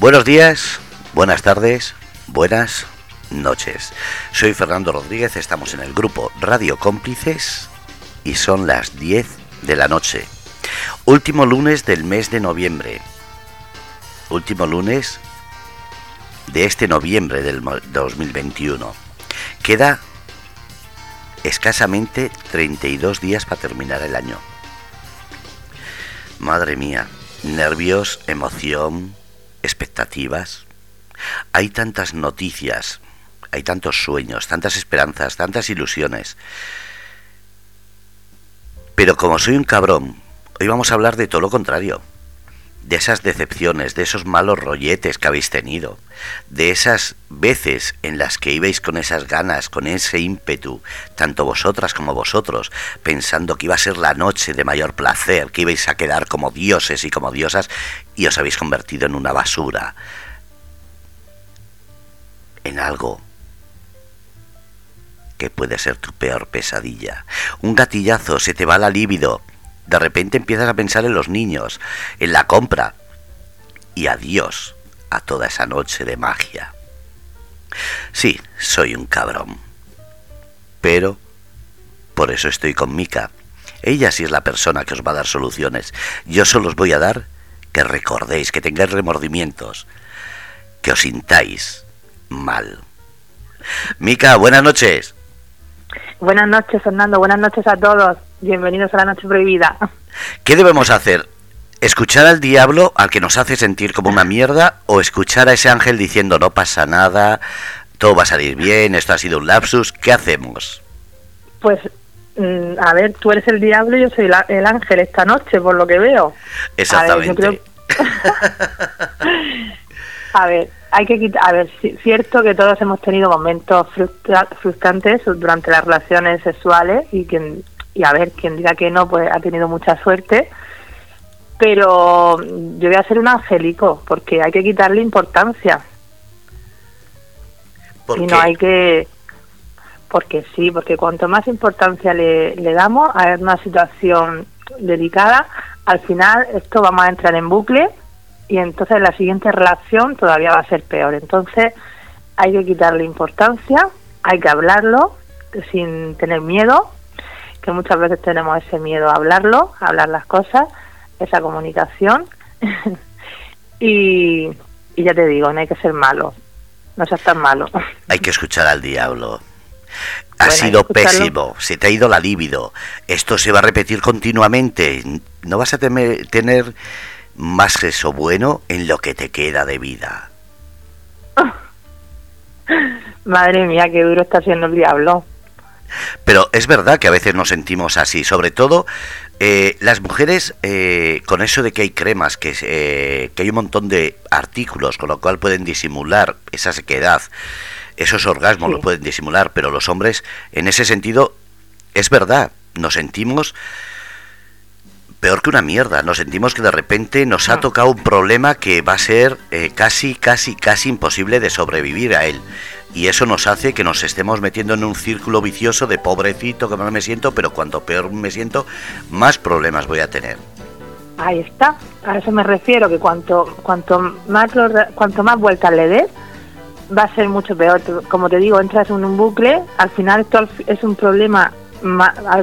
Buenos días, buenas tardes, buenas noches. Soy Fernando Rodríguez, estamos en el grupo Radio Cómplices y son las 10 de la noche. Último lunes del mes de noviembre. Último lunes de este noviembre del 2021. Queda escasamente 32 días para terminar el año. Madre mía, nervios, emoción, expectativas. Hay tantas noticias, hay tantos sueños, tantas esperanzas, tantas ilusiones. Pero como soy un cabrón, hoy vamos a hablar de todo lo contrario. De esas decepciones, de esos malos rolletes que habéis tenido, de esas veces en las que ibais con esas ganas, con ese ímpetu, tanto vosotras como vosotros, pensando que iba a ser la noche de mayor placer, que ibais a quedar como dioses y como diosas, y os habéis convertido en una basura, en algo que puede ser tu peor pesadilla. Un gatillazo, se te va la libido. De repente empiezas a pensar en los niños, en la compra. Y adiós a toda esa noche de magia. Sí, soy un cabrón. Pero por eso estoy con Mika. Ella sí es la persona que os va a dar soluciones. Yo solo os voy a dar que recordéis, que tengáis remordimientos, que os sintáis mal. Mica, buenas noches. Buenas noches, Fernando. Buenas noches a todos. Bienvenidos a la Noche Prohibida. ¿Qué debemos hacer? ¿Escuchar al diablo al que nos hace sentir como una mierda o escuchar a ese ángel diciendo no pasa nada, todo va a salir bien, esto ha sido un lapsus? ¿Qué hacemos? Pues, a ver, tú eres el diablo y yo soy el ángel esta noche, por lo que veo. Exactamente. A ver, hay que quitar, a ver, cierto que todos hemos tenido momentos frustrantes durante las relaciones sexuales y quien y a ver, quien diga que no, pues ha tenido mucha suerte. Pero yo voy a ser un angélico, porque hay que quitarle importancia. y no hay que... Porque sí, porque cuanto más importancia le, le damos a una situación delicada, al final esto vamos a entrar en bucle y entonces la siguiente relación todavía va a ser peor. Entonces hay que quitarle importancia, hay que hablarlo sin tener miedo que muchas veces tenemos ese miedo a hablarlo, a hablar las cosas, esa comunicación. y, ya te digo, no hay que ser malo, no seas tan malo. Hay que escuchar al diablo. Ha sido pésimo, se te ha ido la libido. Esto se va a repetir continuamente. No vas a tener más eso bueno en lo que te queda de vida. Madre mía, qué duro está siendo el diablo. Pero es verdad que a veces nos sentimos así, sobre todo eh, las mujeres, eh, con eso de que hay cremas, que, eh, que hay un montón de artículos, con lo cual pueden disimular esa sequedad, esos orgasmos lo pueden disimular, pero los hombres, en ese sentido, es verdad, nos sentimos peor que una mierda. Nos sentimos que de repente nos ha ah. tocado un problema que va a ser casi, casi, casi imposible de sobrevivir a él y eso nos hace que nos estemos metiendo en un círculo vicioso de pobrecito que mal me siento, pero cuanto peor me siento, más problemas voy a tener. Ahí está, a eso me refiero, que cuanto cuanto más cuanto más vueltas le des, va a ser mucho peor. Como te digo, entras en un bucle, al final esto es un problema,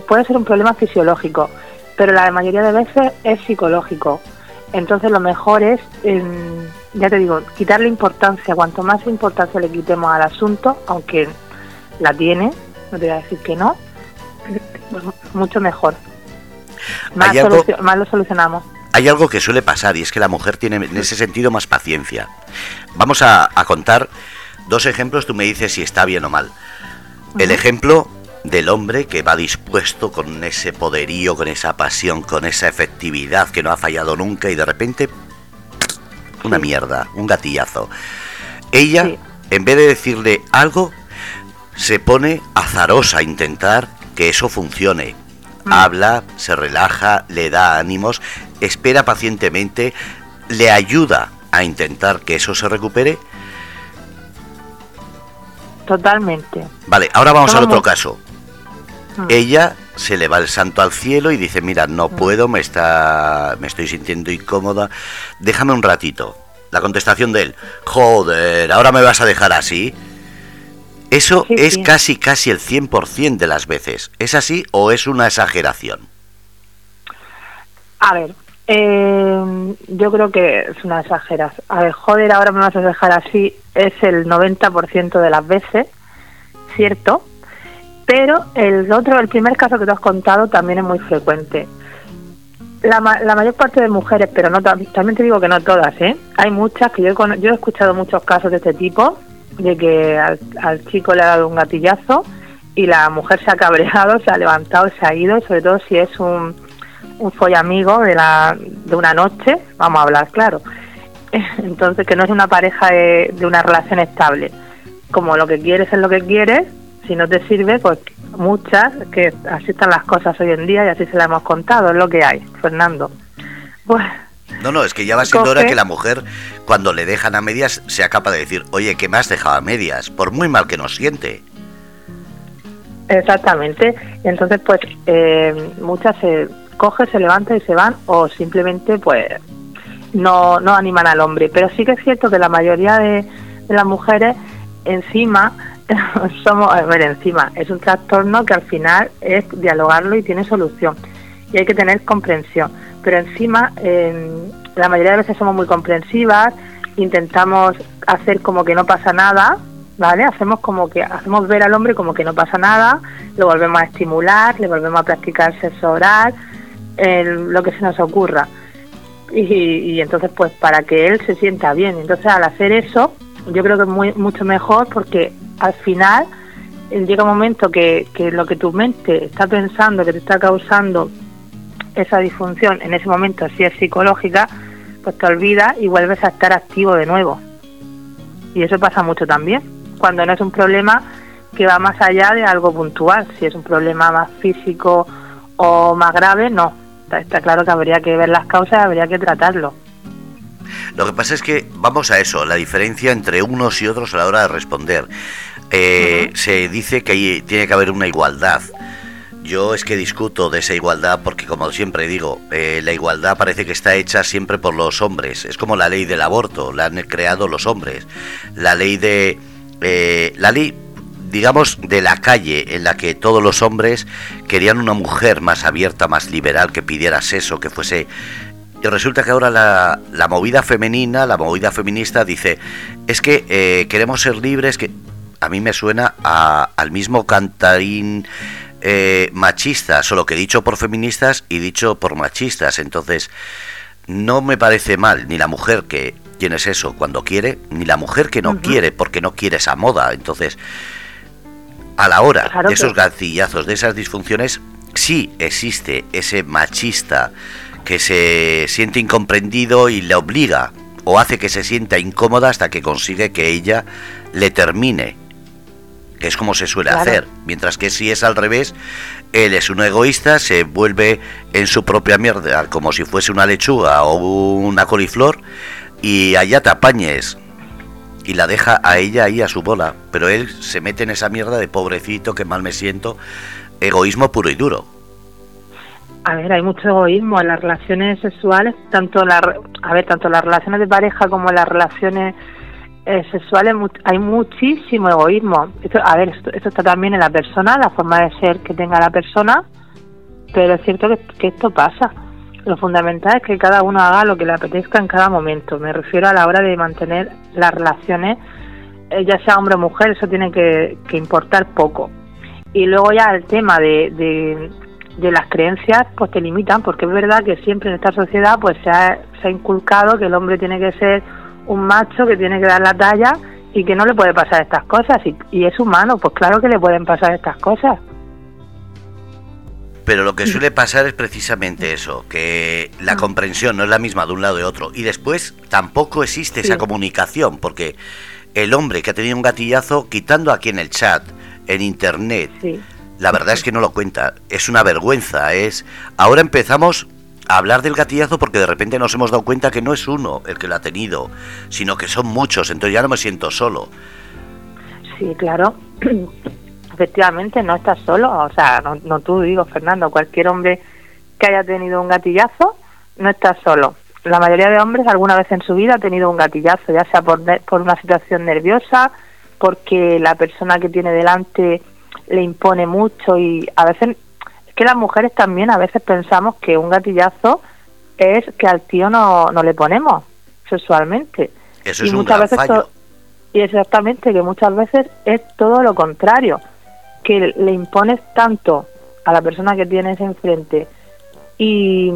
puede ser un problema fisiológico, pero la mayoría de veces es psicológico. Entonces lo mejor es ya te digo, quitarle importancia, cuanto más importancia le quitemos al asunto, aunque la tiene, no te voy a decir que no, pues mucho mejor. Más, lo solucionamos. Hay algo que suele pasar y es que la mujer tiene en ese sentido más paciencia. Vamos a, contar dos ejemplos, tú me dices si está bien o mal. El ejemplo del hombre que va dispuesto con ese poderío, con esa pasión, con esa efectividad que no ha fallado nunca y de repente una mierda, un gatillazo. Ella, en vez de decirle algo, se pone azarosa a intentar que eso funcione. Mm. Habla, se relaja, le da ánimos, espera pacientemente, le ayuda a intentar que eso se recupere. Totalmente. Vale, ahora vamos al otro caso. Mm. Ella se le va el santo al cielo y dice, mira, no mm. puedo, me, está, me estoy sintiendo incómoda, déjame un ratito. la contestación de él, joder, ahora me vas a dejar así. Eso es casi, casi el 100% de las veces. ¿Es así o es una exageración? A ver, eh, yo creo que es una exageración. A ver, joder, ahora me vas a dejar así, es el 90% de las veces, ¿cierto? Pero el otro, el primer caso que te has contado también es muy frecuente. La, la mayor parte de mujeres, pero no también te digo que no todas, ¿eh? Hay muchas que yo he, yo he escuchado muchos casos de este tipo, de que al, al chico le ha dado un gatillazo y la mujer se ha cabreado, se ha levantado, se ha ido, sobre todo si es un un follamigo de, la, de una noche, vamos a hablar claro. Entonces, que no es una pareja de, una relación estable. Como lo que quieres es lo que quieres, si no te sirve, pues muchas, que así están las cosas hoy en día y así se las hemos contado, es lo que hay, Fernando. Pues, no, no, es que ya va siendo hora que la mujer, cuando le dejan a medias, sea capaz de decir, oye, ¿qué me has dejado a medias? Por muy mal que nos siente. Exactamente. Entonces, pues, eh, muchas se coge, se levanta y se van o simplemente pues no, no animan al hombre. Pero sí que es cierto que la mayoría de, las mujeres encima somos, a encima, es un trastorno que al final es dialogarlo y tiene solución. Y hay que tener comprensión. Pero encima, la mayoría de veces somos muy comprensivas, intentamos hacer como que no pasa nada, ¿vale? Hacemos como que, hacemos ver al hombre como que no pasa nada, lo volvemos a estimular, le volvemos a practicar sexo oral, lo que se nos ocurra. Y, entonces, pues para que él se sienta bien. Entonces, al hacer eso, yo creo que es muy, mucho mejor porque al final eh, llega un momento que, que lo que tu mente está pensando, que te está causando esa disfunción, en ese momento, si es psicológica, pues te olvidas y vuelves a estar activo de nuevo. Y eso pasa mucho también, cuando no es un problema que va más allá de algo puntual. Si es un problema más físico o más grave, no está, claro que habría que ver las causas, habría que tratarlo. Lo que pasa es que vamos a eso, la diferencia entre unos y otros a la hora de responder. Eh, se dice que tiene que haber una igualdad. Yo es que discuto de esa igualdad porque, como siempre digo, eh, la igualdad parece que está hecha siempre por los hombres. Es como la ley del aborto, la han creado los hombres. La ley de... Eh, la ley digamos, de la calle, en la que todos los hombres querían una mujer más abierta, más liberal, que pidiera sexo, que fuese... Y resulta que ahora la, la movida femenina, la movida feminista dice, es que eh, queremos ser libres, que a mí me suena a, al mismo cantarín eh, machista, solo que dicho por feministas y dicho por machistas. Entonces, no me parece mal ni la mujer que tiene eso cuando quiere, ni la mujer que no quiere porque no quiere esa moda. Entonces, a la hora de esos gatillazos, de esas disfunciones, sí existe ese machista que se siente incomprendido y le obliga o hace que se sienta incómoda hasta que consigue que ella le termine, que es como se suele hacer, mientras que si es al revés, él es un egoísta, se vuelve en su propia mierda como si fuese una lechuga o una coliflor y allá te apañes y la deja a ella ahí a su bola, pero él se mete en esa mierda de pobrecito, que mal me siento, egoísmo puro y duro. A ver, hay mucho egoísmo en las relaciones sexuales, tanto la, a ver, tanto las relaciones de pareja como las relaciones eh, sexuales hay muchísimo egoísmo. Esto, a ver, esto, está también en la persona, la forma de ser que tenga la persona, pero es cierto que esto pasa lo fundamental es que cada uno haga lo que le apetezca en cada momento. Me refiero a la hora de mantener las relaciones, eh, ya sea hombre o mujer, eso tiene que, importar poco. Y luego ya el tema de, de, las creencias, pues te limitan, porque es verdad que siempre en esta sociedad pues se ha, se ha inculcado que el hombre tiene que ser un macho, que tiene que dar la talla y que no le puede pasar estas cosas. Y, y es humano, pues claro que le pueden pasar estas cosas. Pero lo que suele pasar es precisamente eso, que la ah. comprensión no es la misma de un lado y otro. Y después tampoco existe esa comunicación, porque el hombre que ha tenido un gatillazo, quitando aquí en el chat, en internet, la verdad es que no lo cuenta. Es una vergüenza. Es Ahora empezamos a hablar del gatillazo porque de repente nos hemos dado cuenta que no es uno el que lo ha tenido, sino que son muchos. Entonces ya no me siento solo. Sí, claro. Efectivamente no estás solo, o sea, no, tú digo, Fernando, cualquier hombre que haya tenido un gatillazo no está solo. la mayoría de hombres alguna vez en su vida ha tenido un gatillazo, ya sea por, por una situación nerviosa, porque la persona que tiene delante le impone mucho y a veces es que las mujeres también a veces pensamos que un gatillazo es que al tío no, no le ponemos sexualmente. Eso es y muchas veces y exactamente que muchas veces es todo lo contrario, que le impones tanto a la persona que tienes enfrente y,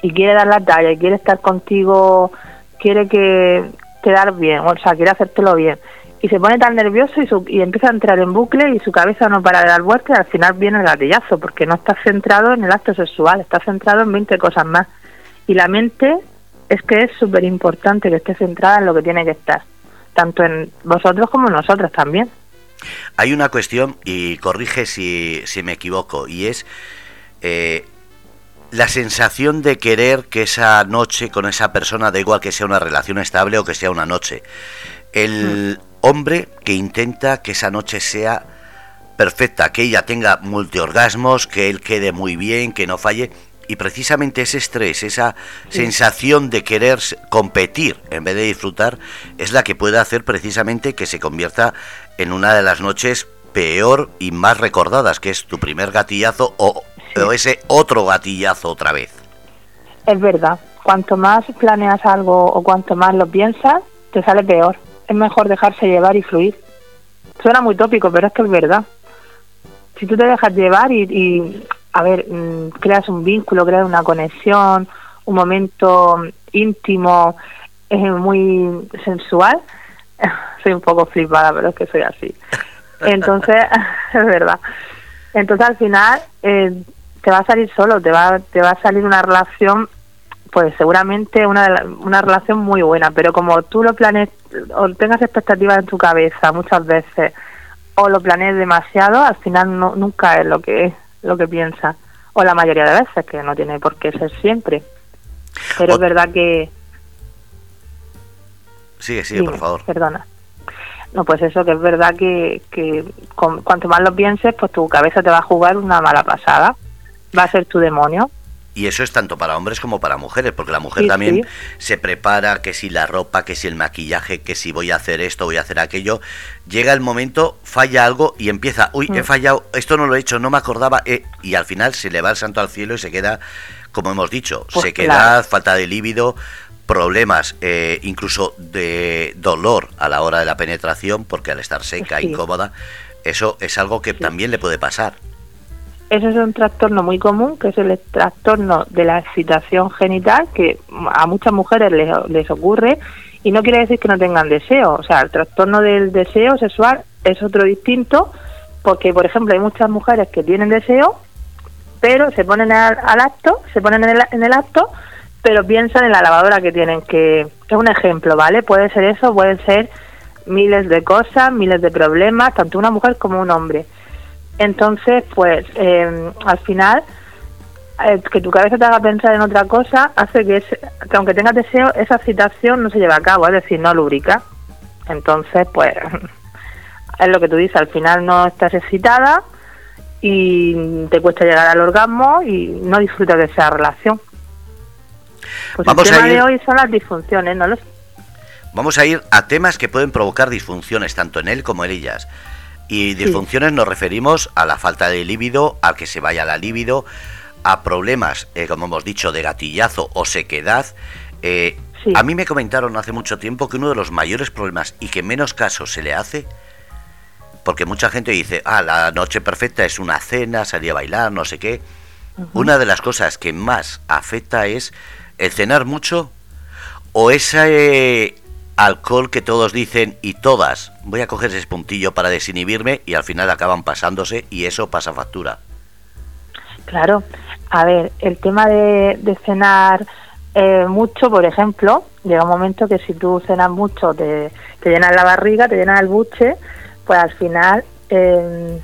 y quiere dar la talla y quiere estar contigo, quiere que quedar bien, o sea, quiere hacértelo bien y se pone tan nervioso y, su, y empieza a entrar en bucle y su cabeza no para de dar vueltas y al final viene el gatillazo porque no está centrado en el acto sexual, está centrado en 20 cosas más. Y la mente es que es súper importante que esté centrada en lo que tiene que estar, tanto en vosotros como en nosotros también. Hay una cuestión, y corrige si, si me equivoco, y es eh, la sensación de querer que esa noche con esa persona, da igual que sea una relación estable o que sea una noche, el, mm hombre que intenta que esa noche sea perfecta, que ella tenga multiorgasmos, que él quede muy bien, que no falle. Y precisamente ese estrés, esa sensación de querer competir en vez de disfrutar, es la que puede hacer precisamente que se convierta en una de las noches peor y más recordadas, que es tu primer gatillazo o, o ese otro gatillazo otra vez. Es verdad, cuanto más planeas algo o cuanto más lo piensas, te sale peor es mejor dejarse llevar y fluir. Suena muy tópico, pero es que es verdad. Si tú te dejas llevar y, a ver, mm, creas un vínculo, creas una conexión, un momento íntimo, es muy sensual, soy un poco flipada, pero es que soy así. Entonces, es verdad. Entonces al final eh, te va a salir solo, te va, te va a salir una relación pues seguramente una, una relación muy buena, pero como tú lo planees o tengas expectativas en tu cabeza muchas veces o lo planees demasiado, al final no, nunca es lo que lo que piensas o la mayoría de veces que no tiene por qué ser siempre. Pero es verdad que Sigue, sigue, por favor. Perdona. No, pues eso, que es verdad que, que cuanto más lo pienses, pues tu cabeza te va a jugar una mala pasada. Va a ser tu demonio. Y eso es tanto para hombres como para mujeres, porque la mujer también se prepara, que si la ropa, que si el maquillaje, que si voy a hacer esto, voy a hacer aquello. Llega el momento, falla algo y empieza, uy, he mm. fallado, esto no lo he hecho, no me acordaba, eh", y al final se le va el santo al cielo y se queda, como hemos dicho, se pues queda falta de líbido, problemas, eh, incluso de dolor a la hora de la penetración, porque al estar seca, incómoda, eso es algo que también le puede pasar. Ese es un trastorno muy común, que es el trastorno de la excitación genital, que a muchas mujeres les, ocurre y no quiere decir que no tengan deseo. O sea, el trastorno del deseo sexual es otro distinto, porque, por ejemplo, hay muchas mujeres que tienen deseo, pero se ponen al, acto, se ponen en el, en el acto, pero piensan en la lavadora que tienen, que es un ejemplo, ¿vale? Puede ser eso, pueden ser miles de cosas, miles de problemas, tanto una mujer como un hombre. Entonces, pues eh, al final, eh, que tu cabeza te haga pensar en otra cosa hace que, que aunque tengas deseo, esa excitación no se lleve a cabo, es decir, no lubrica. Entonces, pues es lo que tú dices, al final no estás excitada y te cuesta llegar al orgasmo y no disfrutas de esa relación. Pues el tema de hoy son las disfunciones, ¿no? Los... Vamos a ir a temas que pueden provocar disfunciones tanto en él como en ellas. Y disfunciones nos referimos a la falta de líbido, a que se vaya la líbido, a problemas, eh, como hemos dicho, de gatillazo o sequedad. Eh, a mí me comentaron hace mucho tiempo que uno de los mayores problemas y que menos caso se le hace, porque mucha gente dice, ah, la noche perfecta es una cena, salir a bailar, no sé qué. Una de las cosas que más afecta es el cenar mucho o ese alcohol que todos dicen y todas, voy a coger ese puntillo para desinhibirme y al final acaban pasándose y eso pasa factura. Claro, a ver, el tema de, cenar eh, mucho, por ejemplo, llega un momento que si tú cenas mucho te, te llenas la barriga, te llenas el buche, pues al final, em,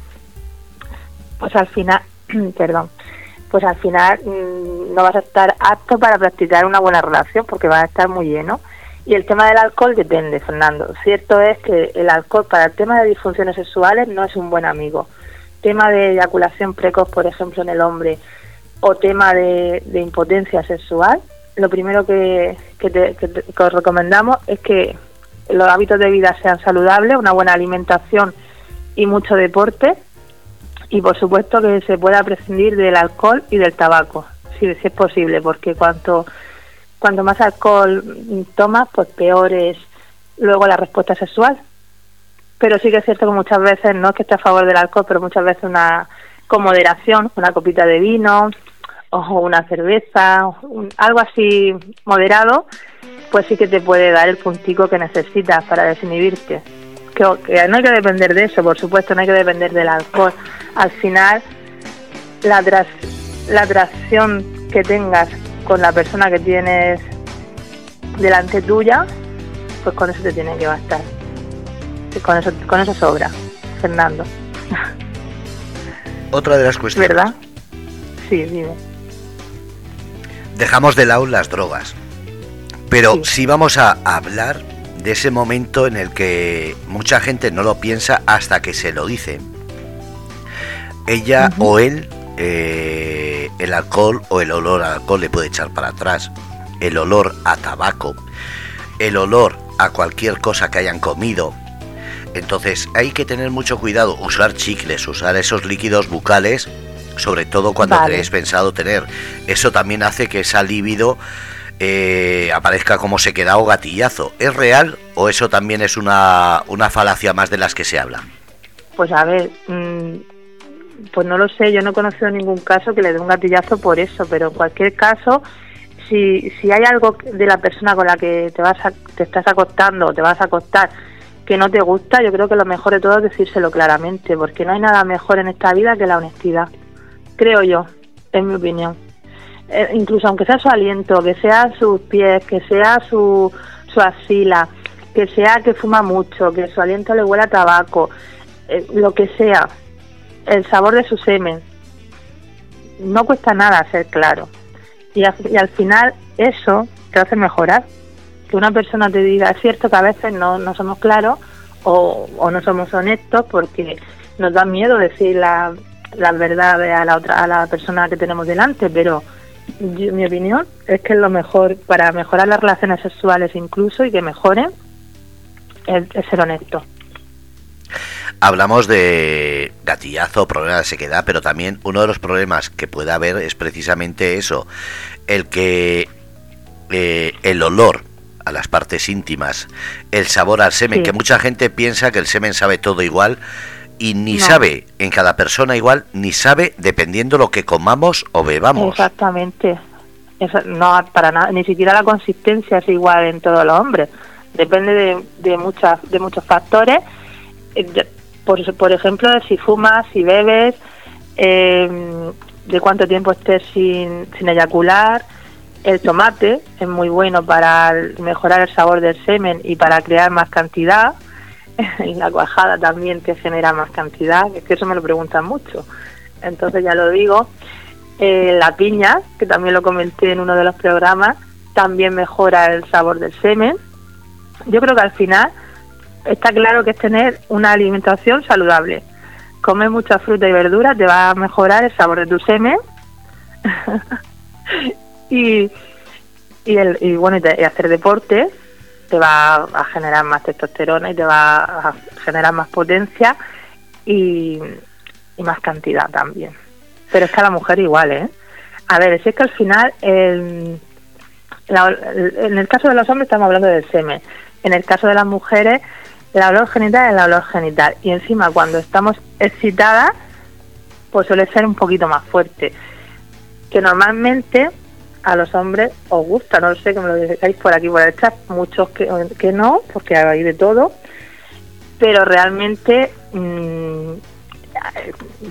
pues al final, perdón, pues al final mm, no vas a estar apto para practicar una buena relación porque vas a estar muy lleno. Y el tema del alcohol depende, Fernando. Cierto es que el alcohol para el tema de disfunciones sexuales no es un buen amigo. Tema de eyaculación precoz, por ejemplo, en el hombre, o tema de, impotencia sexual, lo primero que, que, te, que os recomendamos es que los hábitos de vida sean saludables, una buena alimentación y mucho deporte y por supuesto que se pueda prescindir del alcohol y del tabaco, si, es posible, porque cuanto, cuanto más alcohol tomas, pues peor es luego la respuesta sexual. Pero sí que es cierto que muchas veces, no es que esté a favor del alcohol, pero muchas veces una con moderación, una copita de vino o una cerveza, algo así moderado, pues sí que te puede dar el puntico que necesitas para desinhibirte que, no hay que depender de eso, por supuesto, no hay que depender del alcohol. Al final, la, la atracción que tengas con la persona que tienes delante tuya, pues con eso te tiene que bastar. Con eso, con eso sobra, Fernando. Otra de las cuestiones. ¿Verdad? Sí, dime. Dejamos de lado las drogas. Pero si vamos a hablar de ese momento en el que mucha gente no lo piensa hasta que se lo dice. Ella o él, eh, el alcohol o el olor al alcohol le puede echar para atrás, el olor a tabaco, el olor a cualquier cosa que hayan comido. Entonces hay que tener mucho cuidado, usar chicles, usar esos líquidos bucales, sobre todo cuando tenéis pensado tener. Eso también hace que esa libido eh, aparezca como se queda o gatillazo. ¿Es real o eso también es una, una falacia más de las que se habla? Pues a ver, mm, pues no lo sé, yo no he conocido ningún caso que le dé un gatillazo por eso, pero en cualquier caso, si, si hay algo de la persona con la que te, vas te estás acostando o te vas a acostar que no te gusta, yo creo que lo mejor de todo es decírselo claramente, porque no hay nada mejor en esta vida que la honestidad, creo yo, en mi opinión. Eh, incluso aunque sea su aliento, que sea sus pies, que sea su, su axila, que sea que fuma mucho, que su aliento le huela a tabaco, eh, lo que sea, el sabor de su semen, no cuesta nada ser claro. Y, y al final eso te hace mejorar. Que una persona te diga, es cierto que a veces no, no somos claros o, o no somos honestos porque nos da miedo decir la, la verdad a la otra a la persona que tenemos delante, pero mi opinión es que es lo mejor para mejorar las relaciones sexuales incluso y que mejoren es, ser honesto. Hablamos de gatillazo, problema de sequedad, pero también uno de los problemas que puede haber es precisamente eso, el que eh, el olor a las partes íntimas, el sabor al semen, que mucha gente piensa que el semen sabe todo igual y ni sabe en cada persona igual, ni sabe dependiendo lo que comamos o bebamos. Exactamente. no, para nada, ni siquiera la consistencia es igual en todos los hombres. Depende de, de, muchas, de muchos factores. Eh, por, por ejemplo, si fumas, si bebes, em, de cuánto tiempo estés sin, sin eyacular. El tomate es muy bueno para mejorar el sabor del semen y para crear más cantidad la cuajada también te genera más cantidad, es que eso me lo preguntan mucho. Entonces ya lo digo. Eh, la piña, que también lo comenté en uno de los programas, también mejora el sabor del semen. Yo creo que al final está claro que es tener una alimentación saludable. Comer mucha fruta y verdura te va a mejorar el sabor de tu semen. y, y, el, y bueno, y hacer deporte te va a generar más testosterona y te va a generar más potencia y, más cantidad también. Pero es que a la mujer igual, ¿eh? A ver, si es que al final, en el caso de los hombres estamos hablando del semen, en el caso de las mujeres, la olor genital es la olor genital. Y encima, cuando estamos excitadas, pues suele ser un poquito más fuerte. Que normalmente a los hombres os gusta, no lo sé, que me lo digáis por aquí por el chat, muchos que, que no, porque hay de todo, pero realmente mmm,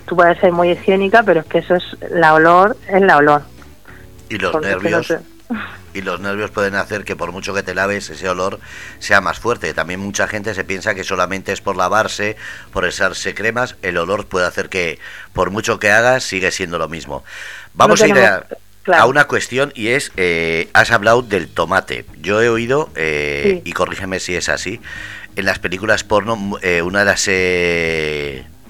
tú puedes ser muy higiénica, pero es que eso es la olor, es la olor. Y los nervios. y los nervios pueden hacer que por mucho que te laves ese olor sea más fuerte. También mucha gente se piensa que solamente es por lavarse, por echarse cremas, el olor puede hacer que por mucho que hagas sigue siendo lo mismo. Vamos a ir a a una cuestión y es, eh, has hablado del tomate. Yo he oído, eh, y corrígeme si es así, en las películas porno, eh, una de las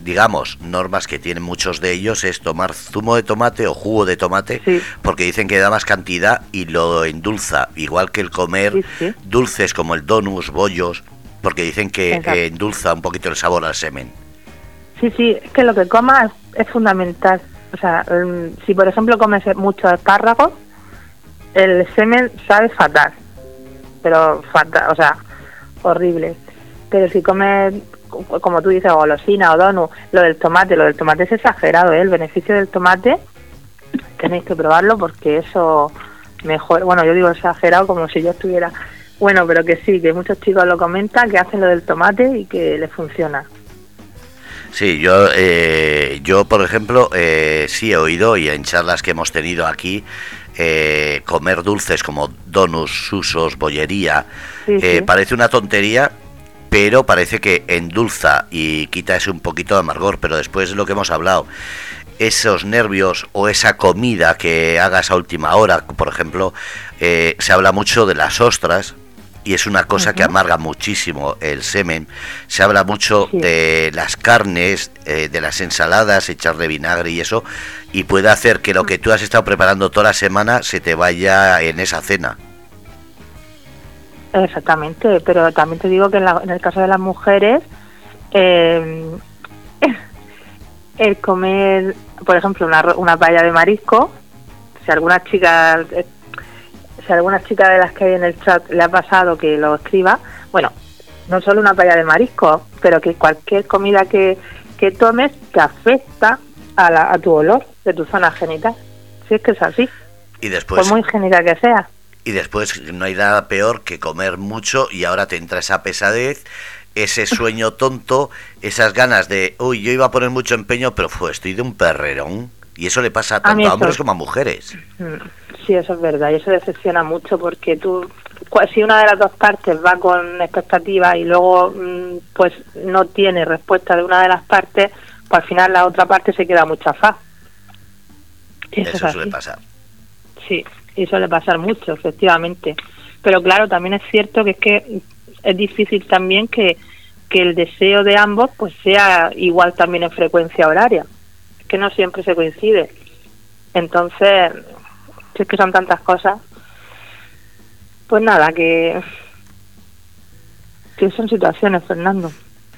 digamos, normas que tienen muchos de ellos es tomar zumo de tomate o jugo de tomate, porque dicen que da más cantidad y lo endulza, igual que el comer dulces como el donus, bollos, porque dicen que endulza un poquito el sabor al semen. Sí, sí, es que lo que comas es fundamental. O sea, si por ejemplo comes mucho espárragos, el semen sabe fatal, pero fatal, o sea, horrible. Pero si comes como tú dices, golosina o donu, lo del tomate, lo del tomate es exagerado, ¿eh? el beneficio del tomate tenéis que probarlo porque eso mejor, bueno, yo digo exagerado como si yo estuviera, bueno, pero que sí, que muchos chicos lo comentan, que hacen lo del tomate y que les funciona. Sí, yo, eh, yo por ejemplo, eh, sí he oído y en charlas que hemos tenido aquí, eh, comer dulces como donuts, susos, bollería, parece una tontería, pero parece que endulza y quita ese un poquito de amargor, pero después de lo que hemos hablado, esos nervios o esa comida que hagas a última hora, por ejemplo, eh, se habla mucho de las ostras, y es una cosa que amarga muchísimo el semen. Se habla mucho de las carnes, eh, de las ensaladas, echarle vinagre y eso, y puede hacer que lo que tú has estado preparando toda la semana se te vaya en esa cena. Exactamente, pero también te digo que en, el caso de las mujeres, eh, el comer, por ejemplo, una, una paella de marisco, si alguna chica, si alguna chica de las que hay en el chat le ha pasado que lo escriba, bueno, no solo una paella de marisco, pero que cualquier comida que, que tomes te afecta a, la, a tu olor de tu zona genital. Si es que es así. Y después. Por muy genital que sea y después no hay nada peor que comer mucho y ahora te entra esa pesadez, ese sueño tonto, esas ganas de, uy, yo iba a poner mucho empeño, pero fue, estoy de un perrerón. Y eso le pasa tanto a, hombres como a mujeres. Mm, sí, eso es verdad, y eso decepciona mucho porque tú, si una de las dos partes va con expectativa y luego mm, pues no tiene respuesta de una de las partes, pues al final la otra parte se queda mucha faz. Eso, suele pasar. Sí, y suele pasar mucho, efectivamente. Pero claro, también es cierto que es que es difícil también que, que el deseo de ambos pues sea igual también en frecuencia horaria. Que no siempre se coincide. Entonces, si es que son tantas cosas, pues nada, que, que son situaciones, Fernando.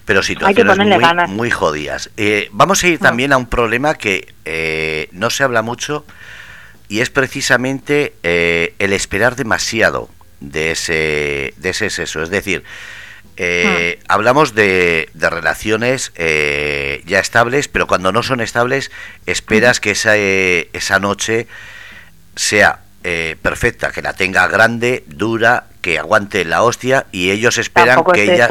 Pero situaciones muy, muy jodidas. Eh, vamos a ir también a un problema que eh, no se habla mucho y es precisamente eh, el esperar demasiado de ese, de ese sexo. Es decir, eh, hmm. hablamos de, de relaciones eh, ya estables, pero cuando no son estables, esperas que esa, esa noche sea perfecta, que la tenga grande, dura, que aguante la hostia y ellos esperan que ella...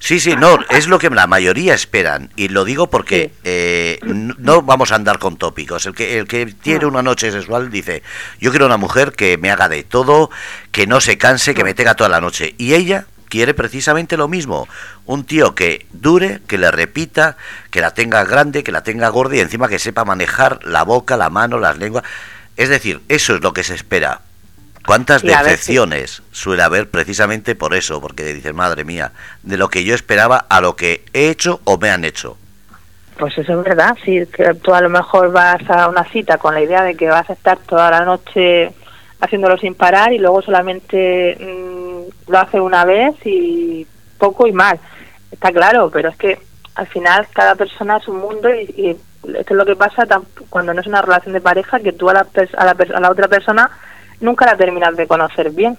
Sí, sí, no, es lo que la mayoría esperan. Y lo digo porque eh, no vamos a andar con tópicos. El que, el que tiene una noche sexual dice, yo quiero una mujer que me haga de todo, que no se canse, que me tenga toda la noche. Y ella quiere precisamente lo mismo. Un tío que dure, que le repita, que la tenga grande, que la tenga gorda y encima que sepa manejar la boca, la mano, las lenguas. Es decir, eso es lo que se espera. ¿Cuántas decepciones suele haber precisamente por eso? Porque dices, madre mía, de lo que yo esperaba a lo que he hecho o me han hecho. Pues eso es verdad, sí, que tú a lo mejor vas a una cita con la idea de que vas a estar toda la noche haciéndolo sin parar y luego solamente mm, lo hace una vez y poco y mal. Está claro, pero es que al final cada persona es un mundo y, y esto es lo que pasa cuando no es una relación de pareja, que tú a la, a la, a la otra persona nunca la terminas de conocer bien.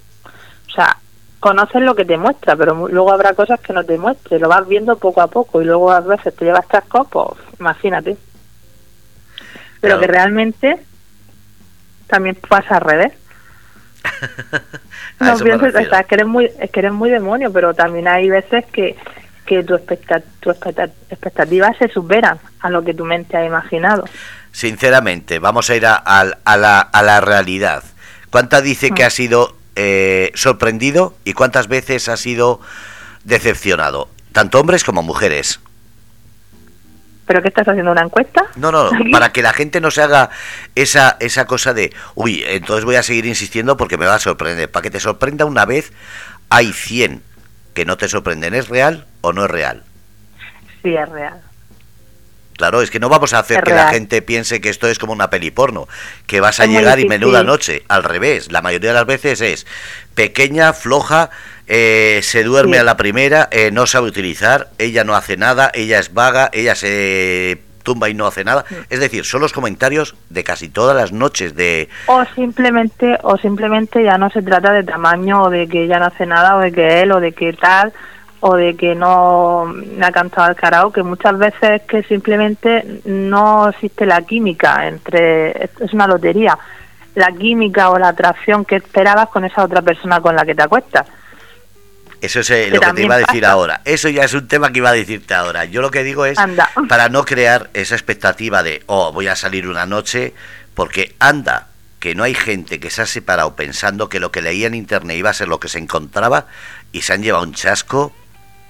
O sea, conoces lo que te muestra, pero luego habrá cosas que no te muestre, lo vas viendo poco a poco y luego a veces te llevas trascos, pues imagínate. Pero que realmente también pasa al revés. No pienses, o sea, que eres muy, es que eres muy demonio, pero también hay veces que, que tu, tu expectativas se superan a lo que tu mente ha imaginado. Sinceramente, vamos a ir a, a, la, a la realidad. ¿Cuántas dice que ha sido eh, sorprendido y cuántas veces ha sido decepcionado? Tanto hombres como mujeres. ¿Pero qué estás haciendo una encuesta? No, no, para que la gente no se haga esa, esa cosa de, uy, entonces voy a seguir insistiendo porque me va a sorprender. Para que te sorprenda una vez, hay 100 que no te sorprenden. ¿Es real o no es real? Sí, es real. Claro, es que no vamos a hacer Es que la gente piense que esto es como una peli porno, que vas a Es llegar y menuda noche. Al revés, la mayoría de las veces es pequeña, floja, eh, se duerme Sí. a la primera, eh, no sabe utilizar, ella no hace nada, ella es vaga, ella se tumba y no hace nada. Es decir, son los comentarios de casi todas las noches de... O simplemente, o simplemente ya no se trata de tamaño o de que ella no hace nada o de que él o de que tal o de que no me ha cantado al karaoke. Muchas veces es que simplemente no existe la química entre, es una lotería, la química o la atracción que esperabas con esa otra persona con la que te acuestas. Eso es eh, lo que te iba a decir pasa. ahora. Eso ya es un tema que iba a decirte ahora. Yo lo que digo es Anda. para no crear esa expectativa de, oh, voy a salir una noche, porque anda, que no hay gente que se ha separado pensando que lo que leía en internet iba a ser lo que se encontraba y se han llevado un chasco,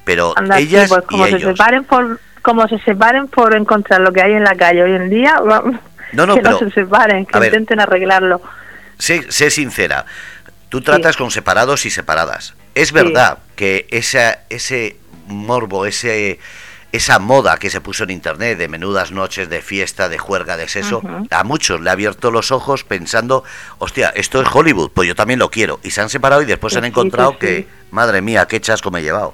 pero Anda, sí, ellas pues como y se ellos. separen por como se separen por encontrar lo que hay en la calle hoy en día, No, no, que pero- no se separen, que ver. intenten arreglarlo. Sé, sé sincera. Tú tratas con separados y separadas. Es verdad que esa, ese morbo, ese, esa moda que se puso en internet de menudas noches de fiesta, de juerga, de sexo, a muchos le ha abierto los ojos pensando, hostia, esto es Hollywood, pues yo también lo quiero. Y se han separado y después Sí, se han encontrado sí, que, madre mía, qué chasco me he llevado.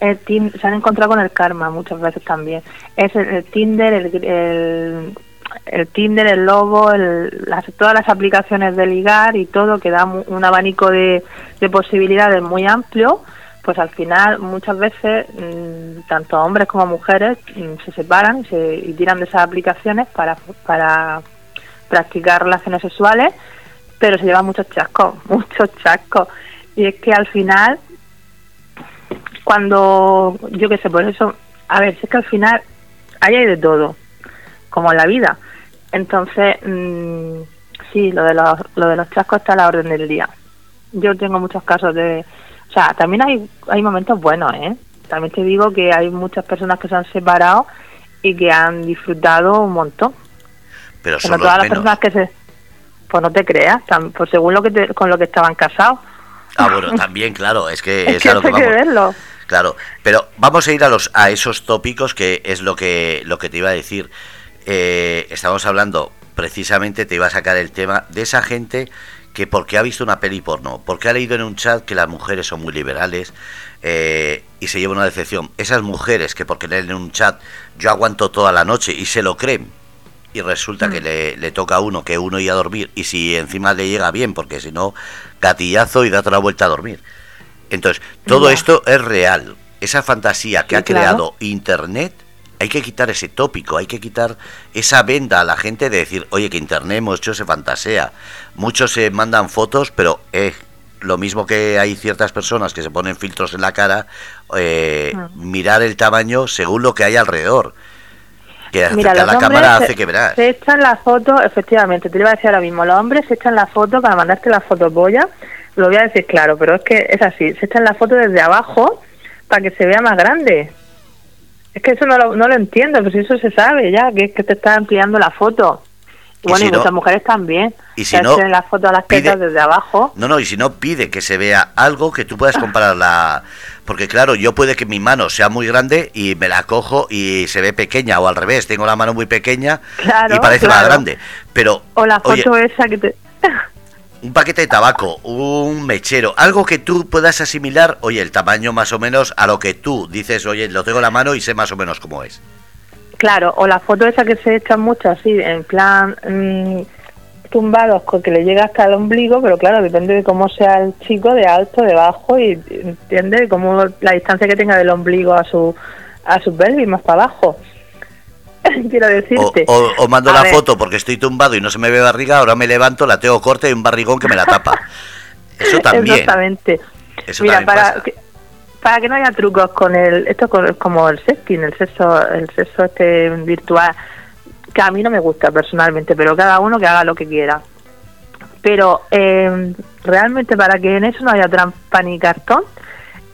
El se han encontrado con el karma muchas veces también. Es el, el Tinder, el, el, el Tinder, el Lobo, el, las, todas las aplicaciones de ligar y todo que da un abanico de, de posibilidades muy amplio. Pues al final muchas veces mm, tanto hombres como mujeres mm, se separan y, se, y tiran de esas aplicaciones para, para practicar relaciones sexuales, pero se llevan muchos chascos, muchos chascos. Y es que al final cuando yo qué sé por eso a ver si es que al final ahí hay de todo como en la vida entonces mm, sí lo de los lo de los chascos está a la orden del día yo tengo muchos casos de o sea también hay hay momentos buenos eh también te digo que hay muchas personas que se han separado y que han disfrutado un montón Pero pero son los todas las menos. personas que se pues no te creas tam- pues según lo que te- con lo que estaban casados Ah, bueno, también, claro, es que es es que a lo que hay que vamos. verlo Claro, pero vamos a ir a los a esos tópicos que es lo que lo que te iba a decir. Eh, estamos hablando precisamente te iba a sacar el tema de esa gente que porque ha visto una peli porno, porque ha leído en un chat que las mujeres son muy liberales eh, y se lleva una decepción. Esas mujeres que porque leen en un chat yo aguanto toda la noche y se lo creen y resulta que le, le toca a uno que uno iba a dormir y si encima le llega bien porque si no gatillazo y date la vuelta a dormir. Entonces, todo esto es real. Esa fantasía que Sí, ha claro. creado Internet, hay que quitar ese tópico, hay que quitar esa venda a la gente de decir, oye, que Internet mucho se fantasea. Muchos se mandan fotos, pero eh, lo mismo que hay ciertas personas que se ponen filtros en la cara, eh, Mm. mirar el tamaño según lo que hay alrededor. Que Mira, los la cámara hace que verás. Se echan la foto, efectivamente, te lo iba a decir ahora mismo, los hombres se echan la foto para mandarte la foto polla, lo voy a decir claro, pero es que es así, se echan la foto desde abajo para que se vea más grande. Es que eso no lo, no lo entiendo, pero si eso se sabe ya, que es que te está ampliando la foto. Y bueno, si y no- muchas mujeres también. y si no, hacen la foto a las pide- tetas desde abajo. No, no, y si no, pide que se vea algo que tú puedas comparar la... Porque claro, yo puede que mi mano sea muy grande y me la cojo y se ve pequeña, o al revés, tengo la mano muy pequeña Claro, y parece más grande. Pero, O la oye, foto esa que te... un paquete de tabaco, un mechero, algo que tú puedas asimilar, oye, el tamaño más o menos a lo que tú dices, oye, lo tengo en la mano y sé más o menos cómo es. Claro, o la foto esa que se echan mucho así, en plan mm, tumbados, que le llega hasta el ombligo, pero claro, depende de cómo sea el chico, de alto, de bajo, y entiende de cómo la distancia que tenga del ombligo a su a su pelvis más para abajo. Quiero decirte. o- o mando A la ver, foto porque estoy tumbado y no se me ve barriga, ahora me levanto, la tengo corta y un barrigón que me la tapa. Eso también. Exactamente. Eso Mira, también para que, para que no haya trucos con el esto con- es como el sexting, el sexo el sexo este virtual que a mí no me gusta personalmente, pero cada uno que haga lo que quiera. Pero eh, realmente para que en eso no haya trampa ni cartón,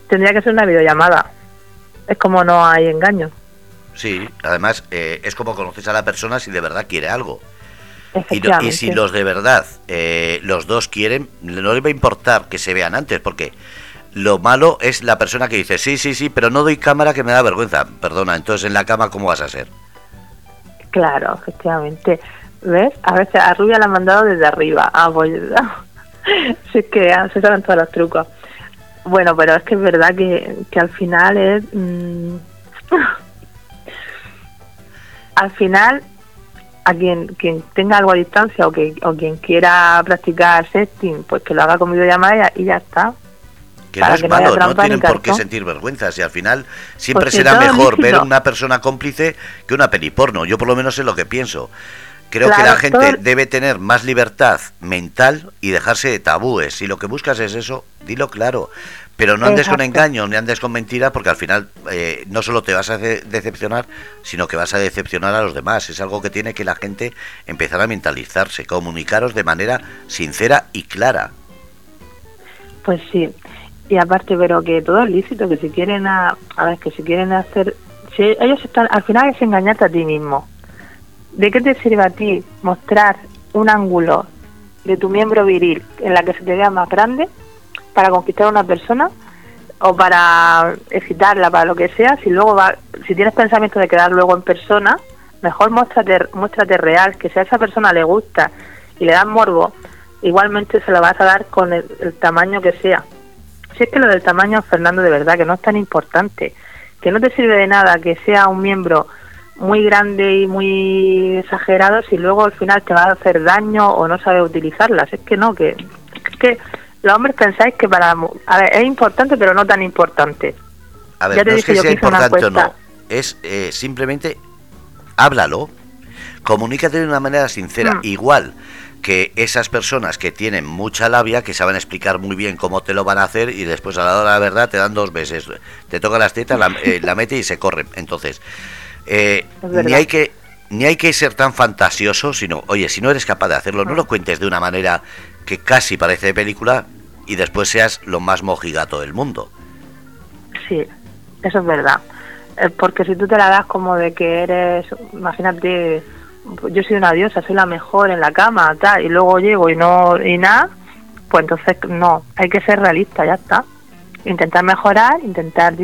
tendría que ser una videollamada. Es como no hay engaño. Sí, además eh, es como conoces a la persona si de verdad quiere algo. Y, no- y si los de verdad, eh, los dos quieren, no les va a importar que se vean antes, porque lo malo es la persona que dice, sí, sí, sí, pero no doy cámara que me da vergüenza. Perdona, entonces en la cama, ¿cómo vas a ser? Claro, efectivamente. ¿Ves? A veces a Rubia la han mandado desde arriba. Ah, pues que ah, se saben todos los trucos. Bueno, pero es que es verdad que, que al final es... Mm, al final, a quien, quien tenga algo a distancia o, que, o quien quiera practicar sexting, pues que lo haga con videollamada y ya está. Que no es malo, no, tienen por qué sentir vergüenza. Y al final siempre pues será mejor ver una persona cómplice que una peliporno. Yo por lo menos es lo que pienso. Creo que la gente debe tener más libertad mental y dejarse de tabúes. Si lo que buscas es eso, dilo claro. Pero no andes con engaño ni andes con mentira porque al final eh, no solo te vas a decepcionar, sino que vas a decepcionar a los demás. Es algo que tiene que la gente empezar a mentalizarse, comunicaros de manera sincera y clara. Pues sí, y aparte, pero que todo es lícito, que si quieren a, a ver, que si quieren hacer, si ellos están, al final es engañarte a ti mismo ¿De qué te sirve a ti mostrar un ángulo de tu miembro viril en la que se te vea más grande para conquistar a una persona o para excitarla, para lo que sea? Si luego va, si tienes pensamiento de quedar luego en persona, mejor muéstrate, muéstrate real, que si a esa persona le gusta y le dan morbo, igualmente se lo vas a dar con el, el tamaño que sea. Si es que lo del tamaño, Fernando, de verdad que no es tan importante, que no te sirve de nada que sea un miembro muy grande y muy exagerado si luego al final te va a hacer daño o no sabes utilizarlas. Es que no, que es que los hombres pensáis que para... A ver, es importante pero no tan importante. A ver, no es que sea importante o no, es eh, simplemente háblalo, comunícate de una manera sincera, mm. igual que esas personas que tienen mucha labia, que saben explicar muy bien cómo te lo van a hacer y después a la hora de la verdad te dan dos veces, te toca las tetas, la, eh, la mete y se corre. Entonces, eh, ni hay que ni hay que ser tan fantasioso, sino, oye, si no eres capaz de hacerlo, no lo cuentes de una manera que casi parece de película y después seas lo más mojigato del mundo. Sí, eso es verdad. Eh, porque si tú te la das como de que eres, imagínate, yo soy una diosa, soy la mejor en la cama, tal, y luego llego y no, y nada, pues entonces no, hay que ser realista, ya está. Intentar mejorar, intentar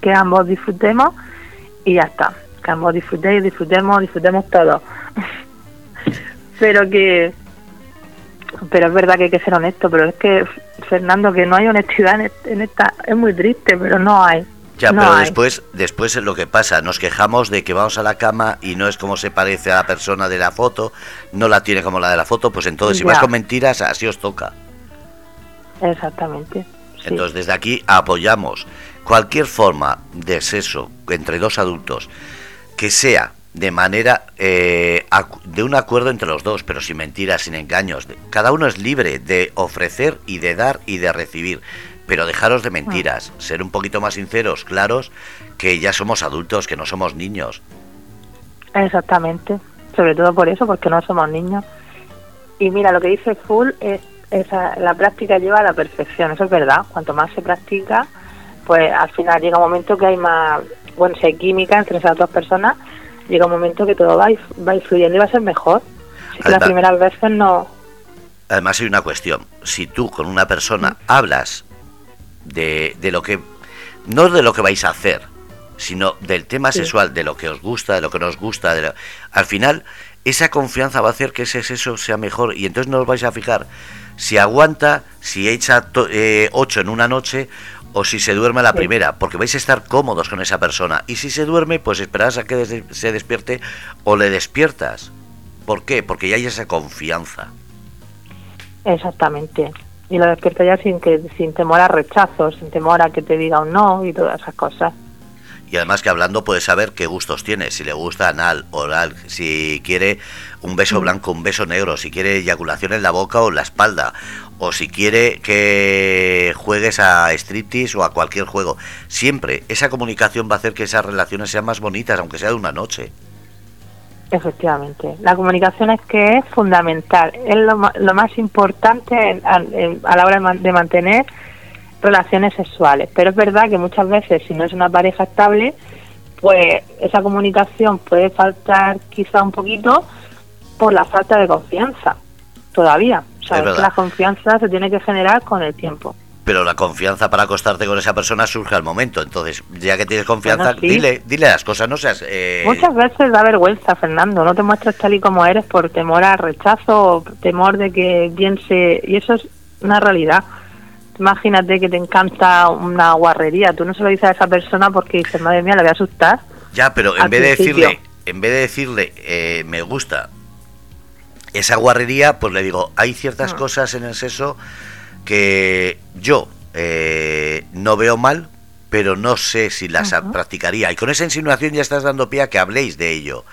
que ambos disfrutemos y ya está que ambos disfrutéis, disfrutemos, disfrutemos todo. pero que pero es verdad que hay que ser honesto, pero es que Fernando que no hay honestidad en, esta es muy triste, pero no hay. Ya, pero después, después es lo que pasa, nos quejamos de que vamos a la cama y no es como se parece a la persona de la foto, no la tiene como la de la foto, pues entonces si vas con mentiras, así os toca. Exactamente. Entonces desde aquí apoyamos cualquier forma de sexo entre dos adultos que sea de manera eh, de un acuerdo entre los dos, pero sin mentiras, sin engaños. Cada uno es libre de ofrecer y de dar y de recibir, pero dejaros de mentiras, ah. ser un poquito más sinceros, claros, que ya somos adultos, que no somos niños. Exactamente, sobre todo por eso, porque no somos niños. Y mira, lo que dice Full es, la práctica lleva a la perfección, eso es verdad. Cuanto más se practica, pues al final llega un momento que hay más bueno, si hay química entre esas dos personas, llega un momento que todo va, va influyendo y va a ser mejor. Si las primeras veces no... Además hay una cuestión, si tú con una persona hablas de, de lo que... No de lo que vais a hacer, sino del tema sexual, de lo que os gusta, de lo que nos gusta, de al final esa confianza va a hacer que ese sexo sea mejor y entonces no os vais a fijar si aguanta, si echa eh, ocho en una noche o si se duerme la primera, porque vais a estar cómodos con esa persona. Y si se duerme, pues esperas a que se despierte o le despiertas. ¿Por qué? Porque ya hay esa confianza. Exactamente. Y lo despierta ya sin, que, sin temor a rechazo, sin temor a que te diga un no y todas esas cosas. Y además que hablando puedes saber qué gustos tiene, si le gusta anal, oral, si quiere un beso blanco, un beso negro, si quiere eyaculación en la boca o en la espalda, o si quiere que juegues a striptease o a cualquier juego. Siempre esa comunicación va a hacer que esas relaciones sean más bonitas, aunque sea de una noche. Efectivamente, la comunicación es que es fundamental, es lo, más importante a la hora de mantener relaciones sexuales. Pero es verdad que muchas veces, si no es una pareja estable, pues esa comunicación puede faltar quizá un poquito por la falta de confianza, todavía. O sea, la confianza se tiene que generar con el tiempo. pero la confianza para acostarte con esa persona surge al momento. Entonces, ya que tienes confianza, Bueno, sí. dile, dile las cosas, no seas... eh, Muchas veces da vergüenza, Fernando. No te muestras tal y como eres por temor al rechazo o temor de que piense. Y eso es una realidad. Imagínate que te encanta una guarrería. Tú no se lo dices a esa persona porque dices, madre mía, le voy a asustar. Ya, pero en vez de decirle, en vez de decirle, eh, me gusta esa guarrería, pues le digo, hay ciertas Ah. cosas en el sexo que yo eh, no veo mal, pero no sé si las Ajá. practicaría. Y con esa insinuación ya estás dando pie a que habléis de ello.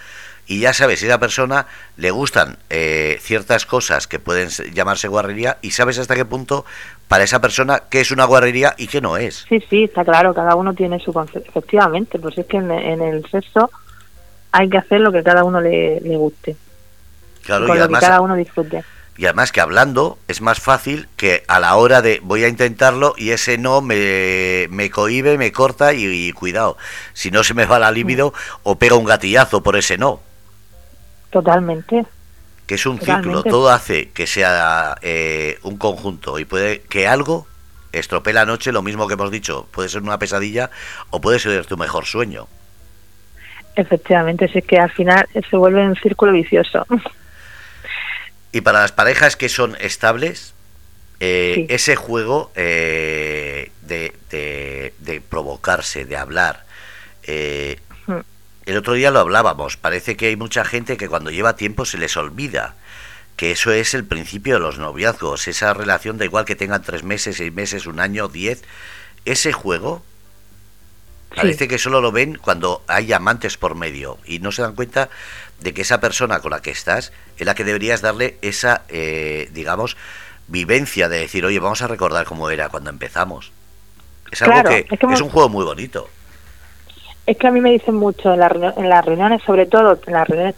Y ya sabes, si a la persona le gustan eh, ciertas cosas que pueden se- llamarse guarrería y sabes hasta qué punto para esa persona qué es una guarrería y qué no es. Sí, sí, está claro. Cada uno tiene su concepto. Efectivamente, pues es que en, en el sexo hay que hacer lo que cada uno le, le guste. Claro, con y lo además, que cada uno disfrute. Y además que hablando es más fácil que a la hora de voy a intentarlo y ese no me, me cohibe, me corta y, y cuidado, si no se me va la libido o pega un gatillazo por ese no, Totalmente. que es un ciclo, Totalmente. todo hace que sea eh, un conjunto y puede que algo estropee la noche, lo mismo que hemos dicho, puede ser una pesadilla o puede ser tu mejor sueño. Efectivamente, si es que al final se vuelve un círculo vicioso. Y para las parejas que son estables, eh, Sí. ese juego eh, de, de- de provocarse, de hablar, eh, Mm. el otro día lo hablábamos, parece que hay mucha gente que cuando lleva tiempo se les olvida que eso es el principio de los noviazgos, esa relación da igual que tengan tres meses, seis meses, un año, diez, ese juego parece que solo lo ven cuando hay amantes por medio y no se dan cuenta de que esa persona con la que estás es la que deberías darle esa, eh, digamos, vivencia de decir, oye, vamos a recordar cómo era cuando empezamos. Es algo Claro, que, es que hemos- es un juego muy bonito. Es que a mí me dicen mucho en, la en las reuniones, sobre todo en las reuniones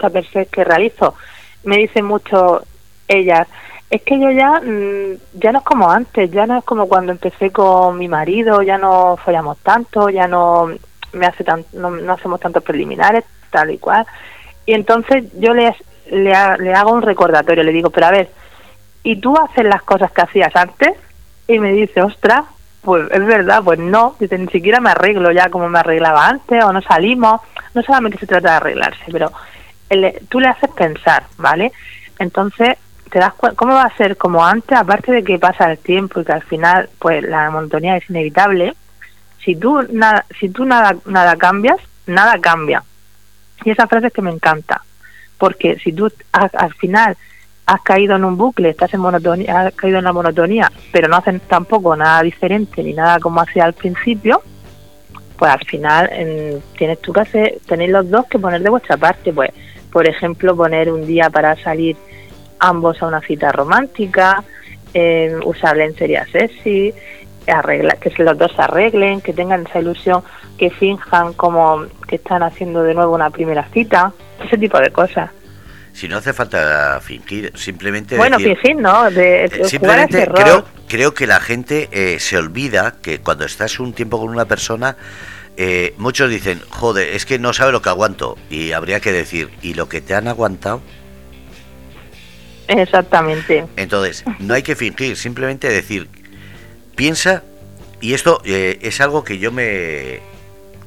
que realizo, me dicen mucho ellas, es que yo ya mm, ya no es como antes, ya no es como cuando empecé con mi marido, ya no follamos tanto, ya no me hace tan, no, no hacemos tantos preliminares, tal y cual. Y entonces yo le, le, ha- le hago un recordatorio, le digo, pero a ver, ¿y tú haces las cosas que hacías antes? Y me dice, ostras, pues es verdad, pues no, dice, ni siquiera me arreglo ya como me arreglaba antes o no salimos. No solamente se trata de arreglarse, pero el- tú le haces pensar, ¿vale? Entonces, te das ¿cómo va a ser como antes? Aparte de que pasa el tiempo y que al final, pues la monotonía es inevitable. Si tú nada, si tú nada, nada cambias, nada cambia. Y esa frase es que me encanta, porque si tú has- al final has caído en un bucle, estás en monotonía, has caído en la monotonía, pero no hacen tampoco nada diferente ni nada como hacía al principio, pues al final en- tienes tú que hacer, tenéis los dos que poner de vuestra parte, pues por ejemplo poner un día para salir ambos a una cita romántica, eh, usar lencería sexy, arregla, que se- los dos se arreglen, que tengan esa ilusión, que finjan como que están haciendo de nuevo una primera cita, ese tipo de cosas. Si no hace falta fingir, simplemente Bueno, decir, fingir, ¿no? De, Eh, jugar a simplemente creo, creo que la gente eh, se olvida que cuando estás un tiempo con una persona, eh, muchos dicen, joder, es que no sabe lo que aguanto. Y habría que decir, ¿y lo que te han aguantado? Exactamente. Entonces, no hay que fingir, simplemente decir, piensa, y esto eh, es algo que yo me...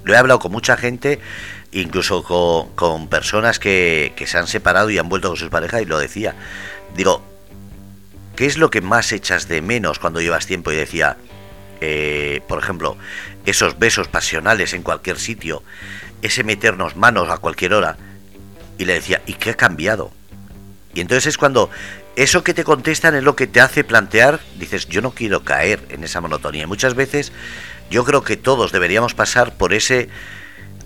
Lo he hablado con mucha gente, incluso con, personas que, que se han separado y han vuelto con sus parejas, y lo decía. Digo, ¿qué es lo que más echas de menos cuando llevas tiempo? Y decía, eh, por ejemplo, esos besos pasionales en cualquier sitio, ese meternos manos a cualquier hora. Y le decía, ¿y qué ha cambiado? Y entonces es cuando eso que te contestan es lo que te hace plantear, dices, yo no quiero caer en esa monotonía. Muchas veces yo creo que todos deberíamos pasar por ese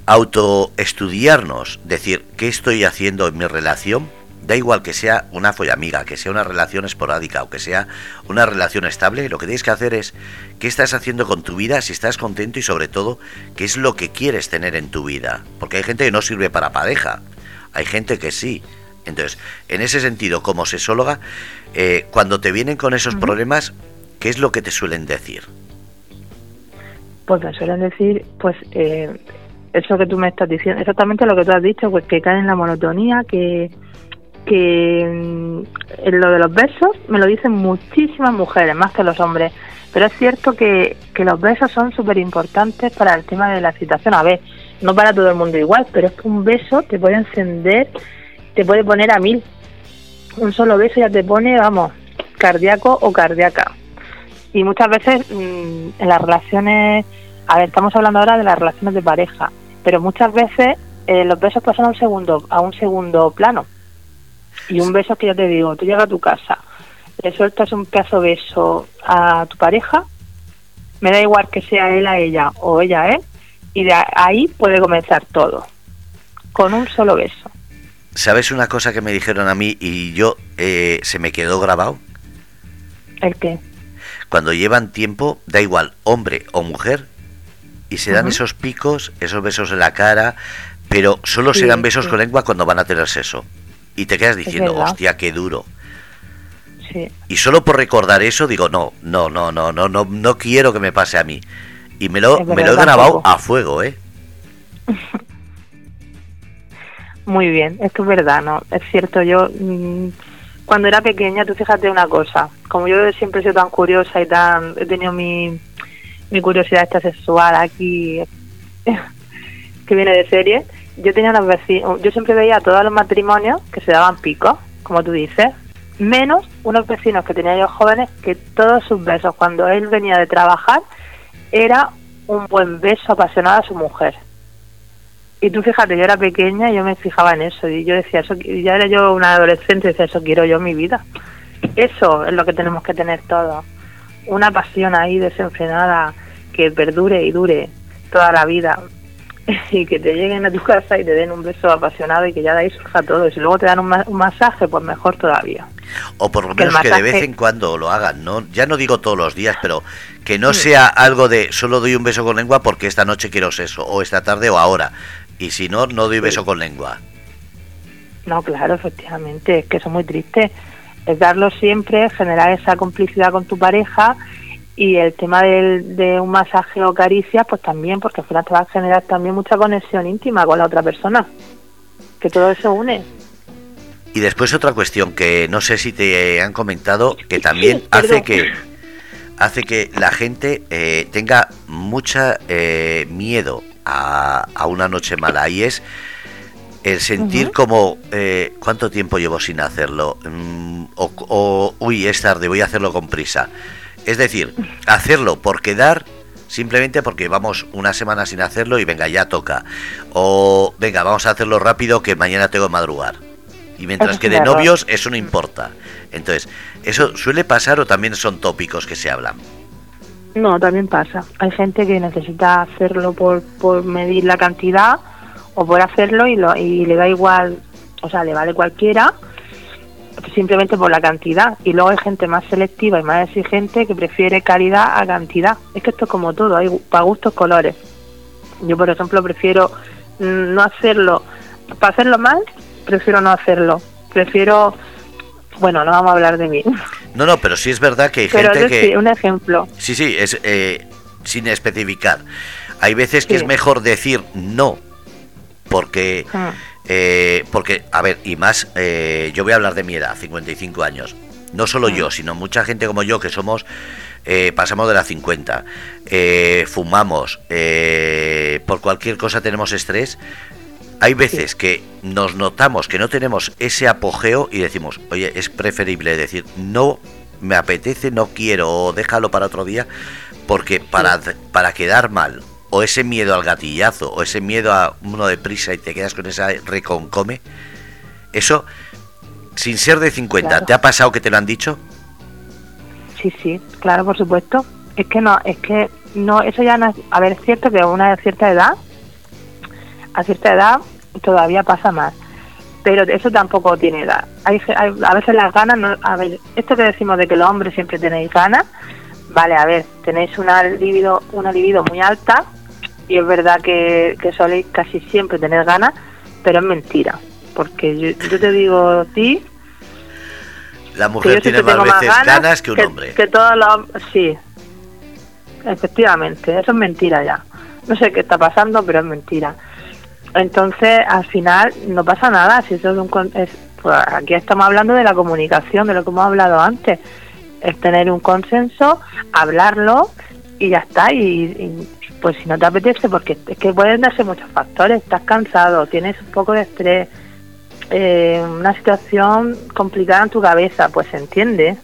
autoestudiarnos, decir, ¿qué estoy haciendo en mi relación? Da igual que sea una follamiga, que sea una relación esporádica o que sea una relación estable, lo que tienes que hacer es qué estás haciendo con tu vida, si estás contento y sobre todo qué es lo que quieres tener en tu vida. Porque hay gente que no sirve para pareja, hay gente que sí. Entonces, en ese sentido, como sexóloga, eh, cuando te vienen con esos problemas, ¿qué es lo que te suelen decir? Pues me suelen decir, pues, eh, eso que tú me estás diciendo, exactamente lo que tú has dicho, pues que caen en la monotonía, que, que mm, en lo de los besos me lo dicen muchísimas mujeres, más que los hombres. Pero es cierto que, que los besos son súper importantes para el tema de la excitación. A ver, no para todo el mundo igual, pero es que un beso te puede encender, te puede poner a mil. Un solo beso ya te pone, vamos, cardíaco o cardíaca. Y muchas veces mm, en las relaciones, a ver, estamos hablando ahora de las relaciones de pareja, pero muchas veces eh, los besos pasan a un segundo, a un segundo plano. Y un beso que ya te digo, tú llegas a tu casa, le sueltas un pedazo beso a tu pareja, me da igual que sea él a ella o ella a él, y de ahí puede comenzar todo, con un solo beso. ¿Sabes una cosa que me dijeron a mí y yo eh, se me quedó grabado? ¿El qué? Cuando llevan tiempo, da igual, hombre o mujer, y se dan esos picos, esos besos en la cara, pero solo se dan besos con lengua cuando van a tener sexo. Y te quedas diciendo, hostia, qué duro. Y solo por recordar eso digo, no, no, no, no, no, no, no quiero que me pase a mí. Y me lo, me lo he grabado a fuego, ¿eh? Muy bien, esto es verdad, ¿no? Es cierto, yo mm, cuando era pequeña, tú fíjate una cosa, como yo siempre he sido tan curiosa y tan, he tenido mi, mi curiosidad esta sexual aquí, que viene de serie, yo tenía unos vecinos, yo siempre veía a todos los matrimonios que se daban picos, como tú dices, menos unos vecinos que tenía yo jóvenes que todos sus besos cuando él venía de trabajar era un buen beso apasionado a su mujer. Y tú fíjate, yo era pequeña y yo me fijaba en eso y yo decía, eso ya era yo una adolescente y decía, eso quiero yo en mi vida. Eso es lo que tenemos que tener todos. Una pasión ahí desenfrenada que perdure y dure toda la vida. y que te lleguen a tu casa y te den un beso apasionado y que ya de ahí surja todo. Y si luego te dan un, masaje, pues mejor todavía. O por lo menos que de vez en cuando lo hagan, ¿no? Ya no digo todos los días, pero que no sea algo de solo doy un beso con lengua porque esta noche quiero eso, o esta tarde o ahora. Y si no, no doy beso con lengua. No, claro, efectivamente, es que eso es muy triste. Es darlo siempre, generar esa complicidad con tu pareja y el tema del, de un masaje o caricia, pues también, porque al final te va a generar también mucha conexión íntima con la otra persona, que todo eso une. Y después otra cuestión que no sé si te han comentado, que también hace que hace que la gente eh, tenga mucha eh, miedo a, a, una noche mala y es el sentir como eh, cuánto tiempo llevo sin hacerlo mm, o, o uy es tarde voy a hacerlo con prisa es decir, hacerlo por quedar simplemente porque vamos una semana sin hacerlo y venga, ya toca. O venga, vamos a hacerlo rápido que mañana tengo que madrugar. Y mientras que de novios eso no importa. Entonces, ¿eso suele pasar o también son tópicos que se hablan? No, también pasa. Hay gente que necesita hacerlo por, por medir la cantidad o por hacerlo y, lo, y le da igual, o sea, le vale cualquiera simplemente por la cantidad. Y luego hay gente más selectiva y más exigente que prefiere calidad a cantidad. Es que esto es como todo, hay para gustos colores. Yo, por ejemplo, prefiero mm, no hacerlo, para hacerlo mal, prefiero no hacerlo. Prefiero, bueno, no vamos a hablar de mí. No, no, pero sí es verdad que hay gente que... un ejemplo. Sí, sí, es eh, sin especificar. Hay veces que es mejor decir no, porque... Ah. Eh, porque, a ver, y más, eh, yo voy a hablar de mi edad, 55 años. No solo yo, sino mucha gente como yo que somos, eh, pasamos de las 50, fumamos, por cualquier cosa tenemos estrés. Hay veces que nos notamos que no tenemos ese apogeo y decimos, oye, es preferible decir, no me apetece, no quiero, o déjalo para otro día, porque para, para quedar mal o ese miedo al gatillazo, o ese miedo a uno de prisa y te quedas con esa reconcome, eso, sin ser de 50, ¿te ha pasado que te lo han dicho? Sí, sí, claro, por supuesto. Es que no, es que no, eso ya no es, a ver, es cierto que a una cierta edad, a cierta edad todavía pasa más, pero eso tampoco tiene edad. Hay, a veces las ganas, no, a ver, esto que decimos de que los hombres siempre tenéis ganas, vale, a ver, tenéis una libido, una libido muy alta, y es verdad que, que soléis casi siempre tener ganas, pero es mentira. Porque yo, te digo a ti. La mujer tiene más veces ganas, que un hombre. Que todos los. Sí, efectivamente, eso es mentira ya. No sé qué está pasando, pero es mentira. Entonces, al final, no pasa nada. Si eso es, un, es Pues aquí estamos hablando de la comunicación, de lo que hemos hablado antes. Es tener un consenso, hablarlo y ya está. Y, pues si no te apetece, porque es que pueden darse muchos factores. Estás cansado, tienes un poco de estrés, eh, una situación complicada en tu cabeza, pues se entiende.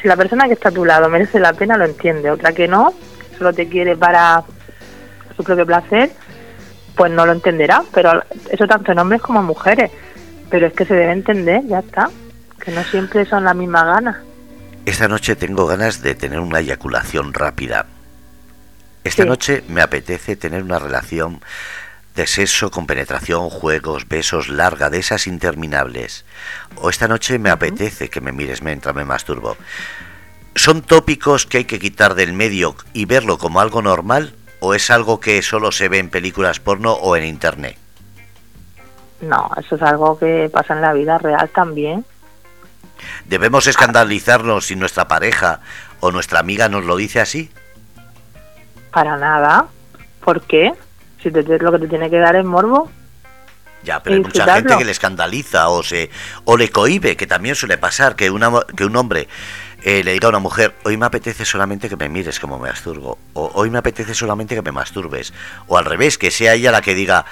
Si la persona que está a tu lado merece la pena, lo entiende. Otra que no, solo te quiere para su propio placer, pues no lo entenderá. Pero eso tanto en hombres como en mujeres. Pero es que se debe entender, ya está. Que no siempre son las mismas ganas. Esta noche tengo ganas de tener una eyaculación rápida. Esta noche me apetece tener una relación de sexo con penetración, juegos, besos, larga, de esas interminables. O esta noche me apetece que me mires mientras me masturbo. ¿Son tópicos que hay que quitar del medio y verlo como algo normal? ¿O es algo que solo se ve en películas porno o en internet? No, eso es algo que pasa en la vida real también. ¿Debemos escandalizarnos si nuestra pareja o nuestra amiga nos lo dice así? Para nada. ¿Por qué? Si te, lo que te tiene que dar es morbo. Ya, pero hay mucha gente que le escandaliza o se o le cohibe, que también suele pasar que una que un hombre eh, le diga a una mujer, hoy me apetece solamente que me mires como me masturbo, o hoy me apetece solamente que me masturbes, o al revés, que sea ella la que diga,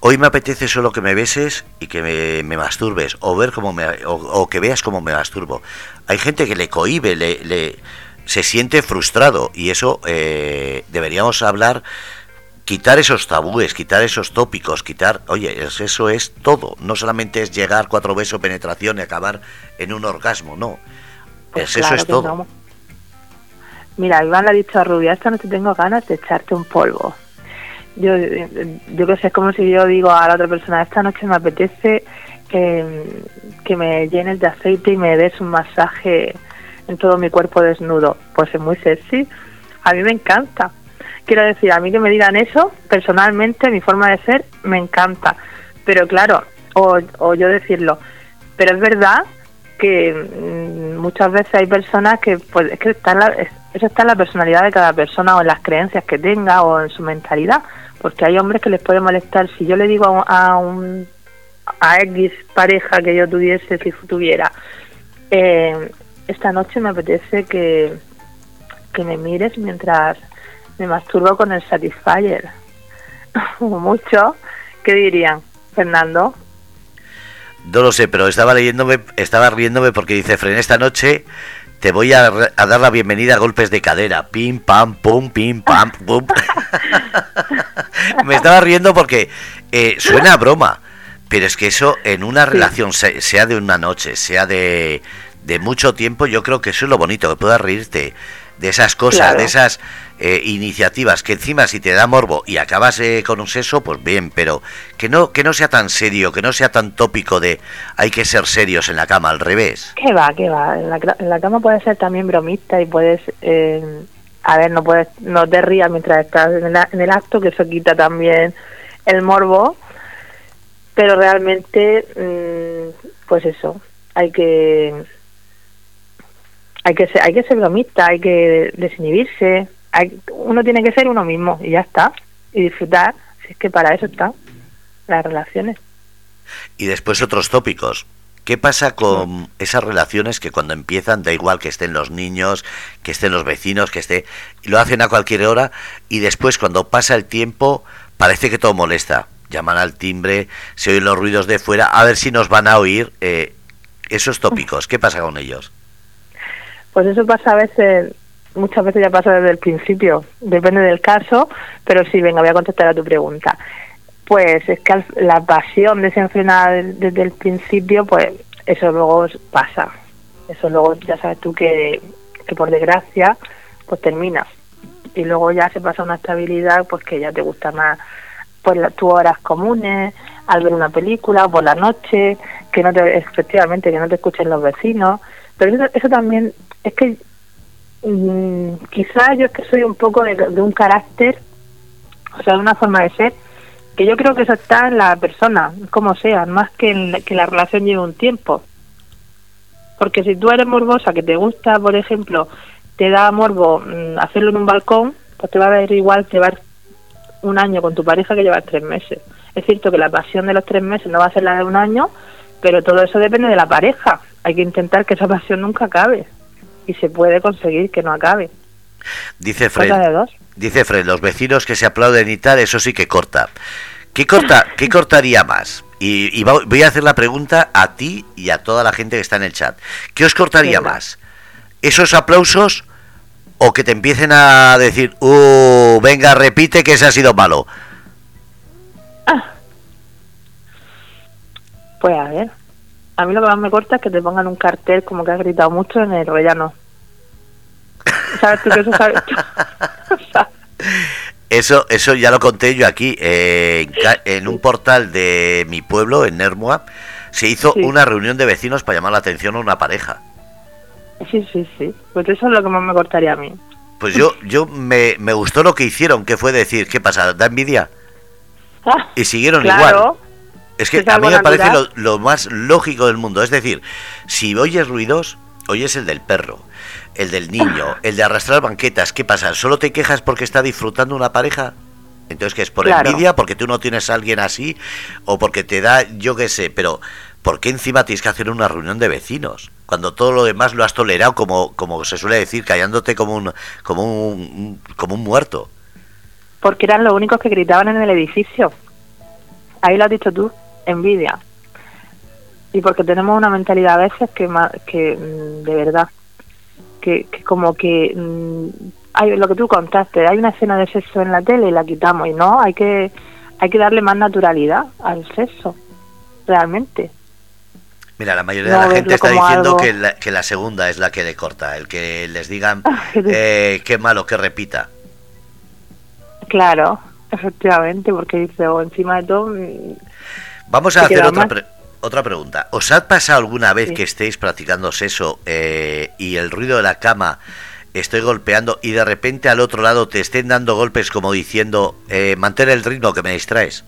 hoy, me apetece solo que me beses y que me, masturbes, o ver cómo me, o, que veas cómo me masturbo. Hay gente que le cohibe, le, le se siente frustrado y eso eh, deberíamos hablar quitar esos tabúes, quitar esos tópicos, quitar, oye, eso es todo, no solamente es llegar cuatro besos, penetración y acabar en un orgasmo, no. Pues eso es todo. Mira, Iván le ha dicho a Rubia, esta noche tengo ganas de echarte un polvo. Yo, yo que sé, es como si yo digo a la otra persona, esta noche me apetece que, que me llenes de aceite y me des un masaje en todo mi cuerpo desnudo. Pues es muy sexy. A mí me encanta quiero decir, a mí que me digan eso, personalmente, mi forma de ser, me encanta. Pero claro, o, yo decirlo, pero es verdad que mm, muchas veces hay personas que, pues, es que está la, eso está en la personalidad de cada persona o en las creencias que tenga o en su mentalidad, porque hay hombres que les puede molestar. Si yo le digo a, un a X pareja que yo tuviese, si tuviera, eh, esta noche me apetece que, que me mires mientras me masturbo con el Satisfyer. Mucho. ¿Qué dirían, Fernando? No lo sé, pero estaba leyéndome, estaba riéndome porque dice, Fren, esta noche te voy a, dar la bienvenida a golpes de cadera. Pim, pam, pum, pim, pam, pum. Me estaba riendo porque eh, suena a broma, pero es que eso en una relación, sea de una noche, sea de, de mucho tiempo, yo creo que eso es lo bonito, que puedas reírte de esas cosas, de esas eh, iniciativas que encima si te da morbo y acabas eh, con un seso, pues bien, pero que no que no sea tan serio, que no sea tan tópico de hay que ser serios en la cama, al revés. Que va, que va. En la, cama puedes ser también bromista y puedes, eh, a ver, no puedes, no te rías mientras estás en el, acto, que eso quita también el morbo, pero realmente, mm, pues eso, hay que hay que ser, hay que ser bromista, hay que desinhibirse, uno tiene que ser uno mismo y ya está, y disfrutar, si es que para eso están las relaciones. Y después otros tópicos. ¿Qué pasa con esas relaciones que cuando empiezan, da igual que estén los niños, que estén los vecinos, que esté, lo hacen a cualquier hora y después cuando pasa el tiempo parece que todo molesta? Llaman al timbre, se oyen los ruidos de fuera, a ver si nos van a oír eh, esos tópicos. ¿Qué pasa con ellos? Pues eso pasa a veces, muchas veces ya pasa desde el principio, depende del caso, pero sí, venga, voy a contestar a tu pregunta. Pues es que la pasión desenfrenada desde el principio, pues eso luego pasa. Eso luego ya sabes tú que, que por desgracia, pues termina. Y luego ya se pasa una estabilidad, pues que ya te gusta más pues tus horas comunes, al ver una película, por la noche, que no te, efectivamente, que no te escuchen los vecinos. Pero eso también es que mm, quizás yo es que soy un poco de, un carácter, o sea, de una forma de ser, que yo creo que eso está en la persona, como sea, más que en que la relación lleve un tiempo. Porque si tú eres morbosa, que te gusta, por ejemplo, te da morbo mm, hacerlo en un balcón, pues te va a ver igual llevar un año con tu pareja que llevar tres meses. Es cierto que la pasión de los tres meses no va a ser la de un año, Pero todo eso depende de la pareja. Hay que intentar que esa pasión nunca acabe. Y se puede conseguir que no acabe. Dice Fred, dice Fred, los vecinos que se aplauden y tal, eso sí que corta. ¿Qué, corta, ¿qué cortaría más? Y, y voy a hacer la pregunta a ti y a toda la gente que está en el chat. ¿Qué os cortaría más? ¿Esos aplausos o que te empiecen a decir, uh, venga, repite que ese ha sido malo? Pues a ver. A mí lo que más me corta es que te pongan un cartel como que has gritado mucho en el rellano. ¿Sabes tú que eso sabes? Eso, eso ya lo conté yo aquí, eh, en, un portal de mi pueblo, en Nermua, se hizo Sí. una reunión de vecinos para llamar la atención a una pareja. sí, sí, sí. Pues eso es lo que más me cortaría a mí. Pues yo, yo me, me gustó lo que hicieron, que fue decir, ¿qué pasa? ¿Da envidia? Ah, Y siguieron claro. igual. Es que a mí me parece lo, lo más lógico del mundo. Es decir, si oyes ruidos, oyes el del perro, el del niño, el de arrastrar banquetas. ¿Qué pasa? ¿Solo te quejas porque está disfrutando una pareja? Entonces, ¿qué es? ¿Por Claro. envidia? ¿Porque tú no tienes a alguien así? ¿O porque te da, yo qué sé? Pero, ¿por qué encima tienes que hacer una reunión de vecinos? Cuando todo lo demás lo has tolerado, como, como se suele decir, callándote como un, como un, como un muerto. Porque eran los únicos que gritaban en el edificio. Ahí lo has dicho tú, envidia. Y porque tenemos una mentalidad a veces que, que mm, de verdad, que, que como que mm, hay lo que tú contaste, hay una escena de sexo en la tele y la quitamos y no, hay que hay que darle más naturalidad al sexo, realmente. Mira, la mayoría No de la gente está diciendo algo- que la, que la segunda es la que le corta, el que les digan de- eh, qué malo, que repita. Claro, efectivamente, porque dice, o encima de todo, mm, Vamos a hacer otra, mal. Otra pregunta. ¿Os ha pasado alguna vez Sí. que estéis practicando sexo eh, y el ruido de la cama estoy golpeando y de repente al otro lado te estén dando golpes como diciendo eh, mantén el ritmo que me distraes?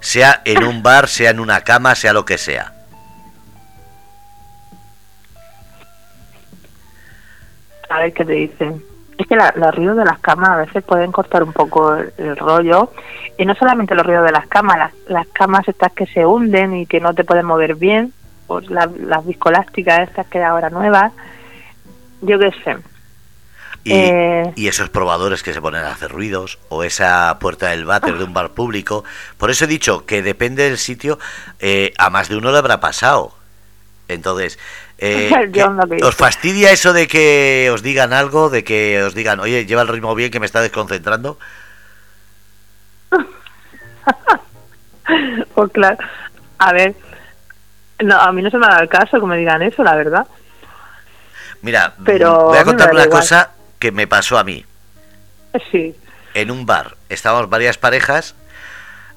Sea en un bar, sea en una cama, sea lo que sea. a ver qué te dicen. Es que la- los ruidos de las camas a veces pueden cortar un poco el, el rollo. Y no solamente los ruidos de las camas, las, las camas estas que se hunden y que no te pueden mover bien, pues las, las viscolásticas estas que ahora nuevas, yo qué sé. Y, Eh. y esos probadores que se ponen a hacer ruidos, o esa puerta del váter de un bar público. Por eso he dicho que depende del sitio, eh, a más de uno le habrá pasado. Entonces, eh, Yo ¿qué- no lo he ¿os fastidia eso de que os digan algo, de que os digan, oye, lleva el ritmo bien que me está desconcentrando? Pues claro, a ver, no, a mí no se me ha dado el caso que me digan eso, la verdad. Mira, Pero voy a contar da una igual. cosa que me pasó a mí. Sí, en un bar. Estábamos varias parejas.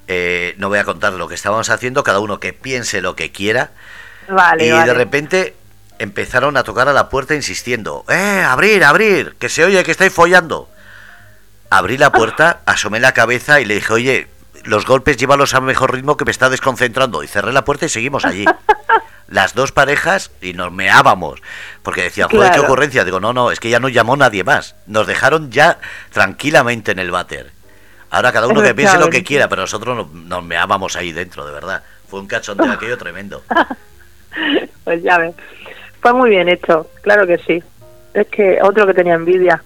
eh, no voy a contar lo que estábamos haciendo, cada uno que piense lo que quiera. Vale, y vale. de repente empezaron a tocar a la puerta insistiendo: ¡Eh, abrir, abrir! ¡Que se oye que estáis follando! Abrí la puerta, asomé la cabeza y le dije: Oye, los golpes llévalos a mejor ritmo que me está desconcentrando. Y cerré la puerta y seguimos allí. Las dos parejas y nos meábamos. Porque decían, joder, qué Claro. ocurrencia. Digo, no, no, es que ya no llamó nadie más. Nos dejaron ya tranquilamente en el váter. Ahora cada uno que piense lo que quiera, pero nosotros nos, nos meábamos ahí dentro, de verdad. Fue un cachondeo aquello tremendo. Pues ya ves. Fue muy bien hecho, claro que sí. Es que otro que tenía envidia.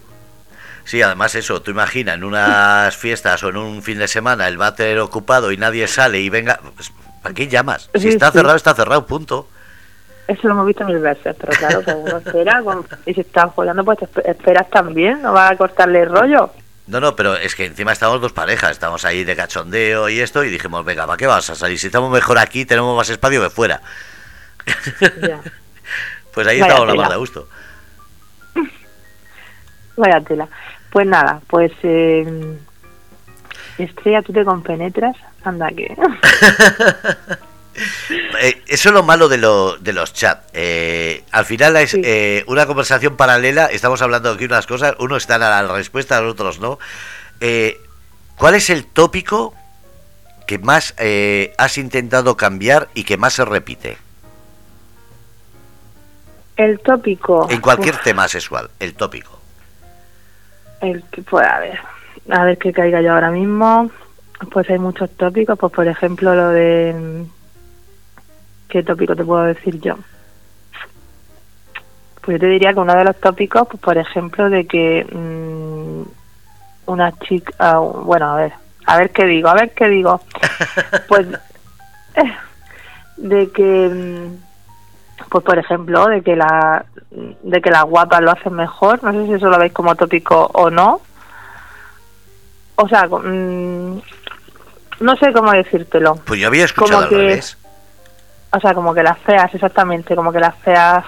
Sí, además eso, tú imaginas en unas fiestas o en un fin de semana el váter ocupado y nadie sale y venga, pues, ¿para qué llamas? Si Sí, está sí. cerrado, está cerrado, punto. Eso lo hemos visto mil veces, pero claro, pues uno espera. con- y si están follando, pues te espe- esperas también, no vas a cortarle el rollo. No, no, pero es que encima estamos dos parejas, estamos ahí de cachondeo y esto, y dijimos, venga, ¿para qué vas a salir? Si estamos mejor aquí, tenemos más espacio que fuera. Ya. Pues ahí estamos la más de gusto. Vaya tela. Pues nada, pues eh, Estrella, tú te compenetras, anda que... Eh, eso es lo malo de, lo- de los chats. Eh, al final es Sí. eh, una conversación paralela. Estamos hablando aquí unas cosas. Unos están a la respuesta, los otros no. Eh, ¿Cuál es el tópico que más eh, has intentado cambiar y que más se repite? El tópico... En cualquier Uf, tema sexual, el tópico. el que pues a ver, a ver qué caiga yo ahora mismo. Pues hay muchos tópicos, pues por ejemplo lo de ¿Qué tópico te puedo decir yo? Pues yo te diría que uno de los tópicos, pues, por ejemplo, de que mm, una chica, ah, bueno, a ver, a ver qué digo, a ver qué digo. Pues de que, mm, pues por ejemplo, de que la, de que las guapas lo hacen mejor. No sé si eso lo veis como tópico o no. O sea, mm, no sé cómo decírtelo. Pues yo había escuchado al revés. O sea, como que las feas, exactamente, como que las feas...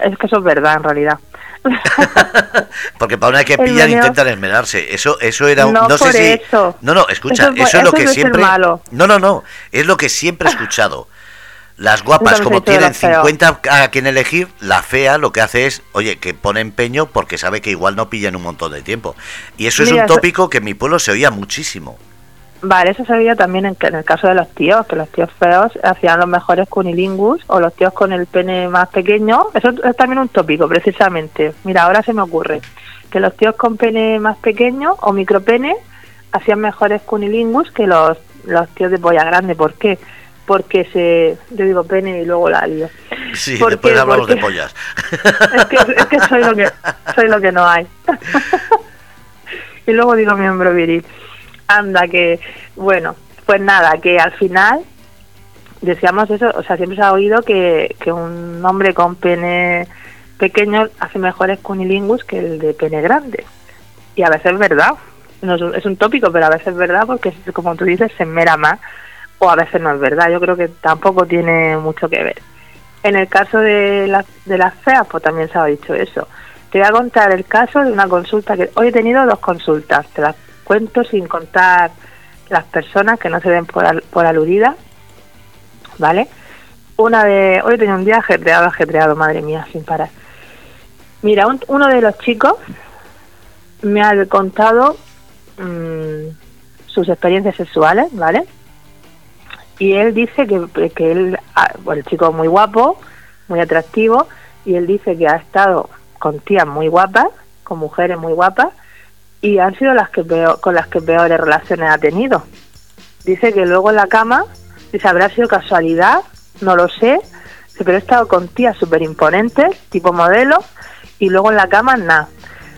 Es que eso es verdad, en realidad. Porque para una que pillan intentan esmerarse. Eso eso era un, no, sé si No, no, escucha, eso, es lo que siempre No, no, no, es lo que siempre he escuchado. Las guapas, como tienen 50 a quien elegir, la fea lo que hace es, oye, que pone empeño porque sabe que igual no pillan un montón de tiempo. Y eso es un tópico que en mi pueblo se oía muchísimo. Vale, eso se veía también en, el caso de los tíos, que los tíos feos hacían los mejores cunilingus o los tíos con el pene más pequeño. Eso es también un tópico, precisamente. Mira, ahora se me ocurre que los tíos con pene más pequeño o micropene hacían mejores cunilingus que los, los tíos de polla grande. ¿Por qué? Porque se. Yo digo pene y luego la lío. Sí, después hablamos de pollas. Es que, es que soy, lo que soy lo que no hay. y luego digo miembro viril. Anda, que, bueno, pues nada, que al final decíamos eso, o sea, siempre se ha oído que, que un hombre con pene pequeño hace mejores cunilingus que el de pene grande. Y a veces es verdad, no es, un, tópico, pero a veces es verdad porque, como tú dices, se mera más, a veces no es verdad. Yo creo que tampoco tiene mucho que ver. En el caso de, las de las feas, pues también se ha dicho eso. Te voy a contar el caso de una consulta que hoy he tenido dos consultas, te las cuento sin contar las personas que no se ven por, por aludidas, ¿vale? Una de... Hoy tenía un día ajetreado, ajetreado, madre mía, sin parar. Mira, uno de los chicos me ha contado mm, sus experiencias sexuales, ¿vale? Y él dice que, que él, ah, bueno, el chico muy guapo, muy atractivo, y él dice que ha estado con tías muy guapas, con mujeres muy guapas, y han sido las que peor, con las que peores relaciones ha tenido. Dice que luego en la cama, dice, habrá sido casualidad, no lo sé, pero he estado con tías súper imponentes, tipo modelo, y luego en la cama nada.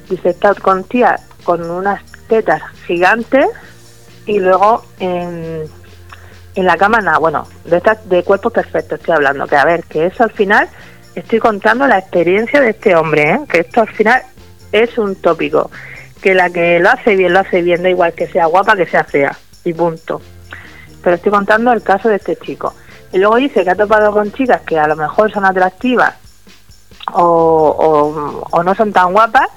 Dice, he estado con tías con unas tetas gigantes y luego en, en la cama nada. Bueno, de, estas, de cuerpos perfectos estoy hablando, que a ver, que eso al final estoy contando la experiencia de este hombre, ¿eh? que esto al final es un tópico que la que lo hace bien, lo hace bien, da igual que sea guapa, que sea fea, y punto. Pero estoy contando el caso de este chico. Y luego dice que ha topado con chicas que a lo mejor son atractivas o, o, no son tan guapas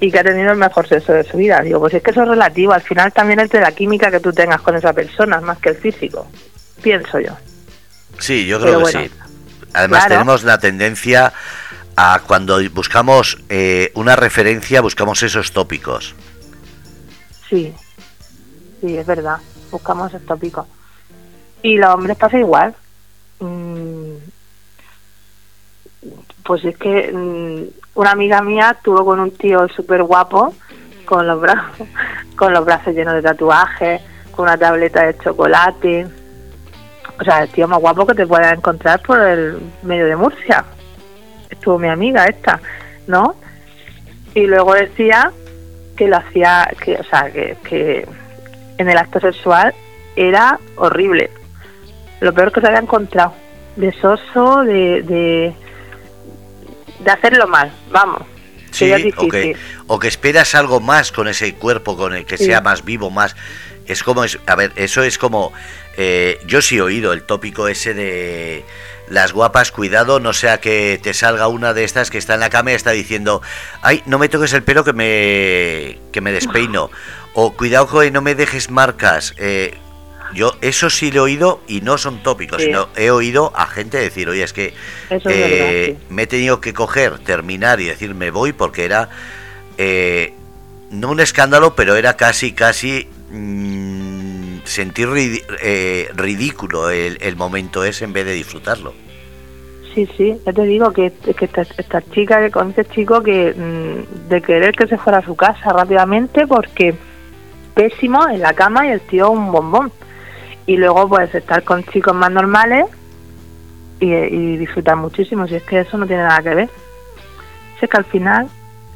y que ha tenido el mejor sexo de su vida. Digo, pues es que eso es relativo. Al final también es de la química que tú tengas con esa persona, más que el físico. Pienso yo. Sí, yo creo que sí. Además tenemos la tendencia cuando buscamos eh, una referencia, buscamos esos tópicos. Sí, sí, es verdad, buscamos esos tópicos. Y los hombres pasa igual. Mm, pues es que mm, una amiga mía estuvo con un tío súper guapo, con los brazos, con los brazos llenos de tatuajes, con una tableta de chocolate. O sea, el tío más guapo que te puedas encontrar por el medio de Murcia estuvo mi amiga esta, ¿no? Y luego decía que lo hacía, que, o sea, que, que en el acto sexual era horrible. Lo peor que se había encontrado. De soso, de, de, de hacerlo mal, vamos. Sí, o que, o que esperas algo más con ese cuerpo, con el que sea más vivo, más... Es como, es, a ver, eso es como... Eh, yo sí he oído el tópico ese de las guapas, cuidado, no sea que te salga una de estas que está en la cama y está diciendo, ay, no me toques el pelo que me, que me despeino, o cuidado que no me dejes marcas. Eh, yo eso sí lo he oído y no son tópicos, sino he oído a gente decir, oye, es que eh, me he tenido que coger, terminar y decir me voy porque era, eh, no un escándalo, pero era casi, casi... Mm, sentir eh, ridículo el, momento ese en vez de disfrutarlo. Sí, sí, ya te digo que, que esta, esta, chica, que con este chico, que mm, de querer que se fuera a su casa rápidamente porque pésimo en la cama y el tío un bombón. Y luego pues estar con chicos más normales y, disfrutar muchísimo, si es que eso no tiene nada que ver. Si es que al final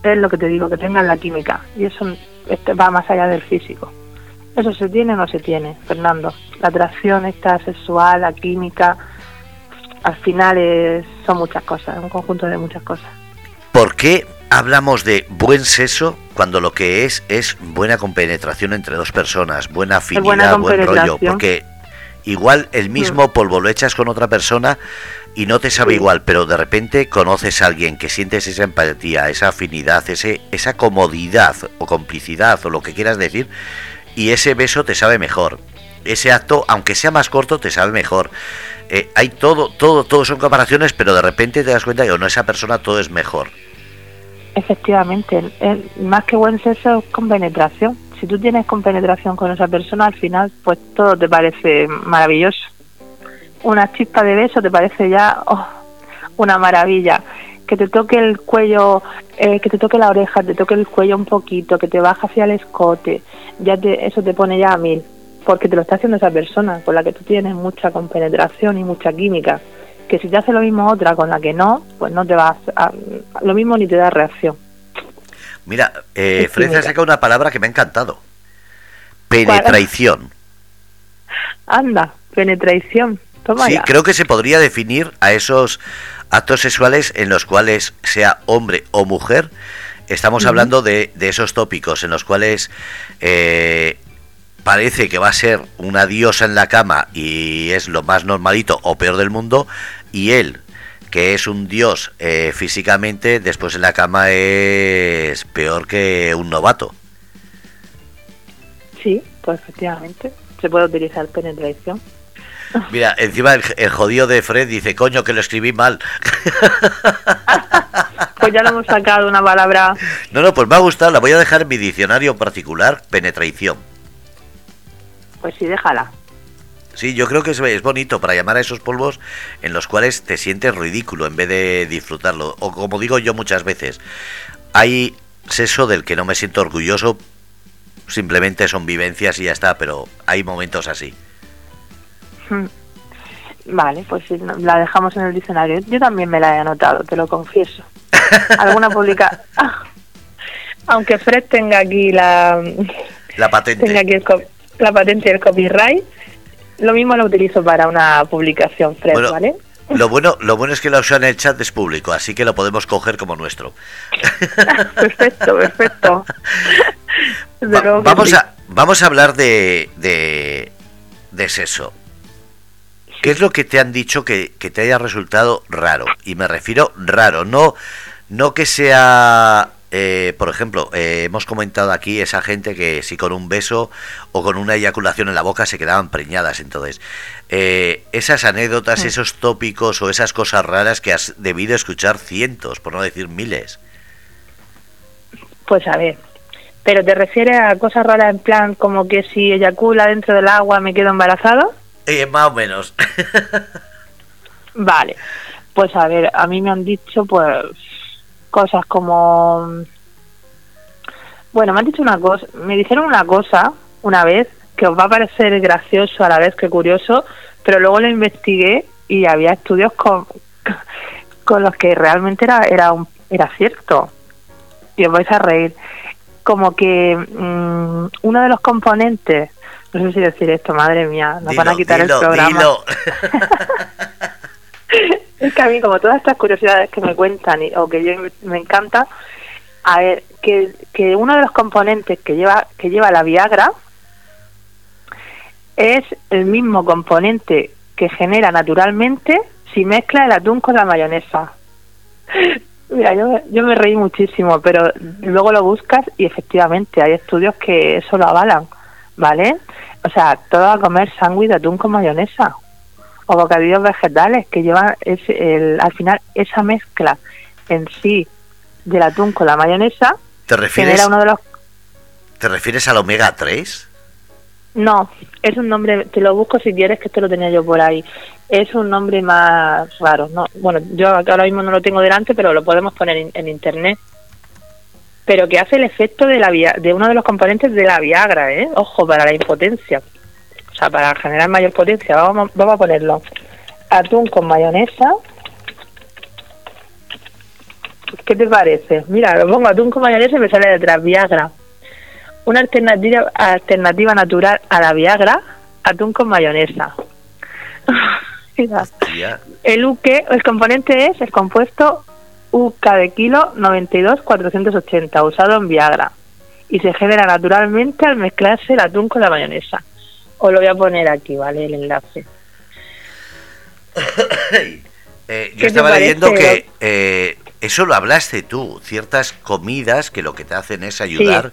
es lo que te digo, que tengan la química, y eso este va más allá del físico. ¿Eso se tiene o no se tiene, Fernando? La atracción esta sexual, la química, al final es, son muchas cosas, un conjunto de muchas cosas. ¿Por qué hablamos de buen sexo cuando lo que es es buena compenetración entre dos personas, buena afinidad, buen rollo? Porque igual el mismo mm. polvo lo echas con otra persona y no te sabe igual, pero de repente conoces a alguien que sientes esa empatía, esa afinidad, ese, esa comodidad o complicidad o lo que quieras decir, y ese beso te sabe mejor. Ese acto, aunque sea más corto, te sabe mejor. Eh, hay todo, todo, todo son comparaciones, pero de repente te das cuenta que no, esa persona todo es mejor. Efectivamente, más que buen sexo es compenetración. Si tú tienes compenetración con esa persona, al final, pues todo te parece maravilloso. Una chispa de beso te parece ya oh, una maravilla. Que te toque el cuello, eh, que te toque la oreja, te toque el cuello un poquito, que te baja hacia el escote, ya te, eso te pone ya a mil, porque te lo está haciendo esa persona con la que tú tienes mucha compenetración y mucha química. Que si te hace lo mismo otra con la que no, pues no te vas a, lo mismo ni te da reacción. Mira, eh, sacado una palabra que me ha encantado. Penetración. Anda, penetración. Toma sí, creo que se podría definir a esos actos sexuales en los cuales sea hombre o mujer Estamos hablando de, esos tópicos en los cuales eh, parece que va a ser una diosa en la cama y es lo más normalito o peor del mundo, y él, que es un dios eh, físicamente, después en la cama es peor que un novato. Sí, pues efectivamente, se puede utilizar penetración. Mira, encima el, jodido de Fred dice, coño, que lo escribí mal. pues ya lo hemos sacado una palabra. No, no, pues me ha gustado, la voy a dejar en mi diccionario particular, penetración. Pues sí, déjala. Sí, yo creo que es, bonito para llamar a esos polvos en los cuales te sientes ridículo en vez de disfrutarlo. O como digo yo muchas veces, hay sexo del que no me siento orgulloso, simplemente son vivencias y ya está, pero hay momentos así. Vale, pues la dejamos en el diccionario. Yo también me la he anotado, te lo confieso. Alguna publica... Aunque Fred tenga aquí la... La patente. Tenga aquí la patente y el copyright, lo mismo lo utilizo para una publicación, Fred, ¿vale? Lo bueno, lo bueno es que lo usa en el chat es público, así que lo podemos coger como nuestro. perfecto, perfecto. vamos, a, vamos a hablar de, de, de sexo. ¿Qué es lo que te han dicho que, te haya resultado raro? Y me refiero raro, no, no que sea eh, por ejemplo, eh, hemos comentado aquí esa gente que si con un beso o con una eyaculación en la boca se quedaban preñadas. Entonces, eh, esas anécdotas, mm. esos tópicos o esas cosas raras que has debido escuchar cientos, por no decir miles. Pues a ver, pero te refieres a cosas raras en plan como que si eyacula dentro del agua me quedo embarazada? Eh, más o menos. vale, pues a ver, a mí me han dicho pues cosas como... Bueno, me han dicho una cosa, me dijeron una cosa una vez que os va a parecer gracioso a la vez que curioso, pero luego lo investigué y había estudios con, con los que realmente era, era, un, era cierto. Y os vais a reír. Como que mm, uno de los componentes no sé si decir esto, madre mía, nos van a quitar el programa. es que a mí, como todas estas curiosidades que me cuentan o que yo me encanta, a ver, que, que uno de los componentes que lleva, que lleva la Viagra es el mismo componente que genera naturalmente si mezcla el atún con la mayonesa. Mira, yo, yo me reí muchísimo, pero luego lo buscas y efectivamente hay estudios que eso lo avalan, ¿vale? o sea, todo a comer sándwich de atún con mayonesa o bocadillos vegetales que llevan ese, al final esa mezcla en sí del atún con la mayonesa ¿Te refieres, uno de los ¿Te refieres al omega 3? No, es un nombre, te lo busco si quieres, que esto lo tenía yo por ahí. Es un nombre más raro. no Bueno, yo ahora mismo no lo tengo delante, pero lo podemos poner en internet pero que hace el efecto de, la de uno de los componentes de la Viagra, ¿eh? Ojo, para la impotencia. O sea, para generar mayor potencia. Vamos, vamos a ponerlo. atún con mayonesa. ¿Qué te parece? Mira, lo pongo atún con mayonesa y me sale detrás Viagra. Una alternativa, alternativa natural a la Viagra, atún con mayonesa. Mira. El UK, el componente es el compuesto UK de kilo 92-480, usado en Viagra. Y se genera naturalmente al mezclarse el atún con la mayonesa. Os lo voy a poner aquí, ¿vale? El enlace. Eh, yo estaba leyendo que eh, eso lo hablaste tú, ciertas comidas que lo que te hacen es ayudar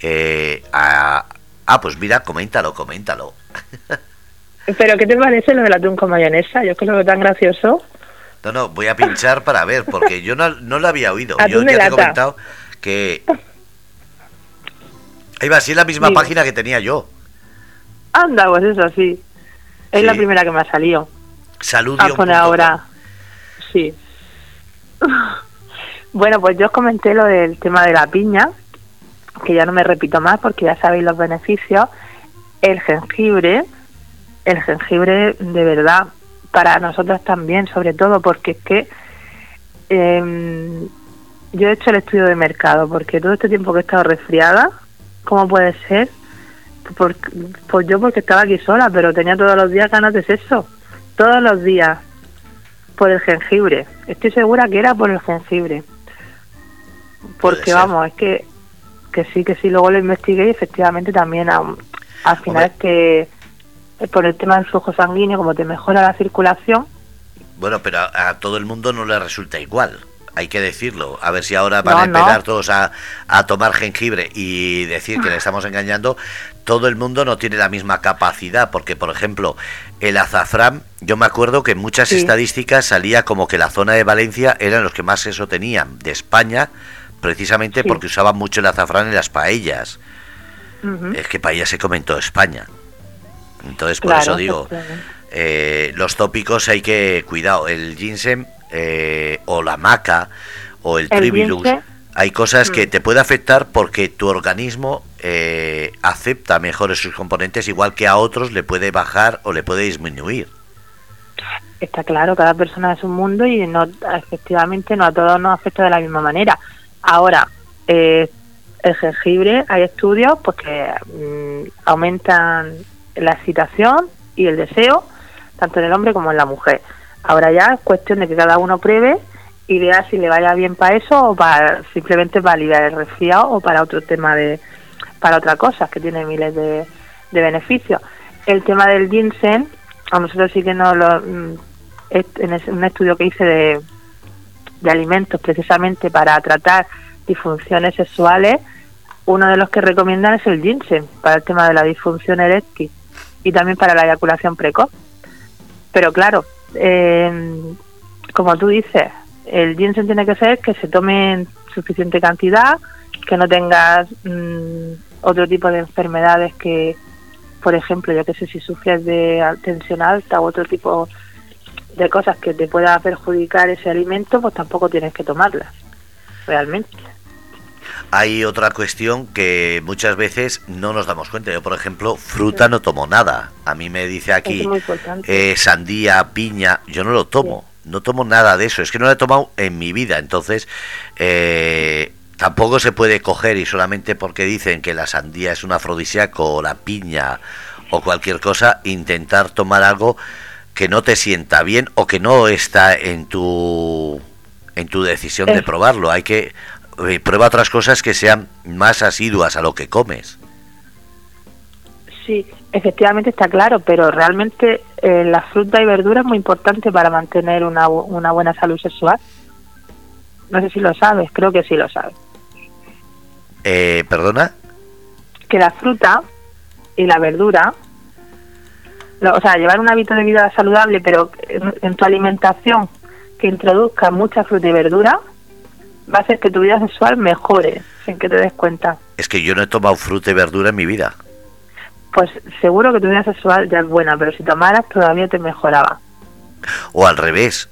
eh, a... Ah, pues mira, coméntalo, coméntalo. ¿Pero qué te parece lo del atún con mayonesa? Yo creo que es tan gracioso. No, no, voy a pinchar para ver, porque yo no, no lo había oído. yo ya te he comentado que... Ahí va, sí es la misma página que tenía yo. Anda, pues eso sí. Es la primera que me ha salido. Salud. A poner ahora. Sí. Bueno, pues yo os comenté lo del tema de la piña, que ya no me repito más porque ya sabéis los beneficios. El jengibre, el jengibre de verdad, para nosotros también, sobre todo porque es que em, yo he hecho el estudio de mercado, porque todo este tiempo que he estado resfriada, ¿cómo puede ser? Pues yo porque estaba aquí sola, pero tenía todos los días ganas de sexo, todos los días, por el jengibre. Estoy segura que era por el jengibre. Porque vamos, es que, que sí, que sí, luego lo investigué y efectivamente también al final es que por el tema del flujo sanguíneo, como te mejora la circulación. Bueno, pero a, todo el mundo no le resulta igual hay que decirlo. A ver si ahora van a empezar todos a, a, tomar jengibre y decir que le estamos engañando. Todo el mundo no tiene la misma capacidad, porque, por ejemplo, el azafrán, yo me acuerdo que en muchas estadísticas salía como que la zona de Valencia eran los que más eso tenían de España, precisamente porque usaban mucho el azafrán en las paellas. Es que paella se comentó España. Entonces, por eso digo, eh, los tópicos hay que cuidado. El ginseng eh, o la maca o el, tribilus, hay cosas que mm. te puede afectar porque tu organismo eh, acepta mejor esos componentes, igual que a otros le puede bajar o le puede disminuir. Está claro, cada persona es un mundo y no efectivamente no a todos nos afecta de la misma manera. Ahora, eh, el jengibre, hay estudios pues que mm, aumentan la excitación y el deseo, tanto en el hombre como en la mujer. Ahora ya es cuestión de que cada uno pruebe vea si le vaya bien para eso o para simplemente para aliviar el resfriado o para otro tema de para otra cosa que tiene miles de, beneficios. El tema del ginseng, a nosotros sí que no lo mm, en un estudio que hice de, de alimentos precisamente para tratar disfunciones sexuales, uno de los que recomiendan es el ginseng para el tema de la disfunción eréctil y también para la eyaculación precoz. Pero claro, eh, como tú dices, el ginseng tiene que ser que se tome en suficiente cantidad, que no tengas mm, otro tipo de enfermedades que, por ejemplo, yo que sé, si sufres de tensión alta u otro tipo de cosas que te pueda perjudicar ese alimento, pues tampoco tienes que tomarlas, realmente. Hay otra cuestión que muchas veces no nos damos cuenta. Yo, por ejemplo, fruta no tomo nada. A mí me dice aquí eh, sandía, piña, yo no lo tomo. No tomo nada de eso. Es que no lo he tomado en mi vida. Entonces, eh, tampoco se puede coger y solamente porque dicen que la sandía es un afrodisíaco o la piña o cualquier cosa, intentar tomar algo que no te sienta bien o que no está en tu en tu decisión de probarlo. Hay que eh, prueba otras cosas que sean más asiduas a lo que comes. Sí, efectivamente está claro, pero realmente eh, la fruta y verdura es muy importante para mantener una, una buena salud sexual. No sé si lo sabes, creo que sí lo sabes. Eh, ¿Perdona? Que la fruta y la verdura, o sea, llevar un hábito de vida saludable, pero en tu alimentación que introduzca mucha fruta y verdura, va a hacer que tu vida sexual mejore sin que te des cuenta. Es que yo no he tomado fruta y verdura en mi vida. Pues seguro que tu vida sexual ya es buena, pero si tomaras todavía te mejoraba. O al revés.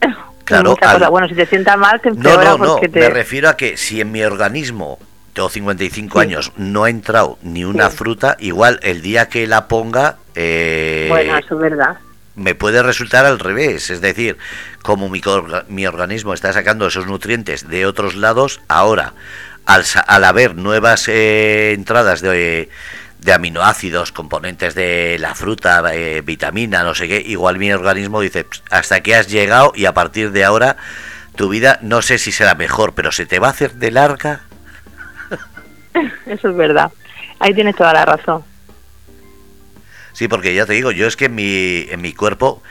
claro. Bueno, si te sientas mal te empeora no, no, no. Me refiero a que si en mi organismo tengo 55 años, no ha entrado ni una fruta, igual el día que la ponga... Eh... Bueno, eso es verdad. me puede resultar al revés, es decir, como mi, mi organismo está sacando esos nutrientes de otros lados, ahora, al, al haber nuevas eh, entradas de, de, aminoácidos, componentes de la fruta, eh, vitamina, no sé qué, igual mi organismo dice, hasta aquí has llegado y a partir de ahora tu vida no sé si será mejor, pero se te va a hacer de larga. Eso es verdad, ahí tienes toda la razón. Sí, porque ya te digo, yo es que en mi, en mi cuerpo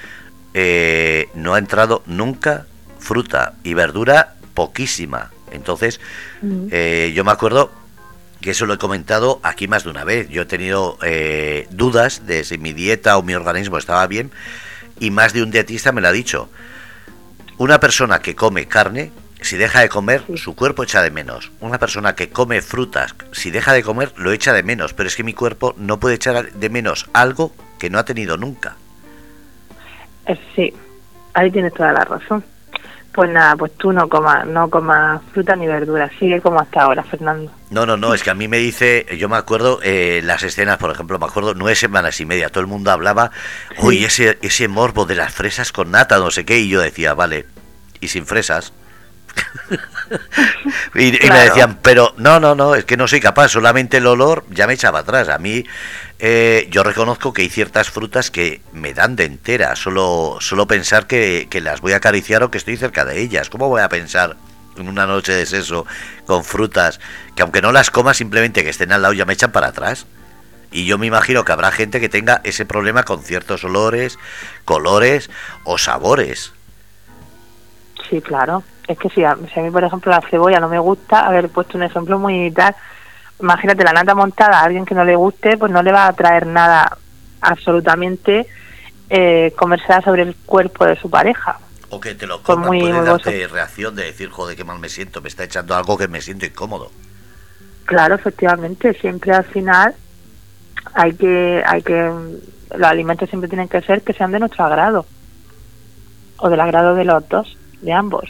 eh, no ha entrado nunca fruta y verdura poquísima. Entonces, eh, yo me acuerdo que eso lo he comentado aquí más de una vez. Yo he tenido eh, dudas de si mi dieta o mi organismo estaba bien y más de un dietista me lo ha dicho. Una persona que come carne si deja de comer, su cuerpo echa de menos. Una persona que come frutas, si deja de comer, lo echa de menos. Pero es que mi cuerpo no puede echar de menos algo que no ha tenido nunca. Eh, sí, ahí tienes toda la razón. Pues nada, pues tú no comas, no comas fruta ni verdura, sigue como hasta ahora, Fernando. No, no, no, es que a mí me dice, yo me acuerdo eh, las escenas, por ejemplo, me acuerdo nueve semanas y media, todo el mundo hablaba, uy, ese, ese morbo de las fresas con nata, no sé qué, y yo decía, vale, y sin fresas. y, me decían, pero no, no, no, es que no soy capaz, solamente el olor ya me echaba atrás. A mí, eh, yo reconozco que hay ciertas frutas que me dan de entera, solo, solo pensar que, que las voy a acariciar o que estoy cerca de ellas. ¿Cómo voy a pensar en una noche de seso con frutas que aunque no las coma, simplemente que estén al lado ya me echan para atrás? Y yo me imagino que habrá gente que tenga ese problema con ciertos olores, colores o sabores. Sí, claro. Es que si a, si a mí, por ejemplo, la cebolla no me gusta, haber puesto un ejemplo muy tal, imagínate la nata montada a alguien que no le guste, pues no le va a traer nada absolutamente eh, comercial sobre el cuerpo de su pareja. O que te lo coma, muy, puede darte reacción de decir, joder, qué mal me siento, me está echando algo que me siento incómodo. Claro, efectivamente, siempre al final hay que, hay que, los alimentos siempre tienen que ser que sean de nuestro agrado, o del agrado de los dos, de ambos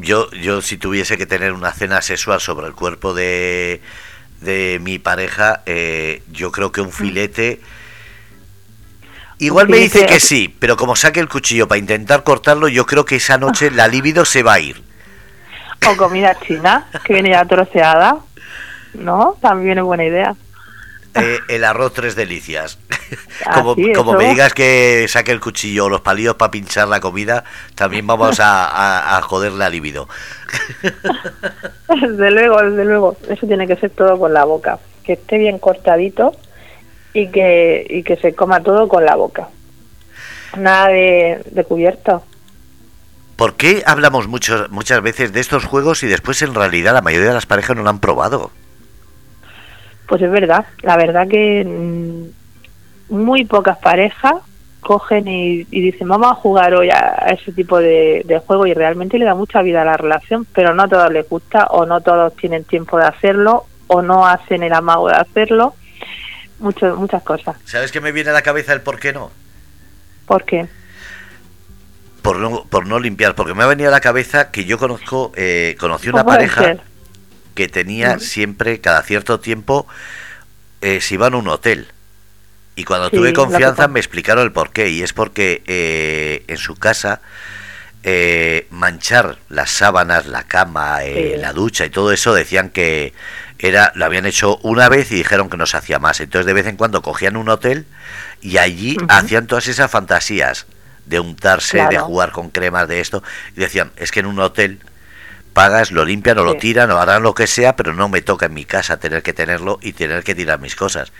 yo, yo si tuviese que tener una cena sexual sobre el cuerpo de, de mi pareja, eh, yo creo que un mm. filete... Igual me dice que sí, pero como saque el cuchillo para intentar cortarlo, yo creo que esa noche la libido se va a ir. O comida china, que viene ya troceada, ¿no? También es buena idea. Eh, el arroz tres delicias. como, como me digas que saque el cuchillo o los palillos para pinchar la comida, también vamos a, a, joder la libido. desde luego, desde luego. Eso tiene que ser todo con la boca. Que esté bien cortadito y que, y que se coma todo con la boca. Nada de, de cubierto. ¿Por qué hablamos mucho, muchas veces de estos juegos y después en realidad la mayoría de las parejas no lo han probado? Pues es verdad, la verdad que mm, muy pocas parejas cogen y, dicen vamos a jugar hoy a, ese tipo de, juego y realmente le da mucha vida a la relación, pero no a todos les gusta o no todos tienen tiempo de hacerlo o no hacen el amago de hacerlo, Mucho, muchas cosas. ¿Sabes qué me viene a la cabeza el por qué no? ¿Por qué? Por no, por no limpiar, porque me ha venido a la cabeza que yo conozco, eh, conocí una pareja que tenía siempre, cada cierto tiempo, eh, se iban a un hotel. Y cuando tuve confianza me explicaron el por qué. Y es porque eh, en su casa eh, manchar las sábanas, la cama, eh, la ducha y todo eso decían que era lo habían hecho una vez y dijeron que no se hacía más. Entonces de vez en cuando cogían un hotel y allí hacían todas esas fantasías de untarse, de jugar con cremas, de esto. Y decían, es que en un hotel pagas, lo limpian o lo tiran o harán lo que sea, pero no me toca en mi casa tener que tenerlo y tener que tirar mis cosas.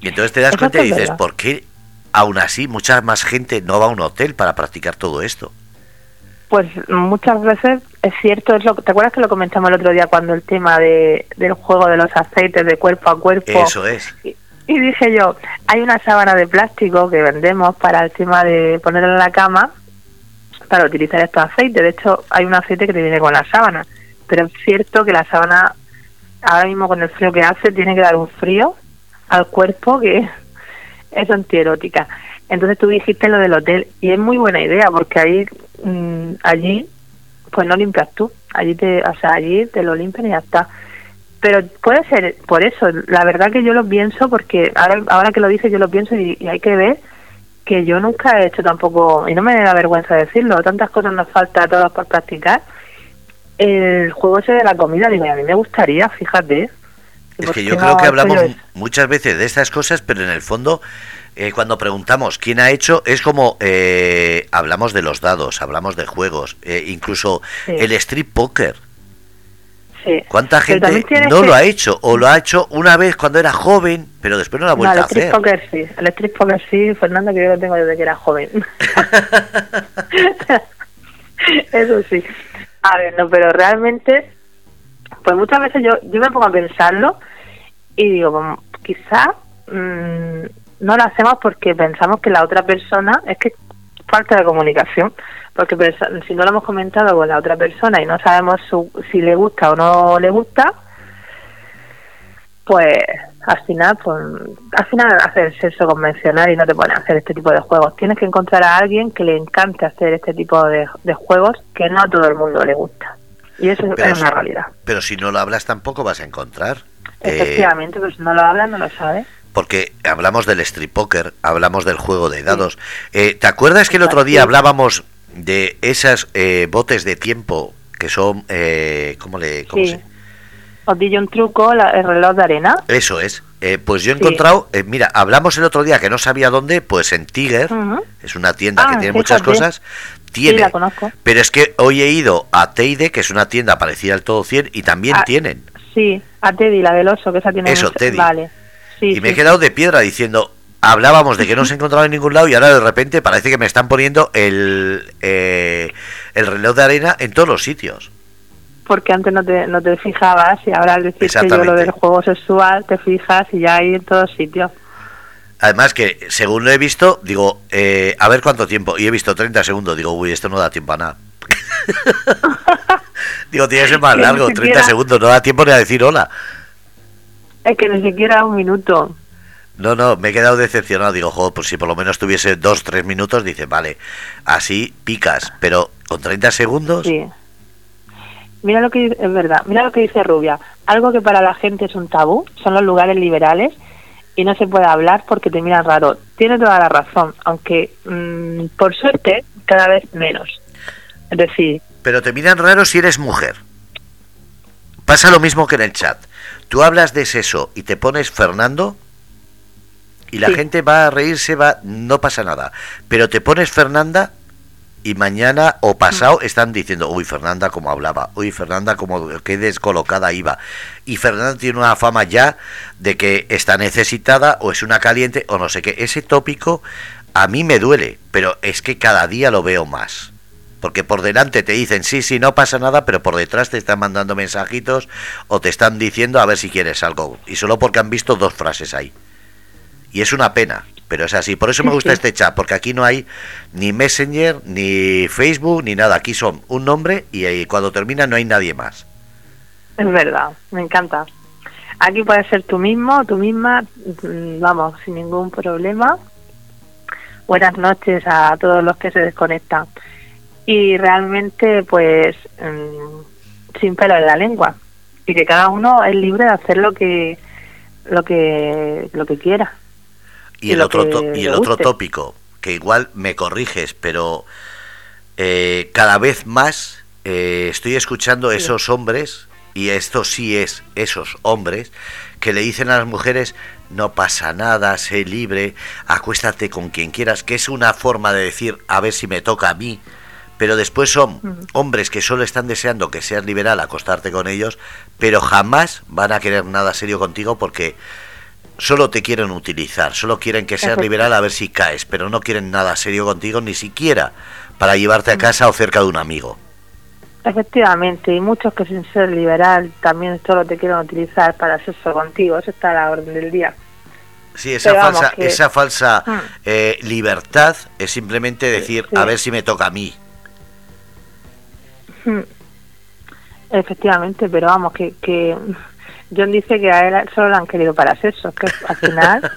Y entonces te das cuenta y dices, ¿por qué aún así mucha más gente no va a un hotel para practicar todo esto? Pues muchas veces es cierto, es lo, ¿te acuerdas que lo comentamos el otro día cuando el tema de, del juego de los aceites de cuerpo a cuerpo? Eso es. Y, y dije yo, hay una sábana de plástico que vendemos para el tema de ponerla en la cama para utilizar estos aceites. De hecho, hay un aceite que te viene con la sábana, pero es cierto que la sábana, ahora mismo con el frío que hace, tiene que dar un frío al cuerpo que es antierótica. Entonces tú dijiste lo del hotel y es muy buena idea porque ahí mm, allí pues no limpias tú, allí te, o sea, allí te lo limpian y ya está. Pero puede ser por eso, la verdad que yo lo pienso porque ahora, ahora que lo dices yo lo pienso y hay que ver que yo nunca he hecho tampoco, y no me da vergüenza decirlo, tantas cosas nos falta a todos por practicar. El juego ese de la comida, digo, a mí me gustaría, fíjate. Es que yo creo que hablamos muchas veces de estas cosas, pero en el fondo, eh, cuando preguntamos quién ha hecho, es como eh, hablamos de los dados, hablamos de juegos, eh, incluso el street poker. ¿Cuánta gente no lo ha hecho? O lo ha hecho una vez cuando era joven, pero después no lo ha vuelto a hacer. Poker sí, Poker sí, Fernando, que yo lo tengo desde que era joven. Eso sí. A ver, no, pero realmente, pues muchas veces yo, yo me pongo a pensarlo y digo, quizá mm, no lo hacemos porque pensamos que la otra persona, es que falta de comunicación, porque si no lo hemos comentado con la otra persona y no sabemos si le gusta o no le gusta, pues al final, pues, al final hacer sexo convencional y no te pones a hacer este tipo de juegos. Tienes que encontrar a alguien que le encante hacer este tipo de, juegos que no a todo el mundo le gusta. Y eso es una realidad. Pero si no lo hablas tampoco vas a encontrar. Efectivamente, pero si no lo hablas no lo sabes porque hablamos del street poker, hablamos del juego de dados. Eh, ¿Te acuerdas que el otro día hablábamos de esas eh, botes de tiempo que son, eh, ¿cómo le...? Cómo sí. Os di un truco, el reloj de arena. Eso es. Eh, pues yo he encontrado, mira, hablamos el otro día que no sabía dónde, pues en Tiger, es una tienda que ah, tiene muchas cosas, tiene, la conozco. pero es que hoy he ido a Teide, que es una tienda parecida al Todo 100, y también ah, tienen. Sí, a Teddy, la del oso, que esa tiene... Eso, Teddy. Vale y me he quedado de piedra diciendo, hablábamos de que no se encontraba en ningún lado y ahora de repente parece que me están poniendo el, eh, el reloj de arena en todos los sitios. Porque antes no te, no te fijabas y ahora al decir que yo lo del juego sexual te fijas y ya hay en todos sitios. Además que según lo he visto, digo, eh, a ver cuánto tiempo, y he visto 30 segundos, digo, uy, esto no da tiempo a nada. digo, tiene que ser más largo, 30 segundos, no da tiempo ni a decir hola. Es que ni siquiera un minuto. No, no, me he quedado decepcionado. Digo, joder, pues si por lo menos tuviese dos, tres minutos, dice, vale, así picas, pero con 30 segundos. Sí. Mira lo que es verdad, mira lo que dice Rubia. Algo que para la gente es un tabú son los lugares liberales y no se puede hablar porque te miran raro. Tiene toda la razón, aunque mm, por suerte cada vez menos. Es decir. Pero te miran raro si eres mujer. Pasa lo mismo que en el chat. Tú hablas de eso y te pones Fernando y la gente va a reírse, va, no pasa nada. Pero te pones Fernanda y mañana o pasado mm. están diciendo, uy, Fernanda como hablaba, uy, Fernanda como qué descolocada iba. Y Fernanda tiene una fama ya de que está necesitada o es una caliente o no sé qué. Ese tópico a mí me duele, pero es que cada día lo veo más. Porque por delante te dicen, sí, sí, no pasa nada, pero por detrás te están mandando mensajitos o te están diciendo a ver si quieres algo. Y solo porque han visto dos frases ahí. Y es una pena, pero es así. Por eso me gusta este chat, porque aquí no hay ni Messenger, ni Facebook, ni nada. Aquí son un nombre y cuando termina no hay nadie más. Es verdad, me encanta. Aquí puedes ser tú mismo, tú misma, mm, vamos, sin ningún problema. Buenas noches a todos los que se desconectan y realmente pues mm, sin pelo en la lengua y que cada uno es libre de hacer lo que lo que lo que quiera y, el otro y el otro tópico que igual me corriges pero eh, cada vez más eh, estoy escuchando esos hombres y esto sí es esos hombres que le dicen a las mujeres no pasa nada, sé libre, acuéstate con quien quieras, que es una forma de decir a ver si me toca a mí, pero después son hombres que solo están deseando que seas liberal, acostarte con ellos, pero jamás van a querer nada serio contigo porque solo te quieren utilizar, solo quieren que seas liberal a ver si caes, pero no quieren nada serio contigo ni siquiera para llevarte a casa o cerca de un amigo. Efectivamente, y muchos que sin ser liberal también solo te quieren utilizar para sexo contigo, eso está a la orden del día. Sí, esa falsa, esa falsa eh, libertad es simplemente decir, a ver si me toca a mí. Hmm. Efectivamente, pero vamos, que, que John dice que a él solo lo han querido para sexo, que al final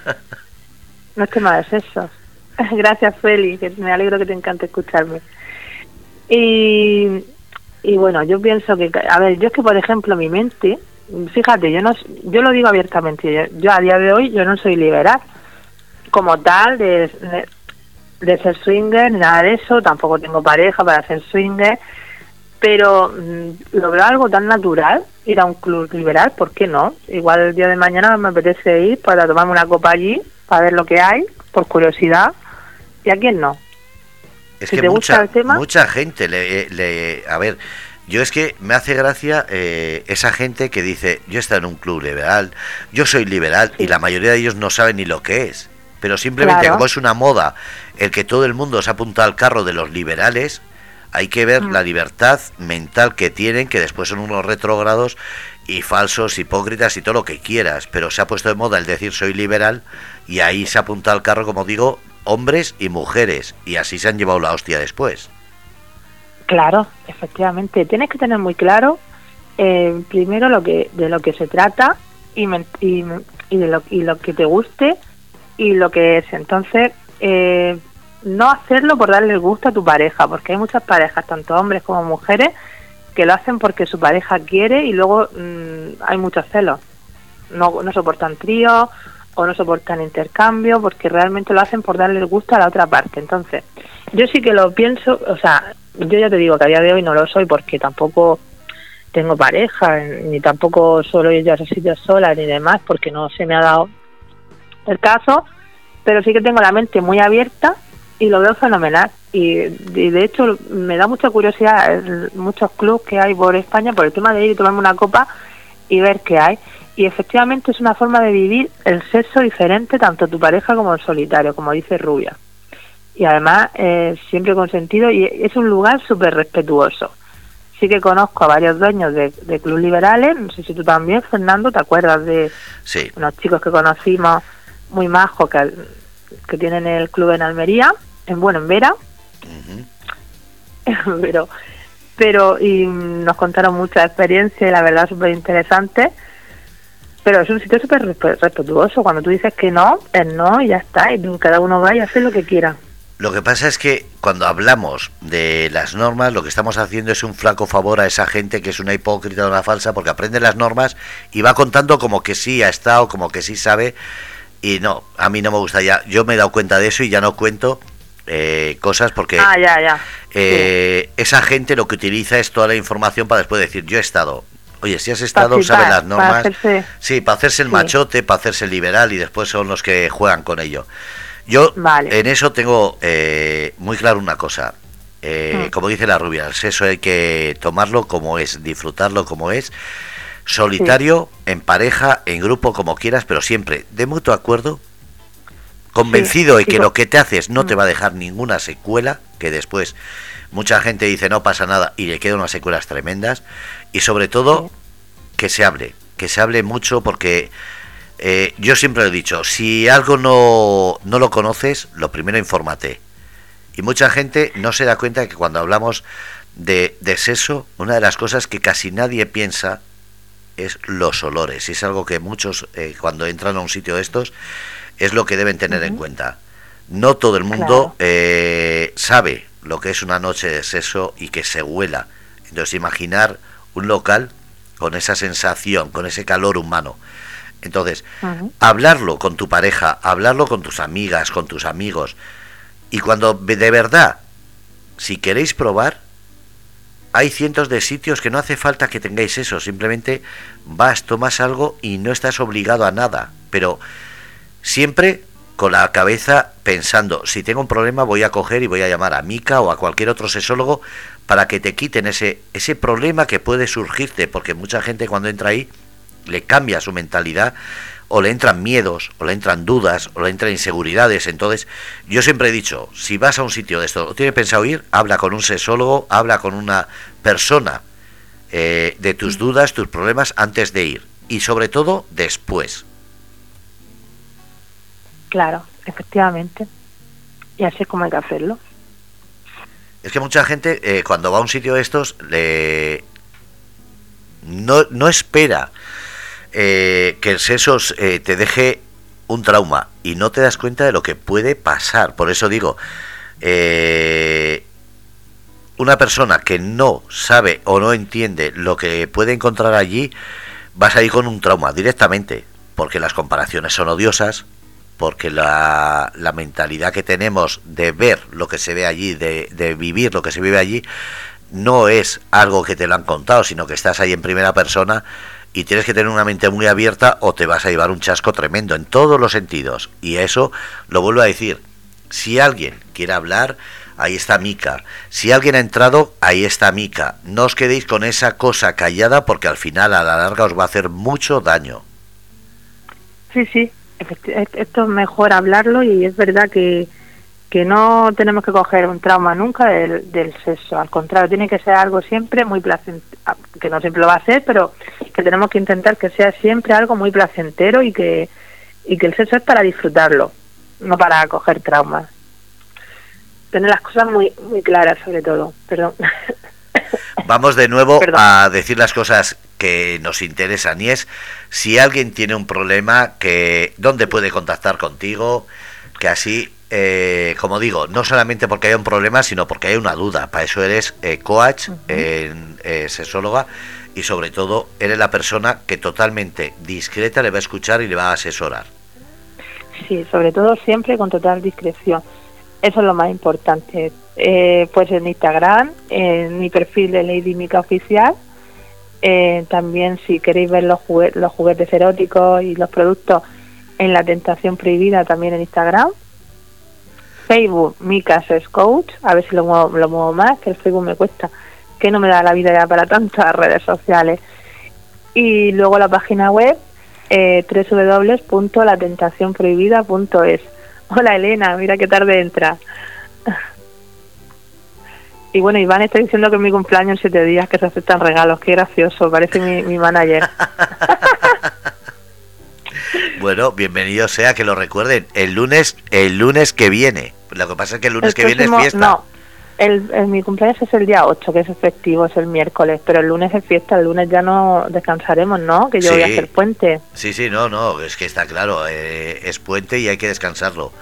no es tema de sexo. Gracias, Feli, que me alegro que te encante escucharme. Y, y bueno, yo pienso que, a ver, yo es que, por ejemplo, mi mente, fíjate, yo no yo lo digo abiertamente, yo, a día de hoy yo no soy liberal como tal de de ser swinger, ni nada de eso, tampoco tengo pareja para ser swinger, pero mm, lo veo algo tan natural, ir a un club liberal, ¿por qué no? Igual el día de mañana me apetece ir para tomarme una copa allí, para ver lo que hay, por curiosidad, y a quién no. Es que mucha, mucha gente le, le, A ver, yo es que me hace gracia eh, esa gente que dice, yo estoy en un club liberal, yo soy liberal, y la mayoría de ellos no saben ni lo que es. Pero simplemente como es una moda el que todo el mundo se apunta al carro de los liberales, hay que ver la mm. libertad mental que tienen, que después son unos retrógrados y falsos, hipócritas y todo lo que quieras, pero se ha puesto de moda el decir soy liberal y ahí se apunta al carro, como digo, hombres y mujeres, y así se han llevado la hostia después. Claro, efectivamente, tienes que tener muy claro eh, primero lo que de lo que se trata y, y, de lo, y lo que te guste y lo que es. Entonces, eh, no hacerlo por darle el gusto a tu pareja, porque hay muchas parejas, tanto hombres como mujeres, que lo hacen porque su pareja quiere y luego mm, hay muchos celos. No, no soportan tríos o no soportan intercambio porque realmente lo hacen por darle el gusto a la otra parte. Entonces, yo sí que lo pienso, o sea, yo ya te digo que a día de hoy no lo soy porque tampoco tengo pareja, ni tampoco solo yo a sitios sola ni demás, porque no se me ha dado el caso, pero sí que tengo la mente muy abierta y lo veo fenomenal. Y, de hecho me da mucha curiosidad muchos clubes que hay por España por el tema de ir y tomarme una copa y ver qué hay. Y efectivamente es una forma de vivir el sexo diferente, tanto tu pareja como el solitario, como dice Rubia. Y además eh, siempre con sentido y es un lugar súper respetuoso. Sí que conozco a varios dueños de, de clubes liberales, no sé si tú también, Fernando, ¿te acuerdas de unos chicos que conocimos muy majos que, que tienen el club en Almería? En bueno, en Vera. pero, pero, y nos contaron mucha experiencia y la verdad súper interesante. Pero es un sitio súper respetuoso. Cuando tú dices que no, es no y ya está. Y cada uno va y hace lo que quiera. Lo que pasa es que cuando hablamos de las normas, lo que estamos haciendo es un flaco favor a esa gente que es una hipócrita o una falsa, porque aprende las normas y va contando como que sí ha estado, como que sí sabe. Y no, a mí no me gusta ya. Yo me he dado cuenta de eso y ya no cuento eh, cosas porque ah, ya, ya. Eh, esa gente lo que utiliza es toda la información para después decir yo he estado oye si has estado sabe las normas. sí para hacerse el machote para hacerse el liberal y después son los que juegan con ello. Yo en eso tengo eh, muy claro una cosa. Mm. como dice la rubia el sexo hay que tomarlo como es disfrutarlo como es. Solitario en pareja en grupo como quieras pero siempre de mutuo acuerdo convencido de que lo que te haces no te va a dejar ninguna secuela, que después mucha gente dice no pasa nada y le quedan unas secuelas tremendas, y sobre todo que se hable, que se hable mucho porque eh, yo siempre he dicho, si algo no, no lo conoces, lo primero infórmate. Y mucha gente no se da cuenta que cuando hablamos de, de sexo, una de las cosas que casi nadie piensa es los olores. Y es algo que muchos, eh, cuando entran a un sitio de estos, es lo que deben tener en cuenta. No todo el mundo eh, sabe lo que es una noche de sexo y que se huela. Entonces imaginar un local con esa sensación, con ese calor humano. Entonces, hablarlo con tu pareja, hablarlo con tus amigas, con tus amigos. Y cuando de verdad, si queréis probar, hay cientos de sitios que no hace falta que tengáis eso, simplemente vas, tomas algo y no estás obligado a nada. Pero Siempre con la cabeza pensando, si tengo un problema voy a coger y voy a llamar a Mica o a cualquier otro sesólogo para que te quiten ese, ese problema que puede surgirte, porque mucha gente cuando entra ahí le cambia su mentalidad o le entran miedos, o le entran dudas, o le entran inseguridades. Entonces, yo siempre he dicho, si vas a un sitio de esto, o tienes pensado ir, habla con un sesólogo, habla con una persona eh, de tus dudas, tus problemas antes de ir. Y sobre todo después. Claro, efectivamente. Y así es como hay que hacerlo. Es que mucha gente eh, cuando va a un sitio de estos le... no, no espera eh, que el sexo eh, te deje un trauma y no te das cuenta de lo que puede pasar. Por eso digo, una persona que no sabe o no entiende lo que puede encontrar allí, vas a ir con un trauma directamente, porque las comparaciones son odiosas, porque la, mentalidad que tenemos de ver lo que se ve allí, de, de vivir lo que se vive allí, no es algo que te lo han contado, sino que estás ahí en primera persona y tienes que tener una mente muy abierta o te vas a llevar un chasco tremendo en todos los sentidos. Y eso lo vuelvo a decir. Si alguien quiere hablar, ahí está Mica. Si alguien ha entrado, ahí está Mica. No os quedéis con esa cosa callada porque al final a la larga os va a hacer mucho daño. Sí, sí. Esto es mejor hablarlo y es verdad que, que no tenemos que coger un trauma nunca del, del sexo. Al contrario, tiene que ser algo siempre muy placentero, que no siempre lo va a ser, pero que tenemos que intentar que sea siempre algo muy placentero y que, y que el sexo es para disfrutarlo, no para coger traumas tener las cosas muy, muy claras sobre todo. Perdón. Vamos de nuevo a decir las cosas que nos interesan y es si alguien tiene un problema, que dónde puede contactar contigo, que así, eh, como digo, no solamente porque haya un problema, sino porque hay una duda. Para eso eres eh, coach, eh, sexóloga y sobre todo eres la persona que totalmente discreta le va a escuchar y le va a asesorar. Sí, sobre todo siempre con total discreción eso es lo más importante. Eh, pues en Instagram, en mi perfil de Lady Mica Oficial. Eh, también si queréis ver los, los juguetes eróticos y los productos en La Tentación Prohibida también en Instagram. Facebook, Mica Coach, a ver si lo muevo, lo muevo más, que el Facebook me cuesta, que no me da la vida ya para tantas redes sociales. Y luego la página web, eh, www.latentacionprohibida.es Hola Elena, mira qué tarde entra. Y bueno, Iván está diciendo que es mi cumpleaños en siete días, que se aceptan regalos. Qué gracioso, parece mi, mi manager. bueno, bienvenido sea que lo recuerden. El lunes, el lunes que viene. Lo que pasa es que el lunes que viene es fiesta. No, el, mi cumpleaños es el día 8, que es efectivo, es el miércoles, pero el lunes es fiesta, el lunes ya no descansaremos, ¿no? Que yo voy a hacer puente. Sí, sí, no, no, es que está claro, eh, es puente y hay que descansarlo.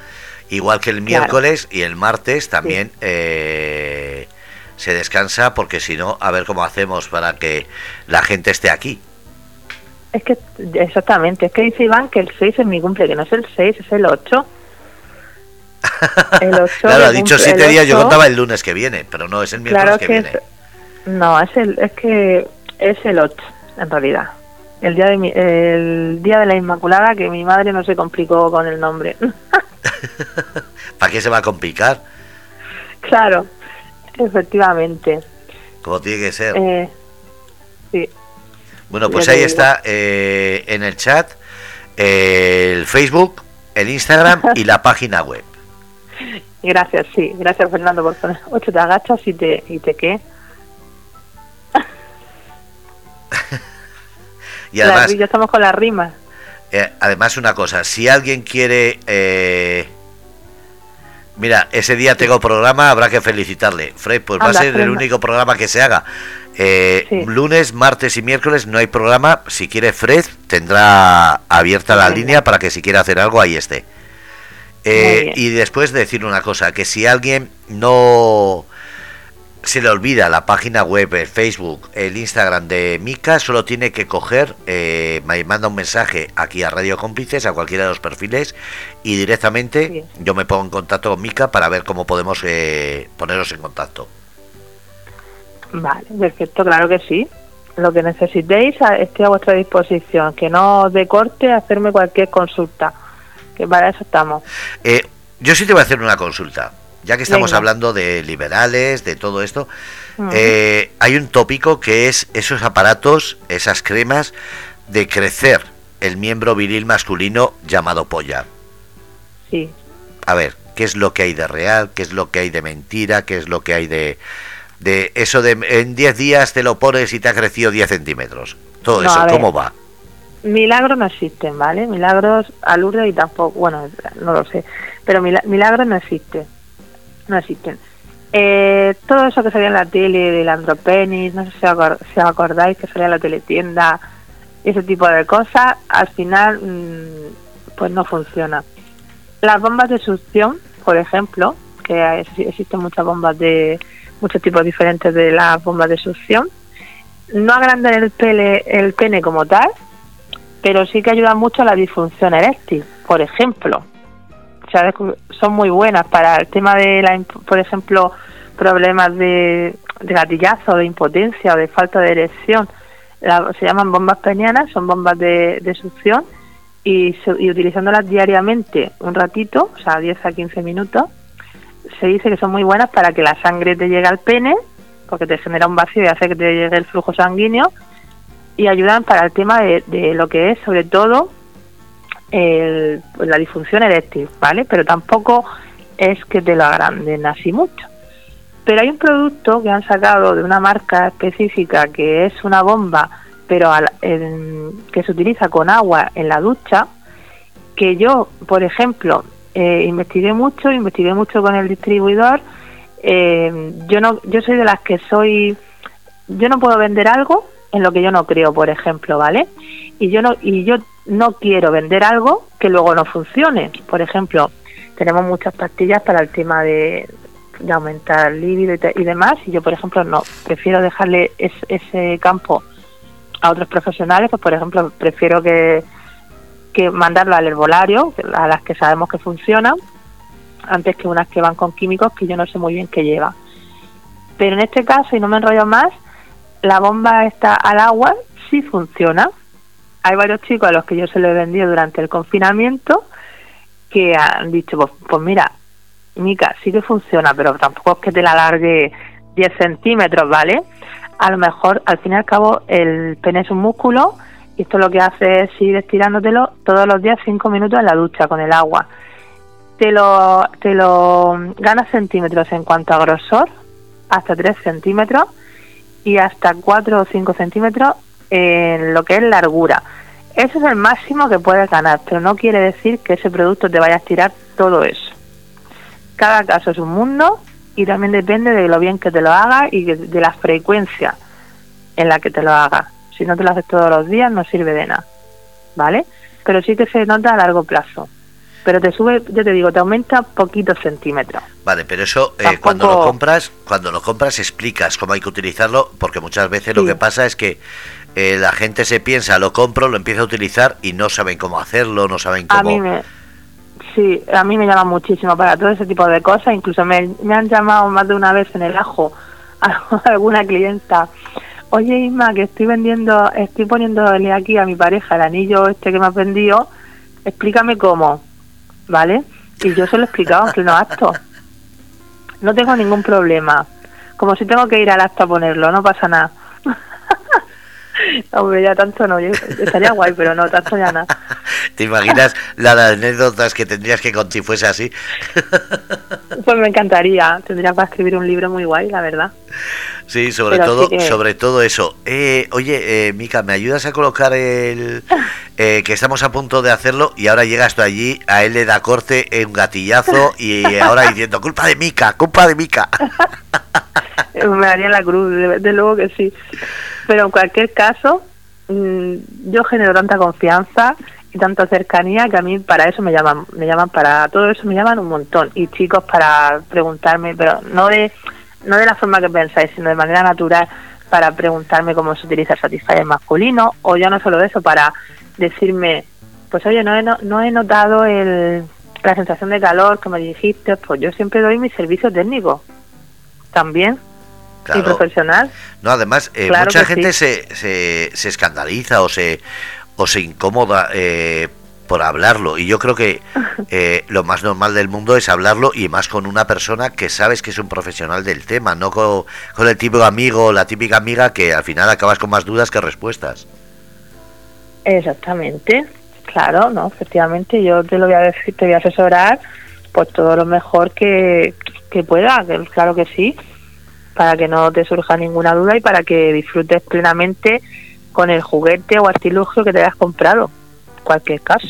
Igual que el miércoles y el martes también eh, se descansa porque si no, a ver cómo hacemos para que la gente esté aquí. Es que, exactamente, es que dice Iván que el 6 es mi cumple, que no es el 6, es el 8. El 8 claro, ha dicho 7 días, yo contaba el lunes que viene, pero no, es el miércoles que, viene. no, es, el, es que es el 8, en realidad. El día, de mi, el día de la Inmaculada, que mi madre no se complicó con el nombre. ¿Para qué se va a complicar? Claro, efectivamente. Como tiene que ser. Eh, sí. Bueno, pues ahí está eh, en el chat el Facebook, el Instagram y la página web. Gracias, sí. Gracias, Fernando, por poner. Ocho te agachas y te, y te qué. y además. ya estamos con las rimas. Eh, además, una cosa, si alguien quiere. Eh, mira, ese día tengo programa, habrá que felicitarle. Fred, pues va a ser el único programa que se haga. Eh, lunes, martes y miércoles no hay programa. Si quiere Fred, tendrá abierta la línea para que si quiere hacer algo, ahí esté. y después decir una cosa, que si alguien no se le olvida la página web, el Facebook, el Instagram de Mica, solo tiene que coger, eh, me manda un mensaje aquí a Radio Cómplices, a cualquiera de los perfiles, y directamente yo me pongo en contacto con Mica para ver cómo podemos eh, poneros en contacto. Vale, perfecto, claro que sí. Lo que necesitéis estoy a vuestra disposición. Que no de corte hacerme cualquier consulta, que para eso estamos. Eh, yo sí te voy a hacer una consulta ya que estamos hablando de liberales, de todo esto, eh, hay un tópico que es esos aparatos, esas cremas de crecer el miembro viril masculino llamado polla. Sí. A ver, ¿qué es lo que hay de real? ¿Qué es lo que hay de mentira? ¿Qué es lo que hay de, de eso de en 10 días te lo pones y te ha crecido 10 centímetros? Todo eso, ¿cómo va? Milagros no existen, ¿vale? Milagros al y tampoco, bueno, no lo sé, pero milagros no existen no existen. Eh, todo eso que salía en la tele del andropenis, no sé si, os acordáis que salía en la teletienda, ese tipo de cosas, al final mm, pues no funciona. Las bombas de succión, por ejemplo, que existen muchas bombas de muchos tipos diferentes de las bombas de succión, no agrandan el, pele, el pene como tal, pero sí que ayudan mucho a la disfunción eréctil, por ejemplo. Son muy buenas para el tema de, la, por ejemplo, problemas de, de gatillazo, de impotencia o de falta de erección. se llaman bombas penianas, son bombas de, de succión y, y, utilizándolas diariamente un ratito, o sea, 10 a 15 minutos, se dice que son muy buenas para que la sangre te llegue al pene, porque te genera un vacío y hace que te llegue el flujo sanguíneo, y ayudan para el tema de, de lo que es, sobre todo, el, la disfunción eréctil, ¿vale? Pero tampoco es que te lo agranden así mucho. Pero hay un producto que han sacado de una marca específica que es una bomba, pero que se utiliza con agua en la ducha, que yo, por ejemplo, eh, investigué mucho, investigué mucho con el distribuidor. Eh, yo no, yo soy de las que soy, yo no puedo vender algo en lo que yo no creo, por ejemplo, ¿vale? Y yo no, y yo no quiero vender algo que luego no funcione. Por ejemplo, tenemos muchas pastillas para el tema de, de aumentar el líbido y, demás, y yo, por ejemplo, no, prefiero dejarle ese campo a otros profesionales, pues por ejemplo, prefiero que, que mandarlo al herbolario, a las que sabemos que funcionan, antes que unas que van con químicos que yo no sé muy bien qué lleva. Pero en este caso, y no me enrollo más, la bomba está al agua sí funciona. Hay varios chicos a los que yo se lo he vendido durante el confinamiento que han dicho, pues, pues mira, Mica, sí que funciona, pero tampoco es que te la alargue 10 centímetros, ¿vale? A lo mejor, al fin y al cabo, el pene es un músculo y esto lo que hace es ir estirándotelo todos los días 5 minutos en la ducha con el agua. Te lo, te lo ganas centímetros en cuanto a grosor, hasta 3 centímetros, y hasta 4 o 5 centímetros en lo que es largura. Eso es el máximo que puedes ganar, pero no quiere decir que ese producto te vaya a estirar todo eso. Cada caso es un mundo y también depende de lo bien que te lo haga y de la frecuencia en la que te lo hagas. Si no te lo haces todos los días no sirve de nada, ¿vale? Pero sí que se nota a largo plazo pero te sube, yo te digo, te aumenta poquitos centímetros. Vale, pero eso eh, cuando lo compras, cuando lo compras explicas cómo hay que utilizarlo, porque muchas veces lo que pasa es que eh, la gente se piensa, lo compro, lo empieza a utilizar y no saben cómo hacerlo, no saben cómo. A mí me, sí, a mí me llama muchísimo para todo ese tipo de cosas. Incluso me, me han llamado más de una vez en el ajo a alguna clienta. Oye Isma, que estoy vendiendo, estoy poniéndole aquí a mi pareja el anillo este que me has vendido. Explícame cómo ¿vale? Y yo se lo he explicado en pleno acto. No tengo ningún problema. Como si tengo que ir al acto a ponerlo, no pasa nada. Hombre, ya tanto no, estaría guay, pero no, tanto ya nada. ¿Te imaginas las anécdotas que tendrías que contar si fuese así? pues me encantaría, tendría para escribir un libro muy guay, la verdad. Sí, sobre todo, sobre todo eso. Eh, oye, eh, Mica, ¿me ayudas a colocar el eh, que estamos a punto de hacerlo y ahora llegas tú allí, a él le da corte un gatillazo y ahora diciendo culpa de Mica, culpa de Mica. me daría la cruz, de, luego que sí. Pero en cualquier caso, mm, yo genero tanta confianza y tanta cercanía que a mí para eso me llaman, me llaman para todo eso me llaman un montón y chicos para preguntarme, pero no de no de la forma que pensáis, sino de manera natural para preguntarme cómo se utiliza el Satisfyer masculino o ya no solo eso, para decirme, pues oye, no he, no, he notado el, la sensación de calor que me dijiste, pues yo siempre doy mi servicio técnico también. Y profesional. No, además, eh, mucha gente se, se, se, escandaliza o se, o se incomoda eh, por hablarlo. Y yo creo que eh, lo más normal del mundo es hablarlo y más con una persona que sabes que es un profesional del tema, no con, el típico amigo o la típica amiga que al final acabas con más dudas que respuestas. Exactamente, claro, no, efectivamente yo te lo voy a decir, te voy a asesorar pues todo lo mejor que, que pueda, claro que sí, para que no te surja ninguna duda y para que disfrutes plenamente con el juguete o artilugio que te hayas comprado, cualquier caso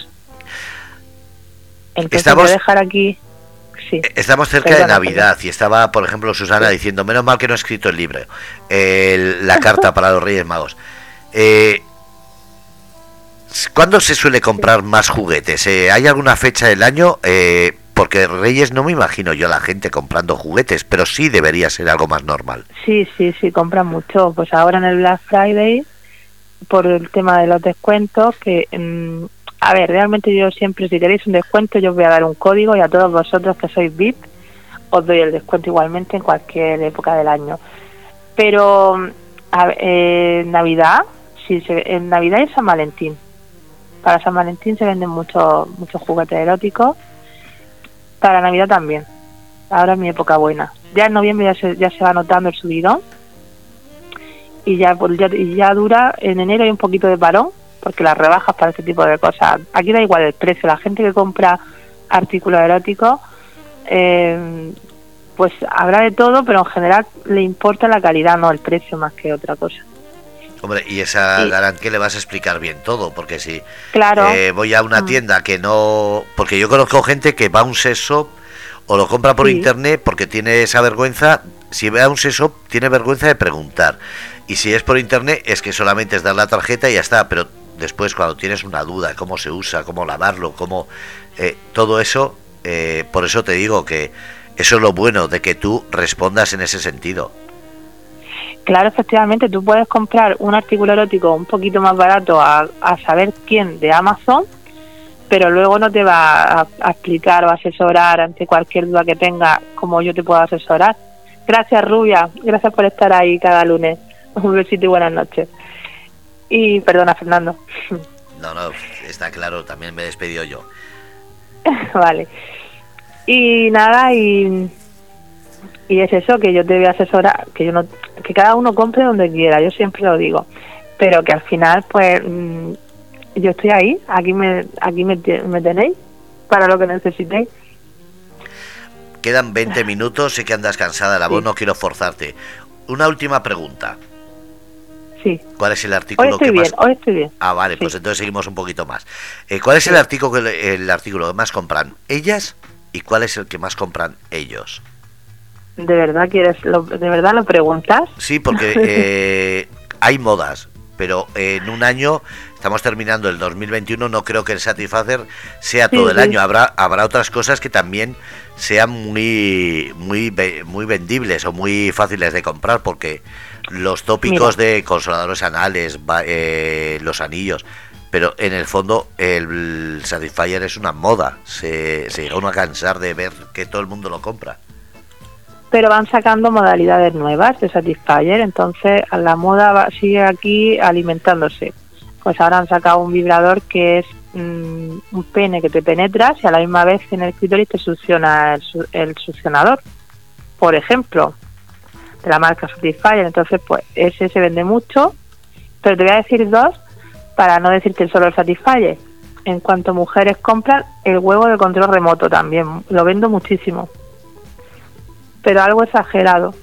estamos, dejar aquí. Eh, estamos cerca de Navidad y estaba, por ejemplo, Susana diciendo, menos mal que no he escrito el libro, la carta para los Reyes Magos. Eh, ¿Cuándo se suele comprar más juguetes? Eh, ¿Hay alguna fecha del año? Eh, porque Reyes no me imagino yo a la gente comprando juguetes, pero sí debería ser algo más normal. Sí, sí, sí, compran mucho. Pues ahora en el Black Friday, por el tema de los descuentos, que mm, A ver, realmente yo siempre, si queréis un descuento, yo os voy a dar un código y a todos vosotros que sois VIP os doy el descuento igualmente en cualquier época del año. Pero a, en Navidad, sí, en Navidad y San Valentín. Para San Valentín se venden muchos muchos juguetes eróticos. Para Navidad también. Ahora es mi época buena. Ya en noviembre ya se, ya se va notando el subidón. Y ya, ya, ya dura, en enero hay un poquito de parón, porque las rebajas para este tipo de cosas. Aquí da igual el precio. La gente que compra artículos eróticos eh, pues habrá de todo, pero en general le importa la calidad, no el precio más que otra cosa. Hombre, y esa garantía le vas a explicar bien todo, porque si claro. Eh, voy a una mm. tienda que no... Porque yo conozco gente que va a un seso o lo compra por internet porque tiene esa vergüenza, si va a un seso tiene vergüenza de preguntar. Y si es por internet es que solamente es dar la tarjeta y ya está, pero después cuando tienes una duda, cómo se usa, cómo lavarlo, cómo... Eh, todo eso, eh, por eso te digo que eso es lo bueno de que tú respondas en ese sentido. Claro, efectivamente, tú puedes comprar un artículo erótico un poquito más barato a, saber quién de Amazon, pero luego no te va a, explicar o asesorar ante cualquier duda que tenga como yo te puedo asesorar. Gracias, Rubia. Gracias por estar ahí cada lunes. Un besito y buenas noches. Y perdona, Fernando. No, no, está claro, también me he despedido yo. vale. Y nada, y, y es eso, que yo te voy a asesorar, que, yo no, que cada uno compre donde quiera, yo siempre lo digo, pero que al final, pues, mm, yo estoy ahí, aquí me, aquí me, tenéis para lo que necesitéis. Quedan 20 minutos, sé que andas cansada la voz, no quiero forzarte. Una última pregunta. Sí. ¿Cuál es el artículo que más... Hoy estoy bien. Ah, vale, pues entonces seguimos un poquito más. Eh, ¿Cuál es el artículo que el artículo que más compran? ¿Ellas ¿Y cuál es el que más compran ellos? ¿De verdad quieres, lo, de verdad lo preguntas? Sí, porque eh, hay modas, pero en un año estamos terminando el 2021, no creo que el Satisfacer sea todo el año, habrá habrá otras cosas que también sean muy muy muy vendibles o muy fáciles de comprar porque los tópicos de consoladores anales, eh, los anillos, pero en el fondo el Satisfyer es una moda, se, se llega uno a cansar de ver que todo el mundo lo compra. Pero van sacando modalidades nuevas de Satisfyer, entonces la moda sigue aquí alimentándose. Pues ahora han sacado un vibrador que es mm, un pene que te penetras y a la misma vez en el clítoris te succiona el, el succionador, por ejemplo, de la marca Satisfyer. Entonces, pues ese se vende mucho, pero te voy a decir dos para no decir que solo el Satisfyer. En cuanto mujeres compran, el huevo de control remoto también, lo vendo muchísimo. Pero algo exagerado.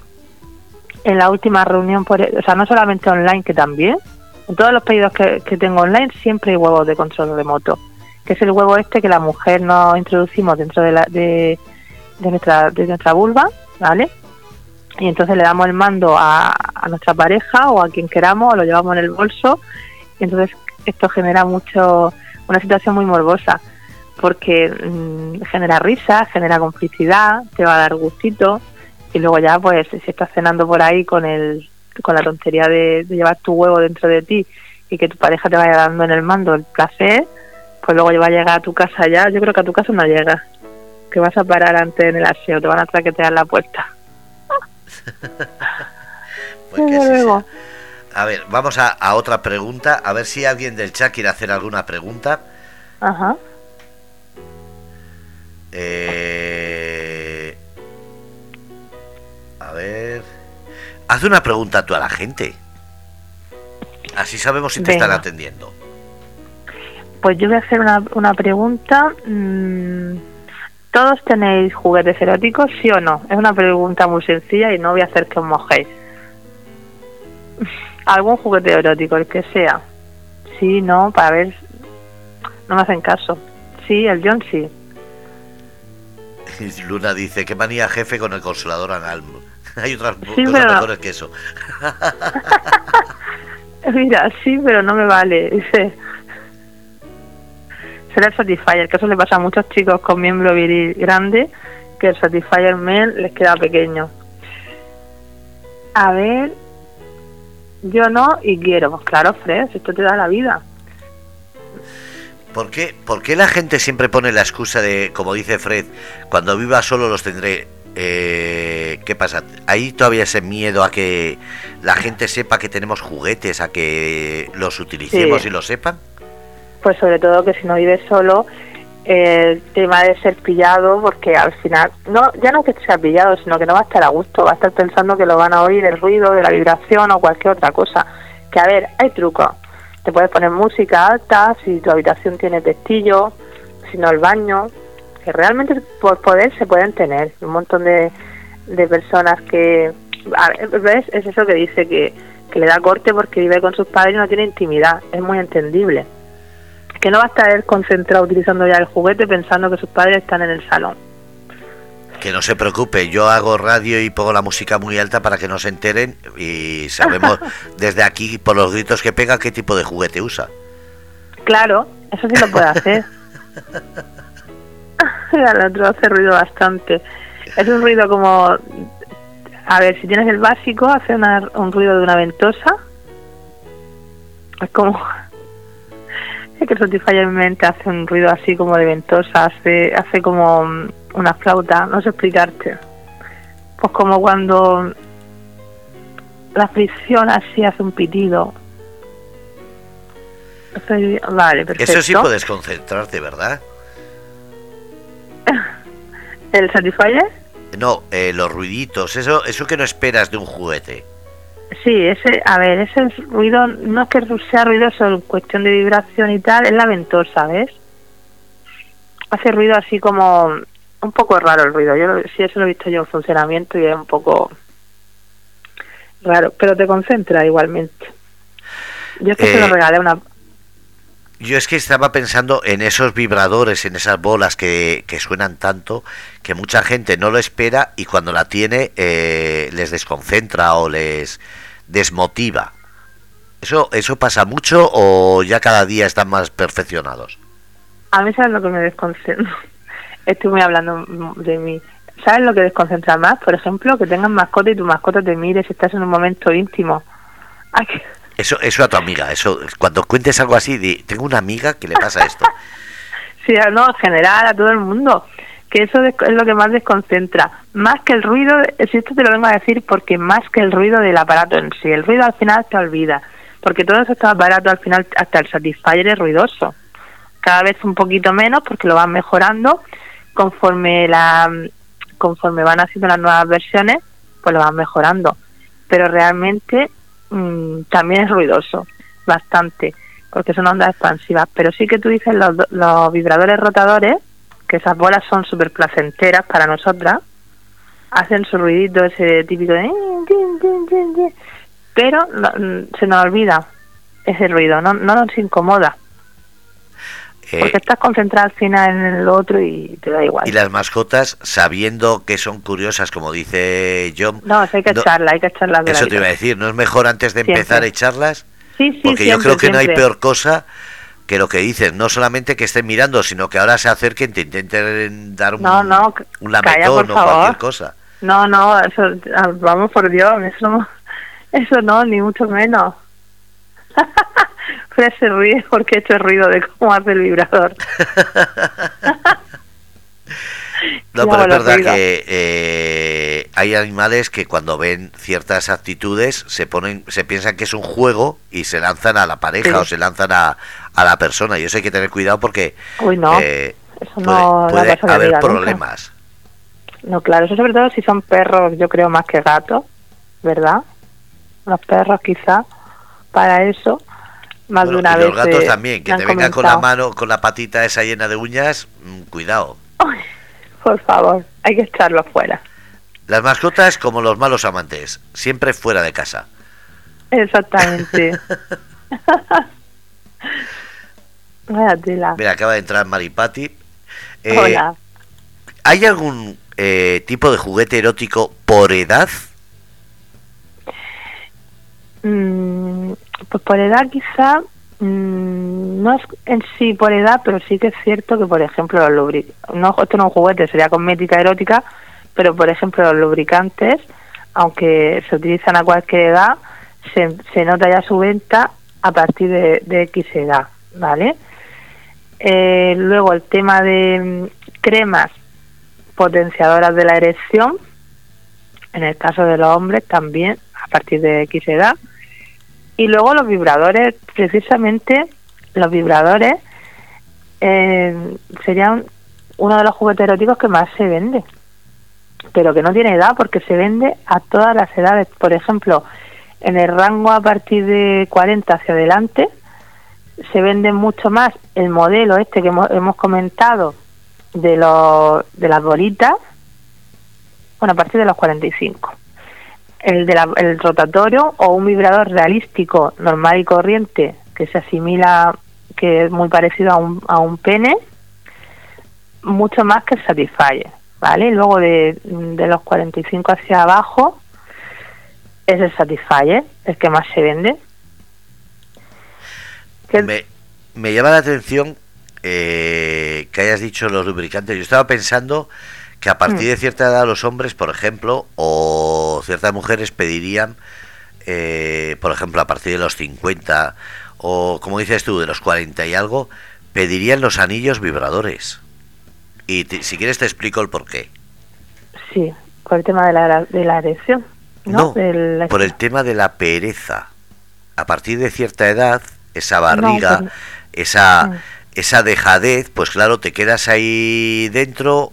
En la última reunión, por, o sea, no solamente online, que también, en todos los pedidos que, tengo online siempre hay huevos de control remoto, que es el huevo este que la mujer nos introducimos dentro de, la, de, nuestra, de nuestra vulva, ¿vale? Y entonces le damos el mando a, a nuestra pareja o a quien queramos, o lo llevamos en el bolso, y entonces esto genera mucho, una situación muy morbosa, porque mm, genera risa, genera complicidad, te va a dar gustito, y luego ya pues si estás cenando por ahí con el con la tontería de, llevar tu huevo dentro de ti y que tu pareja te vaya dando en el mando el placer, pues luego va a llegar a tu casa ya, yo creo que a tu casa no llega, que vas a parar antes en el aseo, te van a traquetear la puerta. pues luego. A ver, vamos a, otra pregunta. A ver si alguien del chat quiere hacer alguna pregunta. Ajá. Eh, a ver. Haz una pregunta tú a la gente. Así sabemos si te están atendiendo. Pues yo voy a hacer una, una pregunta. Mm, ¿Todos tenéis juguetes eróticos, sí o no? Es una pregunta muy sencilla y no voy a hacer que os mojéis algún juguete erótico, el que sea. Sí, no, para ver. No me hacen caso. Sí, el John sí. Luna dice, qué manía jefe con el consolador anal. Hay otras cosas mejores que eso. Mira, sí, pero no me vale. Dice, será el Satisfyer, que eso le pasa a muchos chicos con miembro viril grande, que el Satisfyer Men les queda pequeño. A ver, yo no y quiero. Pues claro, Fred, esto te da la vida. ¿Por qué, ¿Por qué la gente siempre pone la excusa de, como dice Fred, cuando viva solo los tendré? Eh, ¿Qué pasa? ¿Hay todavía ese miedo a que la gente sepa que tenemos juguetes, a que los utilicemos y lo sepan? Pues sobre todo que si no vives solo, el tema de ser pillado, porque al final, no ya no que sea pillado, sino que no va a estar a gusto, va a estar pensando que lo van a oír el ruido de la vibración o cualquier otra cosa. Que a ver, hay trucos. Te puedes poner música alta, si tu habitación tiene pestillo, si no el baño, que realmente por poder se pueden tener. Un montón de, de personas que... A ¿Ves? Es eso que dice que, que le da corte porque vive con sus padres y no tiene intimidad. Es muy entendible que no va a estar concentrado utilizando ya el juguete pensando que sus padres están en el salón. Que no se preocupe, yo hago radio y pongo la música muy alta para que no se enteren y sabemos desde aquí por los gritos que pega qué tipo de juguete usa. Claro, eso sí lo puede hacer. el otro hace ruido bastante. Es un ruido como... A ver, si tienes el básico, hace un ruido de una ventosa. Es como que el mi mente hace un ruido así como de ventosa, hace, hace como una flauta, no sé explicarte. Pues como cuando la fricción así hace un pitido. Vale, perfecto. Eso sí puedes concentrarte, ¿verdad? ¿El Satisfyer? No, eh, los ruiditos, eso, eso que no esperas de un juguete. Sí, ese, a ver, ese ruido, no es que sea ruidoso en cuestión de vibración y tal, es la ventosa, ¿ves? Hace ruido así como un poco raro el ruido. Yo sí eso lo he visto yo en funcionamiento y es un poco raro, pero te concentra igualmente. Yo es que se lo eh, regalé una yo es que estaba pensando en esos vibradores, en esas bolas que, que, suenan tanto, que mucha gente no lo espera y cuando la tiene eh, les desconcentra o les desmotiva. ¿Eso, ¿Eso pasa mucho o ya cada día están más perfeccionados? A mí sabes lo que me desconcentra. Estoy muy hablando de mí. ¿Sabes lo que desconcentra más? Por ejemplo, que tengas mascota y tu mascota te mire si estás en un momento íntimo. Eso, eso a tu amiga, eso cuando cuentes algo así, di, tengo una amiga que le pasa esto. sí, no, en general a todo el mundo, que eso es lo que más desconcentra, más que el ruido, si esto te lo vengo a decir porque más que el ruido del aparato en sí, el ruido al final te olvida, porque todos estos aparatos al final, hasta el Satisfyer es ruidoso, cada vez un poquito menos porque lo van mejorando conforme la conforme van haciendo las nuevas versiones, pues lo van mejorando, pero realmente Mm, también es ruidoso, bastante, porque son ondas expansivas. Pero sí que tú dices los, vibradores rotadores, que esas bolas son súper placenteras para nosotras, hacen su ruidito ese típico de... Pero mm, se nos olvida ese ruido, no nos incomoda. Eh, porque estás concentrada al final en el otro y te da igual. Y las mascotas, sabiendo que son curiosas, como dice John... No, hay que echarlas, hay que echarlas. eso te iba a decir, ¿no es mejor antes de empezar a echarlas? Sí, sí, Porque yo creo que no hay peor cosa que lo que dices, no solamente que estén mirando, sino que ahora se acerquen, te intenten dar un, no, no, un lametón o cualquier cosa. No, no, eso, ah, vamos por Dios, eso eso no, ni mucho menos. Fred se ríe porque he hecho ruido de cómo hace el vibrador. No, pero es verdad que eh, hay animales que cuando ven ciertas actitudes se ponen, se piensan que es un juego y se lanzan a la pareja o se lanzan a, a, la persona. Y eso hay que tener cuidado porque eh, no, puede, haber problemas. No, claro, eso sobre todo si son perros, yo creo más que gatos, ¿verdad? Los perros quizá para eso más de una y vez. Los gatos también, que te vengan con la mano, con la patita esa llena de uñas, mm, cuidado. por favor, hay que echarlo fuera. Las mascotas como los malos amantes, siempre fuera de casa. Exactamente. Mira, acaba de entrar Maripati. Eh, Hola. ¿Hay algún eh, tipo de juguete erótico por edad? Mm, pues por edad quizá mm, no es en sí por edad, pero sí que es cierto que, por ejemplo, los lubricantes, no, esto no es un juguete, sería cosmética erótica, pero por ejemplo los lubricantes, aunque se utilizan a cualquier edad, se, se nota ya su venta a partir de, de X edad, ¿vale? Eh, luego el tema de mm, cremas potenciadoras de la erección, en el caso de los hombres también, a partir de X edad. Y luego los vibradores, precisamente los vibradores eh, serían uno de los juguetes eróticos que más se vende, pero que no tiene edad porque se vende a todas las edades. Por ejemplo, en el rango a partir de 40 hacia adelante se vende mucho más el modelo este que hemos, comentado de, los, de las bolitas, bueno, a partir de los 45. El, de el rotatorio o un vibrador realístico normal y corriente que se asimila, que es muy parecido a un, a un pene, mucho más que Satisfyer, ¿vale? Luego de, de los 45 hacia abajo es el Satisfyer, el que más se vende. Me, me, llama la atención eh, que hayas dicho los lubricantes. Yo estaba pensando que a partir mm. de cierta edad los hombres, por ejemplo, o ciertas mujeres pedirían, eh, por ejemplo, a partir de los 50 o como dices tú, de los 40 y algo, pedirían los anillos vibradores. Y si quieres te explico el por qué. Sí, por el tema de la, de la erección. No, por el tema de la pereza. A partir de cierta edad, esa barriga, esa, mm. esa dejadez, pues claro, te quedas ahí dentro,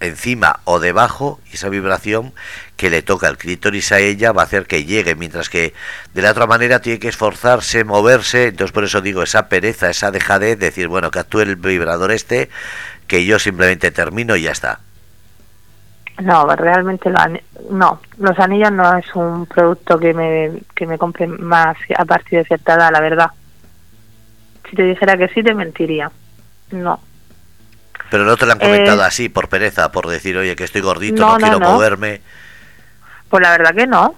encima o debajo, y esa vibración que le toca el clítoris a ella va a hacer que llegue, mientras que de la otra manera tiene que esforzarse, moverse, entonces por eso digo, esa pereza, esa dejadez, decir, bueno, que actúe el vibrador este, que yo simplemente termino y ya está. No, realmente no. Los anillos no es un producto que me, que me compre más a partir de cierta edad, la verdad. Si te dijera que sí, te mentiría. No. Pero no te lo han comentado eh, así, por pereza, por decir, oye, que estoy gordito, no, quiero moverme. Pues la verdad que no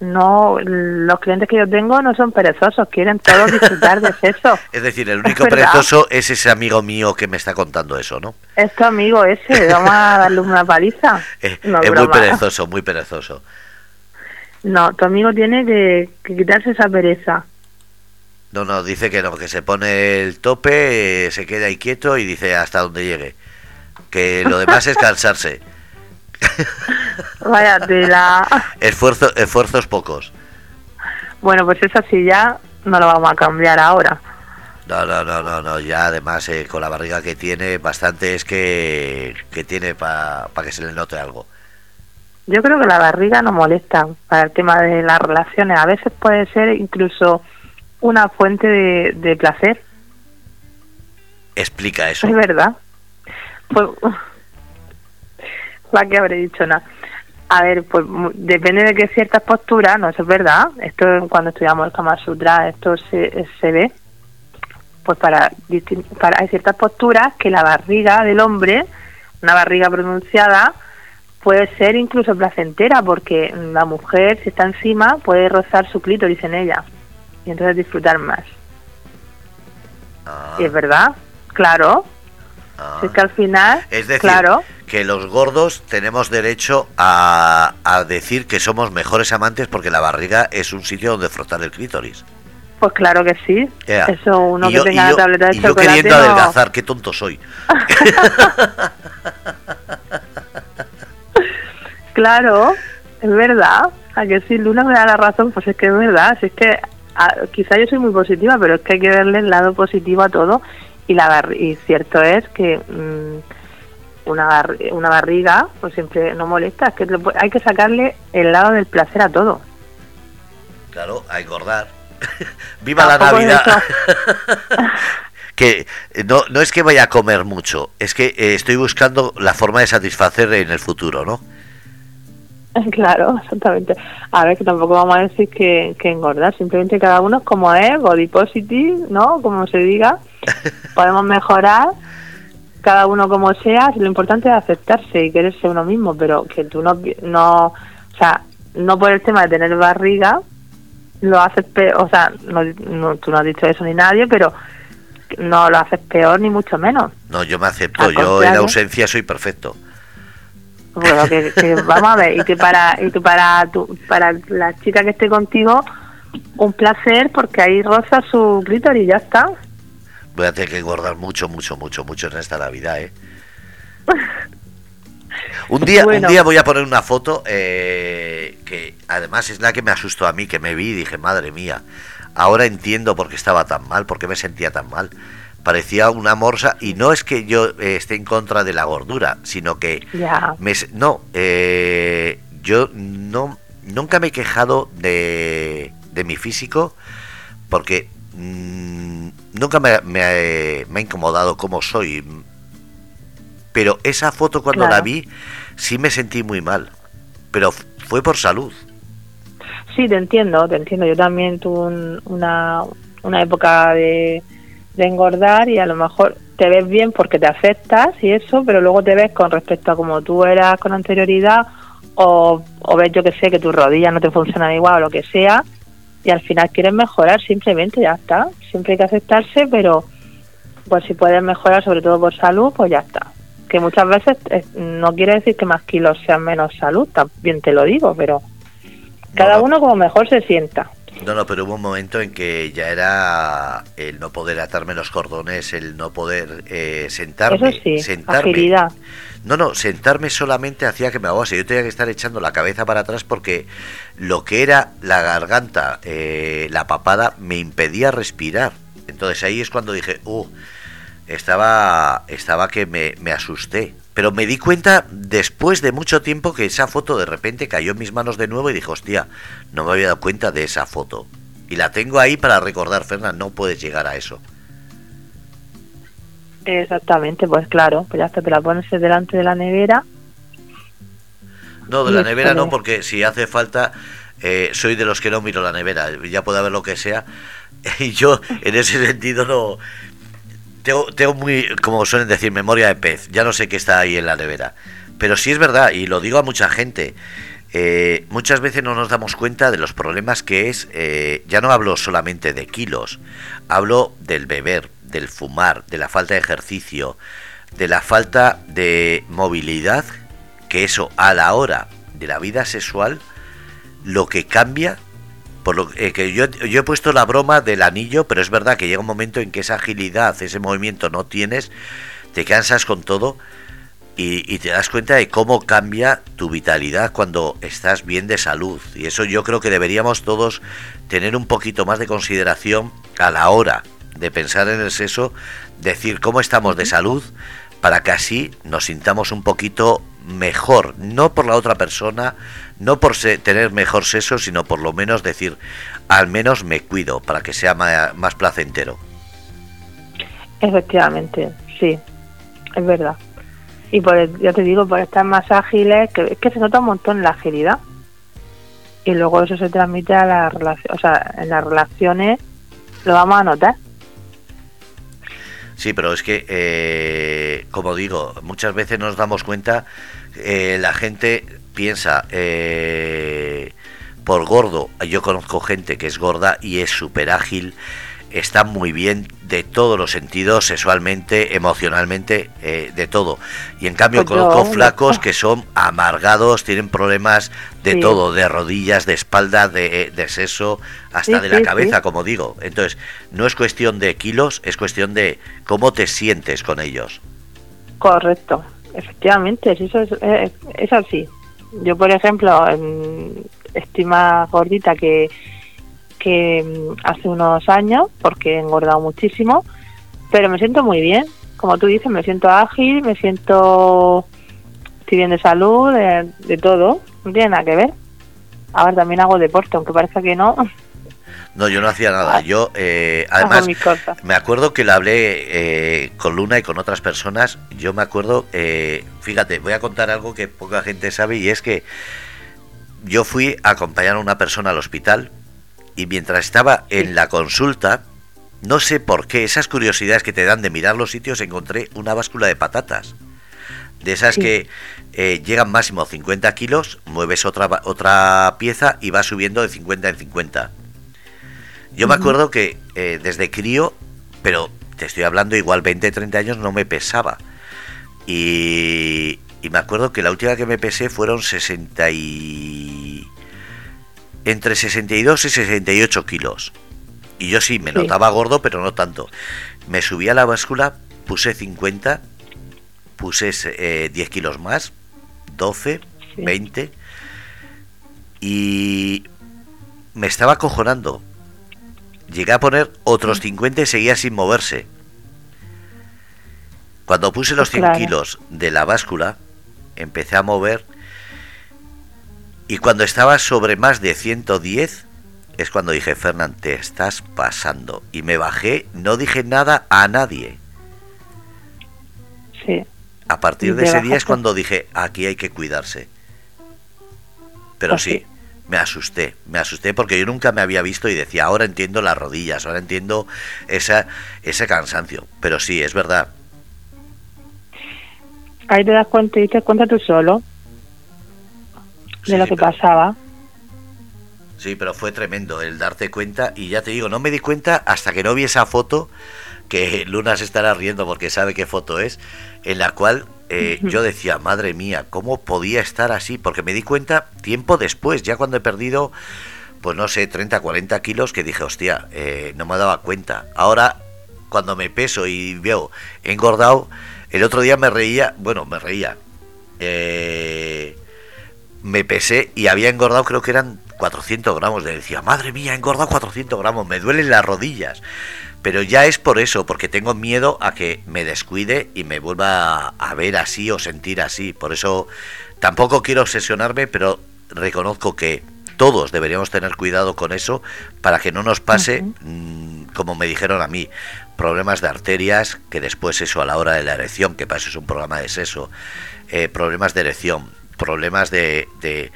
no los clientes que yo tengo no son perezosos, quieren todos disfrutar de eso. es decir, el único perezoso es ese amigo mío que me está contando eso, ¿no? Es tu amigo ese, vamos a darle una paliza. es, muy perezoso, muy perezoso. No, tu amigo tiene que, quitarse esa pereza. No, no, dice que no, que se pone el tope, se queda ahí quieto y dice hasta donde llegue. Que lo demás es cansarse. Vaya tela. Esfuerzo, esfuerzos pocos. Bueno, pues eso sí ya no lo vamos a cambiar ahora. No, no, no, no, no. ya además eh, con la barriga que tiene, bastante es que, que tiene para que se le note algo. Yo creo que la barriga no molesta para el tema de las relaciones. A veces puede ser incluso una fuente de, de placer. Explica eso. Es verdad. Pues, la que habré dicho nada. A ver, pues depende de que ciertas posturas, no, eso es verdad. Esto cuando estudiamos el Kama Sutra, esto se, se ve. Pues para, para hay ciertas posturas que la barriga del hombre, una barriga pronunciada, puede ser incluso placentera, porque la mujer, si está encima, puede rozar su clítoris en ella y entonces disfrutar más. Ah. Y es verdad, claro. Ah. Es que al final, es decir, claro que los gordos tenemos derecho a, decir que somos mejores amantes porque la barriga es un sitio donde frotar el clítoris. Pues claro que sí. Eso uno que tenga la tableta de y yo queriendo adelgazar, qué tonto soy. claro, es verdad. A que si Luna me da la razón, pues es que es verdad. es que quizá yo soy muy positiva, pero es que hay que verle el lado positivo a todo. Y, la y cierto es que... Mm, una, una barriga, pues siempre no molesta, es que hay que sacarle el lado del placer a todo. Claro, a engordar. ¡Viva la Navidad! que no, no es que vaya a comer mucho, es que eh, estoy buscando la forma de satisfacer en el futuro, ¿no? Claro, exactamente. A ver, que tampoco vamos a decir que, que engordar, simplemente cada uno es como es, body positive, ¿no? Como se diga, podemos mejorar cada uno como sea, lo importante es aceptarse y quererse uno mismo, pero que tú no, no o sea, no por el tema de tener barriga, lo haces peor, o sea, no, tú no has dicho eso ni nadie, pero no lo haces peor ni mucho menos. No, yo me acepto, yo en ausencia soy perfecto. Bueno, que, vamos a ver, y que para y que para tu, para la chica que esté contigo, un placer porque ahí roza su clítoris y ya está. Voy a tener que engordar mucho, mucho, mucho, mucho en esta Navidad, ¿eh? Un día, un día voy a poner una foto eh, que además es la que me asustó a mí, que me vi y dije, madre mía, ahora entiendo por qué estaba tan mal, por qué me sentía tan mal. Parecía una morsa y no es que yo eh, esté en contra de la gordura, sino que me, no, eh, yo no nunca me he quejado de, de mi físico porque mm, nunca me, me, ha incomodado como soy pero esa foto cuando la vi sí me sentí muy mal, pero fue por salud. Sí, te entiendo, te entiendo. Yo también tuve una, una época de, engordar y a lo mejor te ves bien porque te afectas y eso, pero luego te ves con respecto a como tú eras con anterioridad o, o ves, yo que sé, que tus rodillas no te funcionan igual o lo que sea y al final quieres mejorar simplemente, ya está. Siempre hay que aceptarse, pero pues si puedes mejorar, sobre todo por salud, pues ya está que muchas veces eh, no quiere decir que más kilos sean menos salud, también te lo digo, pero cada uno como mejor se sienta. No, no, pero hubo un momento en que ya era el no poder atarme los cordones, el no poder eh, sentarme. Eso sí, sentarme. agilidad. No, no, sentarme solamente hacía que me ahogase. Yo tenía que estar echando la cabeza para atrás porque lo que era la garganta, eh, la papada, me impedía respirar. Entonces ahí es cuando dije, uh, estaba, estaba que me, me asusté. Pero me di cuenta después de mucho tiempo que esa foto de repente cayó en mis manos de nuevo y dije, hostia, no me había dado cuenta de esa foto. Y la tengo ahí para recordar, Fernán, no puedes llegar a eso. Exactamente, pues claro, pues ya hasta te la pones delante de la nevera. No, de la nevera no, porque si hace falta, eh, soy de los que no miro la nevera, ya puede haber lo que sea. Y yo, en ese sentido, no, tengo, muy, como suelen decir, memoria de pez. Ya no sé qué está ahí en la nevera. Pero sí es verdad, y lo digo a mucha gente. Eh, muchas veces no nos damos cuenta de los problemas que es, eh, ya no hablo solamente de kilos, hablo del beber, del fumar, de la falta de ejercicio, de la falta de movilidad, que eso a la hora de la vida sexual, lo que cambia por lo eh, que yo, yo he puesto la broma del anillo, pero es verdad que llega un momento en que esa agilidad, ese movimiento no tienes, te cansas con todo y, te das cuenta de cómo cambia tu vitalidad cuando estás bien de salud. Y eso yo creo que deberíamos todos tener un poquito más de consideración a la hora de pensar en el sexo, decir cómo estamos de salud para que así nos sintamos un poquito mejor, no por la otra persona, no por tener mejor sexo, sino por lo menos decir, al menos me cuido para que sea más, placentero. Efectivamente, sí, es verdad. Y por, ya te digo, por estar más ágiles, que, es que se nota un montón la agilidad. Y luego eso se transmite a la relación, o sea, en las relaciones lo vamos a notar. Sí, pero es que, eh, como digo, muchas veces nos damos cuenta, eh, la gente piensa, eh, por gordo, yo conozco gente que es gorda y es súper ágil, está muy bien de todos los sentidos, sexualmente, emocionalmente, eh, de todo. Y en cambio pues conozco flacos que son amargados, tienen problemas de todo, de rodillas, de espalda, de, de seso, hasta de la cabeza, como digo. Entonces, no es cuestión de kilos, es cuestión de cómo te sientes con ellos. Correcto, efectivamente, eso es, eh, es así. Yo, por ejemplo, estoy más gordita que, que mm, hace unos años porque he engordado muchísimo, pero me siento muy bien. Como tú dices, me siento ágil, me siento... Estoy bien de salud, de, de todo. No tiene nada que ver. Ahora también hago deporte, aunque parezca que no. No, yo no hacía nada. Ah. Yo, eh, además, me acuerdo que lo hablé eh, con Luna y con otras personas. Yo me acuerdo, eh, fíjate, voy a contar algo que poca gente sabe y es que yo fui a acompañar a una persona al hospital y mientras estaba en la consulta, no sé por qué, esas curiosidades que te dan de mirar los sitios, encontré una báscula de patatas. De esas que llegan máximo 50 kilos, mueves otra, otra pieza y va subiendo de 50 en 50. Yo me acuerdo que eh, desde crío, pero te estoy hablando igual 20, 30 años, no me pesaba. Y, me acuerdo que la última que me pesé fueron 60 y... entre 62 y 68 kilos. Y yo sí, me notaba gordo, pero no tanto. Me subí a la báscula, puse 50, puse eh, 10 kilos más, 12, 20, y me estaba cojonando. Llegué a poner otros 50 y seguía sin moverse. Cuando puse los 100 kilos de la báscula, empecé a mover y cuando estaba sobre más de 110 es cuando dije, Fernán, te estás pasando. Y me bajé, no dije nada a nadie. Sí. A partir de ese día es cuando dije, aquí hay que cuidarse. Pero pues sí, me asusté, me asusté porque yo nunca me había visto y decía, ahora entiendo las rodillas, ahora entiendo esa, ese cansancio. Pero sí, es verdad. Ahí te das cuenta y te das cuenta tú solo de lo que pasaba. Sí, pero fue tremendo el darte cuenta y ya te digo, no me di cuenta hasta que no vi esa foto que Luna se estará riendo porque sabe qué foto es, en la cual eh, yo decía, madre mía, ¿cómo podía estar así? Porque me di cuenta tiempo después, ya cuando he perdido, pues no sé, 30, 40 kilos, que dije, hostia, eh, no me daba cuenta. Ahora, cuando me peso y veo engordado, el otro día me reía, bueno, me reía. Eh, me pesé y había engordado, creo que eran 400 gramos. Le decía, madre mía, he engordado 400 gramos, me duelen las rodillas. Pero ya es por eso, porque tengo miedo a que me descuide y me vuelva a ver así o sentir así. Por eso tampoco quiero obsesionarme, pero reconozco que todos deberíamos tener cuidado con eso para que no nos pase, mm, como me dijeron a mí, problemas de arterias, que después eso a la hora de la erección, que para eso es un programa de seso, eh, problemas de erección, problemas de, de,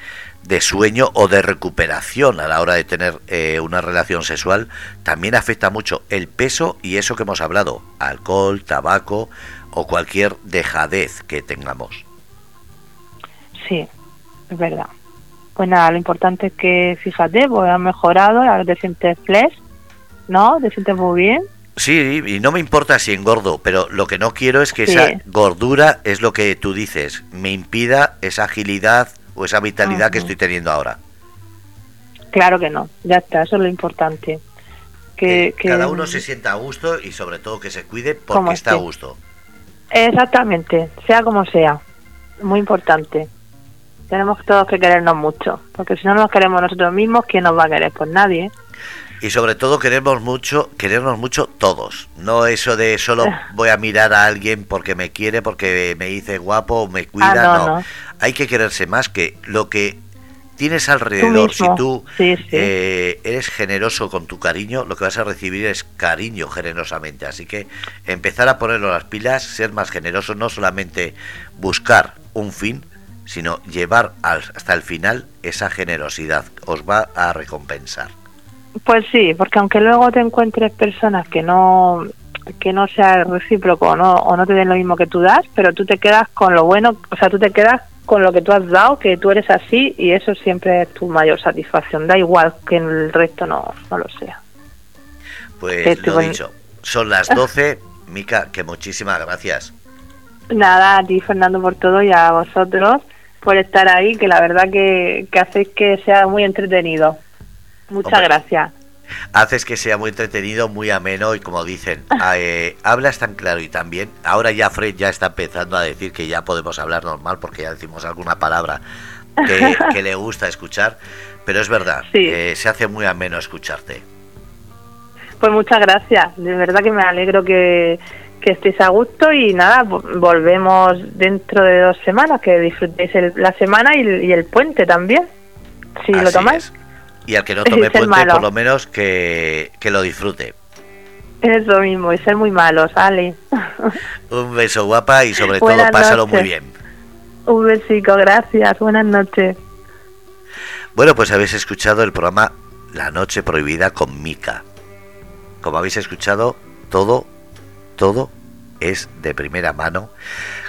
sueño o de recuperación a la hora de tener eh, una relación sexual, también afecta mucho el peso y eso que hemos hablado, alcohol, tabaco o cualquier dejadez que tengamos. Sí, es verdad. Pues nada, lo importante es que, fíjate, pues has mejorado, ahora te sientes flesh, ¿no? Te sientes muy bien Sí, y no me importa si engordo, pero lo que no quiero es que esa gordura, es lo que tú dices, me impida esa agilidad o esa vitalidad que estoy teniendo ahora. Claro que no, ya está, eso es lo importante. Que, cada uno se sienta a gusto y sobre todo que se cuide porque está a gusto. Exactamente, sea como sea, muy importante. Tenemos todos que querernos mucho, porque si no nos queremos nosotros mismos, ¿quién nos va a querer? Pues nadie y sobre todo queremos mucho, querernos mucho todos, no eso de solo voy a mirar a alguien porque me quiere, porque me dice guapo o me cuida, ah, no, Hay que quererse más que lo que tienes alrededor, si tú eh, eres generoso con tu cariño, lo que vas a recibir es cariño generosamente. Así que empezar a ponerlo las pilas, ser más generoso, no solamente buscar un fin, sino llevar hasta el final esa generosidad, os va a recompensar. Pues sí, porque aunque luego te encuentres personas que no que no sea recíproco no, o no te den lo mismo que tú das, pero tú te quedas con lo bueno, o sea, tú te quedas con lo que tú has dado, que tú eres así y eso siempre es tu mayor satisfacción. Da igual que el resto no, no lo sea. Pues lo dicho, son las 12. Mica, que muchísimas gracias. Nada, a ti Fernando por todo y a vosotros por estar ahí, que la verdad que, que hacéis que sea muy entretenido. Muchas gracias. Haces que sea muy entretenido, muy ameno y como dicen, eh, hablas tan claro y tan bien. Ahora ya Fred ya está empezando a decir que ya podemos hablar normal porque ya decimos alguna palabra que, le gusta escuchar, pero es verdad, eh, se hace muy ameno escucharte. Pues muchas gracias, de verdad que me alegro que, que estéis a gusto y nada, volvemos dentro de dos semanas, que disfrutéis la semana y, el puente también, si lo tomáis. Y al que no tome puente, por lo menos que, lo disfrute. Eso mismo, y ser muy malo, sale. Un beso guapa y sobre todo pásalo muy bien. Un besico, gracias, buenas noches. Bueno, pues habéis escuchado el programa La Noche Prohibida con Mika. Como habéis escuchado, todo, todo es de primera mano.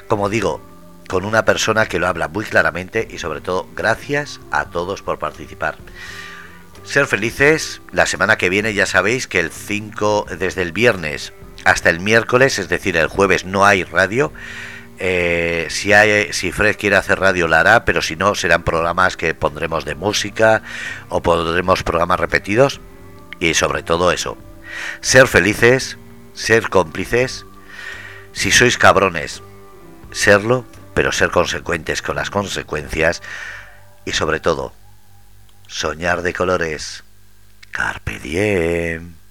Como digo, con una persona que lo habla muy claramente y sobre todo gracias a todos por participar. Ser felices, la semana que viene ya sabéis que el 5, desde el viernes hasta el miércoles, es decir, el jueves no hay radio. Eh, si, hay, si Fred quiere hacer radio la hará, pero si no serán programas que pondremos de música o pondremos programas repetidos. Y sobre todo eso, ser felices, ser cómplices, si sois cabrones, serlo, pero ser consecuentes con las consecuencias y sobre todo, soñar de colores. Carpe diem.